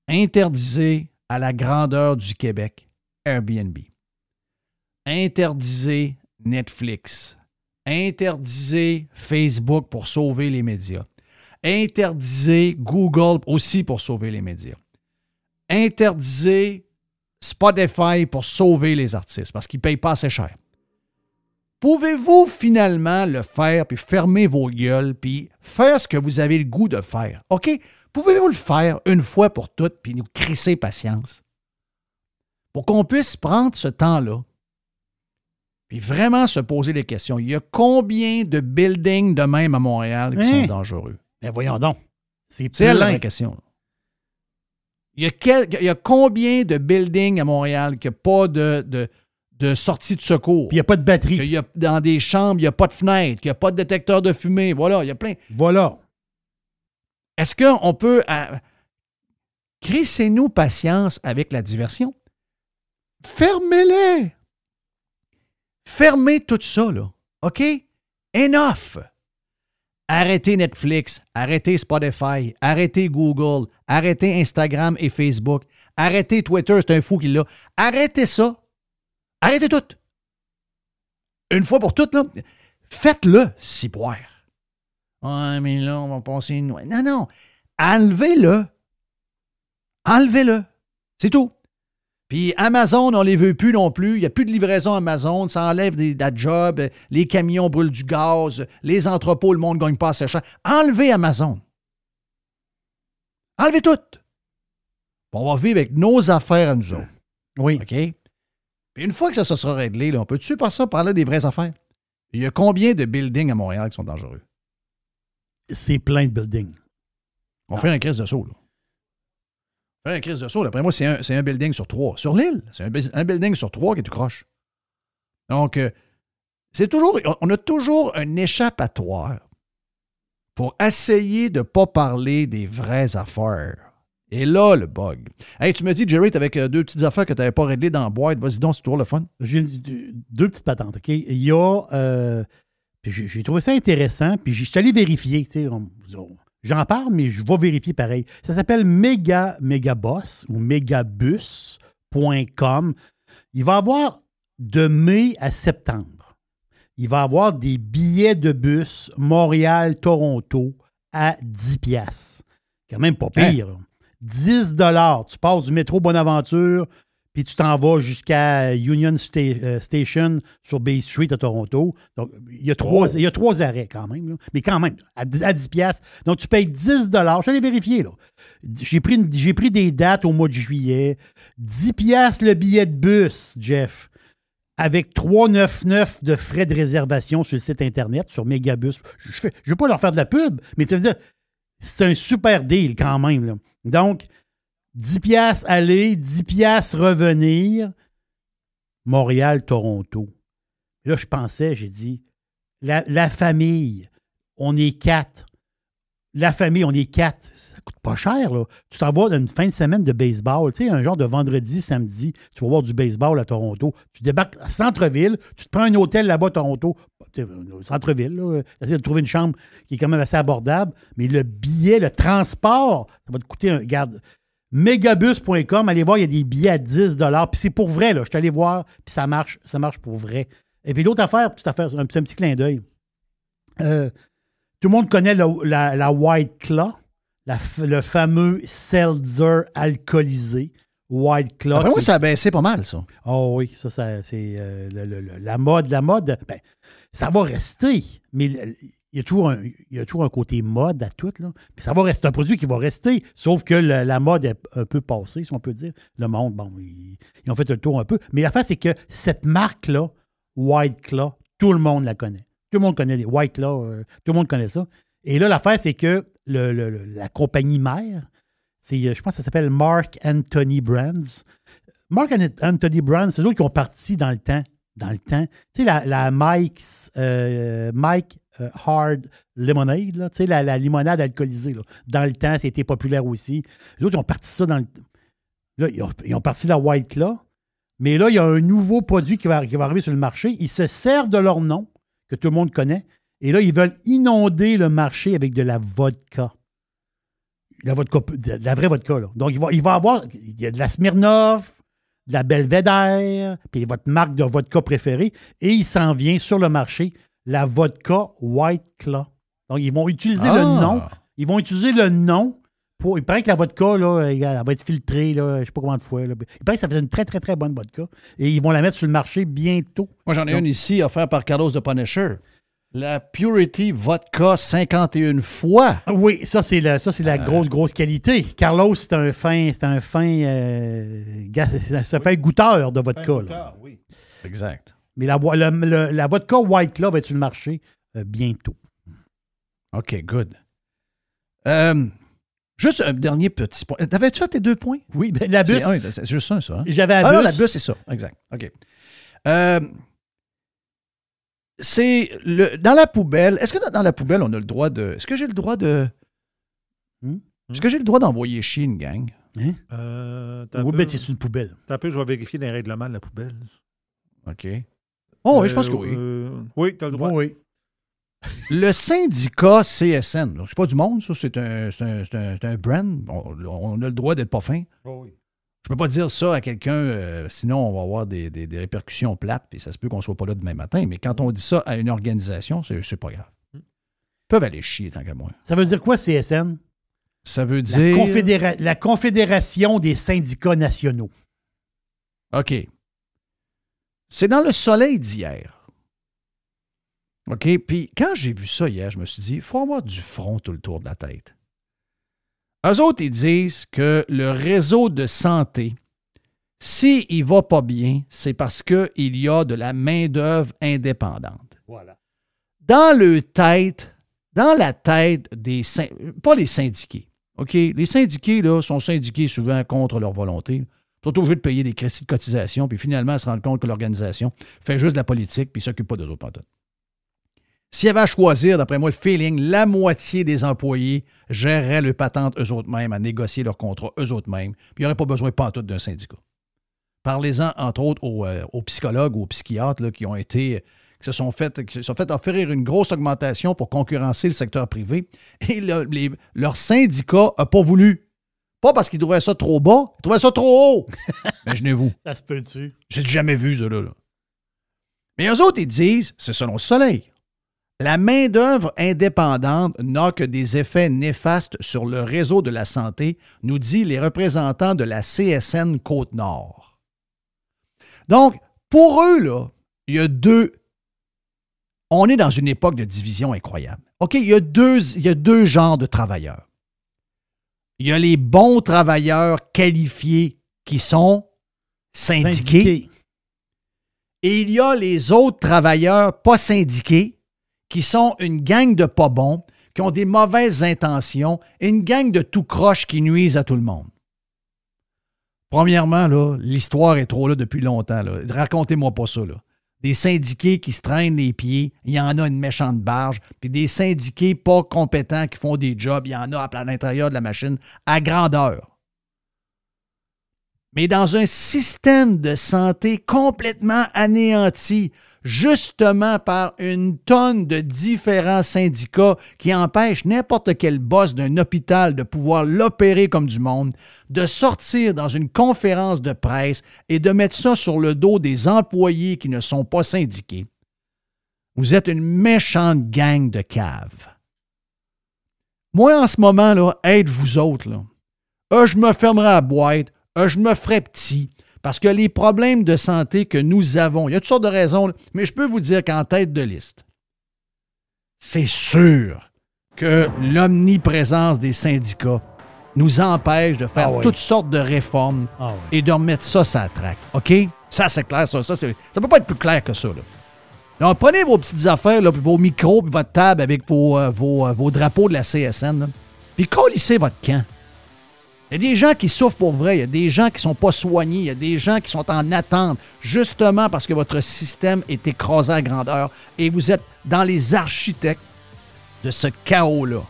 Interdisez à la grandeur du Québec Airbnb. Interdisez Netflix. Interdisez Facebook pour sauver les médias. Interdisez Google aussi pour sauver les médias. Interdisez Spotify pour sauver les artistes parce qu'ils ne payent pas assez cher. Pouvez-vous finalement le faire, puis fermer vos gueules, puis faire ce que vous avez le goût de faire? OK? Pouvez-vous le faire une fois pour toutes, puis nous crisser patience? Pour qu'on puisse prendre ce temps-là, puis vraiment se poser des questions. Il y a combien de buildings de même à Montréal qui Hein? sont dangereux? Ben voyons donc. C'est la plein. vraie question. Il y, a quel- il y a combien de buildings à Montréal qui n'ont pas de, de, de sortie de secours? Puis il n'y a pas de batterie. Qu'il y a, dans des chambres, il n'y a pas de fenêtre, qu'il n'y a pas de détecteur de fumée. Voilà, il y a plein. Voilà. Est-ce qu'on peut. euh, Crissez-nous patience avec la diversion. Fermez-les. Fermez tout ça, là. OK? Enough. Arrêtez Netflix, arrêtez Spotify, arrêtez Google, arrêtez Instagram et Facebook, arrêtez Twitter, c'est un fou qui l'a. Arrêtez ça. Arrêtez tout. Une fois pour toutes, là. Faites-le, si poire. Ouais, mais là, on va passer une... Non, non. Enlevez-le. Enlevez-le. C'est tout. Puis Amazon, on les veut plus non plus. Il n'y a plus de livraison Amazon. Ça enlève des, de la job. Les camions brûlent du gaz. Les entrepôts, le monde ne gagne pas assez cher. Enlevez Amazon. Enlevez tout. On va vivre avec nos affaires à nous autres. Oui. OK? Puis une fois que ça se sera réglé, là, on peut-tu par ça parler des vraies affaires? Il y a combien de buildings à Montréal qui sont dangereux? C'est plein de buildings. On fait un crise de saut, là. Un crise de saut. D'après moi, c'est un, un building sur trois. Sur l'île, c'est un, bu- un building sur trois qui tout croche. Donc, euh, c'est toujours, on a toujours un échappatoire pour essayer de ne pas parler des vraies affaires. Et là, le bug. Hey, tu me dis, Jerry, que deux petites affaires que tu n'avais pas réglées dans la boîte. Vas-y donc, c'est toujours le fun. J'ai deux petites patentes, OK? Il y a. euh, j'ai trouvé ça intéressant, puis je suis allé vérifier. tu sais, on- on- J'en parle, mais je vais vérifier pareil. Ça s'appelle Mega Megaboss ou megabus.com. Il va y avoir de mai à septembre. Il va y avoir des billets de bus Montréal-Toronto à 10 piastres. Quand même pas pire. là. 10 dollars. Tu passes du métro Bonaventure, puis tu t'en vas jusqu'à Union Sta- euh, Station sur Bay Street à Toronto. Donc, il y a trois, il y a trois arrêts quand même, là. mais quand même, à, à 10 piastres. Donc, tu payes 10 Je l'ai vérifié, là. J'ai pris, une- pris des dates au mois de juillet. 10 piastres le billet de bus, Jeff, avec 3,99 de frais de réservation sur le site Internet, sur Megabus. Je ne veux pas leur faire de la pub, mais ça veut dire c'est un super deal quand même. là. Donc, 10 piastres aller, 10 piastres revenir. Montréal, Toronto. Là, je pensais, j'ai dit, la, famille, on est quatre. La famille, on est quatre. Ça coûte pas cher, là. Tu t'en vas une fin de semaine de baseball, tu sais, un genre de vendredi, samedi, tu vas voir du baseball à Toronto. Tu débarques à centre-ville, tu te prends un hôtel là-bas à Toronto, au centre-ville, là, essaie de trouver une chambre qui est quand même assez abordable, mais le billet, le transport, ça va te coûter un. Regarde, megabus.com, allez voir, il y a des billets à 10 puis c'est pour vrai, là. Je suis allé voir, puis ça marche, ça marche pour vrai. Et puis l'autre affaire, petite affaire, un, petit- un petit clin d'œil. Euh, tout le monde connaît la, la White Claw, la le fameux seltzer alcoolisé. White Claw. Après moi, ça a baissé pas mal, ça. Oh oui, ça, ça, c'est euh, la mode. La mode, ben, ça va rester, mais il y, a toujours un, il y a toujours un côté mode à tout. Là. Puis ça va rester un produit qui va rester, sauf que la mode est un peu passée, si on peut dire. Le monde, bon, ils, ont fait le tour un peu. Mais l'affaire, c'est que cette marque-là, White Claw, tout le monde la connaît. Tout le monde connaît les White Claw, euh, tout le monde connaît ça. Et là, l'affaire, c'est que le- le- la compagnie mère, c'est, euh, je pense que ça s'appelle Mark Anthony Brands. Mark An- Anthony Brands, c'est eux qui ont parti dans le temps. Dans le temps. Tu sais, la, la Mike's, euh, Mike euh, Hard Lemonade, là, la, la limonade alcoolisée. Dans le temps, c'était populaire aussi. Les autres, ils ont parti ça dans le. Là, ils ont, parti la White Claw. Mais là, il y a un nouveau produit qui va, qui va arriver sur le marché. Ils se servent de leur nom, que tout le monde connaît. Et là, ils veulent inonder le marché avec de la vodka. La vodka, la vraie vodka, là. Donc, il va avoir, il y a de la Smirnoff, de la Belvedere, puis votre marque de vodka préférée. Et il s'en vient sur le marché, la vodka White Claw. Donc, ils vont utiliser le Ah. nom. Ils vont utiliser le nom pour. Il paraît que la vodka, là, elle va être filtrée, là, je ne sais pas combien de fois. là. Il paraît que ça fait une très, très, très bonne vodka. Et ils vont la mettre sur le marché bientôt. Moi, j'en ai Donc- une ici offerte par Carlos de Punisher. La Purity Vodka 51 fois. Oui, ça, c'est la, ça, c'est la grosse, grosse qualité. Carlos, c'est un fin. C'est un fin. euh, gars, <laughs> ça s'appelle goûteur de vodka. là. Exact. Mais la, le- le- la vodka White Claw va être sur le marché euh, bientôt. OK, good. Euh, juste un dernier petit point. T'avais-tu fait tes deux points? Oui, ben, la bus. C'est juste un, ça. hein? J'avais la Ah non, bus. la bus, c'est ça. Exact. OK. Euh, c'est le, dans la poubelle. Est-ce que dans, dans la poubelle, on a le droit de. Est-ce que j'ai le droit de. Hmm? Est-ce que j'ai le droit d'envoyer chier une gang? Hein? Euh, Oui, peu- ben, c'est une poubelle. t'as un peu, je vais vérifier les règlements de la poubelle. OK. Oh, oui, je pense que Euh, oui. euh, oui, tu as le droit. Oui. Le syndicat CSN, là, c'est pas du monde, ça, c'est un, c'est un, c'est un- brand. On, on a le droit d'être pas fin. Je peux pas dire ça à quelqu'un, euh, sinon on va avoir des, des- des répercussions plates, puis ça se peut qu'on soit pas là demain matin. Mais quand on dit ça à une organisation, c'est pas grave. Ils peuvent aller chier tant qu'à moi. Ça veut dire quoi, CSN? Ça veut La, dire. Confédéra- la Confédération des syndicats nationaux. OK. C'est dans le soleil d'hier. OK? Puis quand j'ai vu ça hier, je me suis dit, il faut avoir du front tout le tour de la tête. Eux autres, ils disent que le réseau de santé, s'il ne va pas bien, c'est parce qu'il y a de la main-d'œuvre indépendante. Voilà. Dans le tête, dans la tête des pas les syndiqués. OK? Les syndiqués, là, sont syndiqués souvent contre leur volonté. Sont obligés de payer des crédits de cotisation, puis finalement, ils se rendent compte que l'organisation fait juste de la politique, puis ne s'occupe pas d'eux autres pantoutes. S'il y avait à choisir, d'après moi, le feeling, la moitié des employés géreraient le patente eux autres mêmes, à négocier leur contrat eux autres mêmes, puis il n'y aurait pas besoin pantoute d'un syndicat. Parlez-en, entre autres, aux, euh, psychologues, aux psychiatres là, qui ont été se sont fait, qui se sont fait offrir une grosse augmentation pour concurrencer le secteur privé. Et leur syndicat n'a pas voulu. Pas parce qu'ils trouvaient ça trop bas, ils trouvaient ça trop haut. <laughs> Imaginez-vous. Ça se peut-tu? J'ai jamais vu ça là. là. Mais eux autres, ils disent, c'est selon le soleil. La main-d'œuvre indépendante n'a que des effets néfastes sur le réseau de la santé, nous dit les représentants de la CSN Côte-Nord. Donc, pour eux, là, il y a deux. On est dans une époque de division incroyable. OK, il y a deux, il y a deux genres de travailleurs. Il y a les bons travailleurs qualifiés qui sont syndiqués. Syndiqués. Et il y a les autres travailleurs pas syndiqués qui sont une gang de pas bons, qui ont des mauvaises intentions et une gang de tout croche qui nuisent à tout le monde. Premièrement, l'histoire est trop là depuis longtemps. Racontez-moi pas ça. Là. Des syndiqués qui se traînent les pieds, il y en a une méchante barge, puis des syndiqués pas compétents qui font des jobs, il y en a à l'intérieur de la machine à grandeur. Mais dans un système de santé complètement anéanti, justement par une tonne de différents syndicats qui empêchent n'importe quel boss d'un hôpital de pouvoir l'opérer comme du monde, de sortir dans une conférence de presse et de mettre ça sur le dos des employés qui ne sont pas syndiqués. Vous êtes une méchante gang de caves. Moi, en ce moment, là, aide vous autres, là. Euh, je me fermerai à boîte, euh, je me ferai petit. Parce que les problèmes de santé que nous avons, il y a toutes sortes de raisons, mais je peux vous dire qu'en tête de liste, c'est sûr que l'omniprésence des syndicats nous empêche de faire Ah oui. toutes sortes de réformes Ah oui. et de remettre ça sur la traque. OK? Ça, c'est clair, ça. Ça ne peut pas être plus clair que ça. Là. Donc, prenez vos petites affaires, là, puis vos micros, puis votre table avec vos, euh, vos, euh, vos drapeaux de la CSN, là, puis colissez votre camp. Il y a des gens qui souffrent pour vrai, il y a des gens qui ne sont pas soignés, il y a des gens qui sont en attente, justement parce que votre système est écrasé à grandeur et vous êtes dans les architectes de ce chaos-là.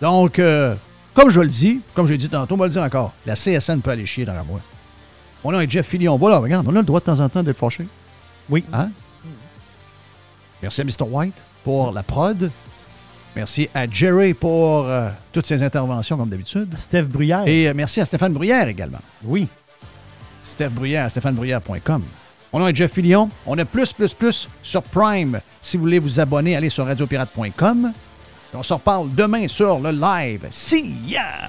Donc, euh, comme je le dis, comme je l'ai dit tantôt, on va le dire encore, la CSN peut aller chier dans la moi. On a un Jeff Fillion. Voilà, regarde, on a le droit de temps en temps d'être fâché. Oui. Hein? Merci à Mr. White pour la prod. Merci à Jerry pour euh, toutes ses interventions, comme d'habitude. Steph Bruyère. Et euh, merci à Stéphane Bruyère également. Oui. Steph Bruyère à stéphanebruyère.com. On a Jeff Fillion. On a plus, plus, plus sur Prime. Si vous voulez vous abonner, allez sur radiopirate.com. On se reparle demain sur le live. See ya!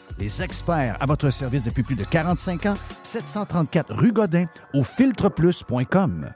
les experts à votre service depuis plus de 45 ans, 734 rue Godin au filtreplus.com.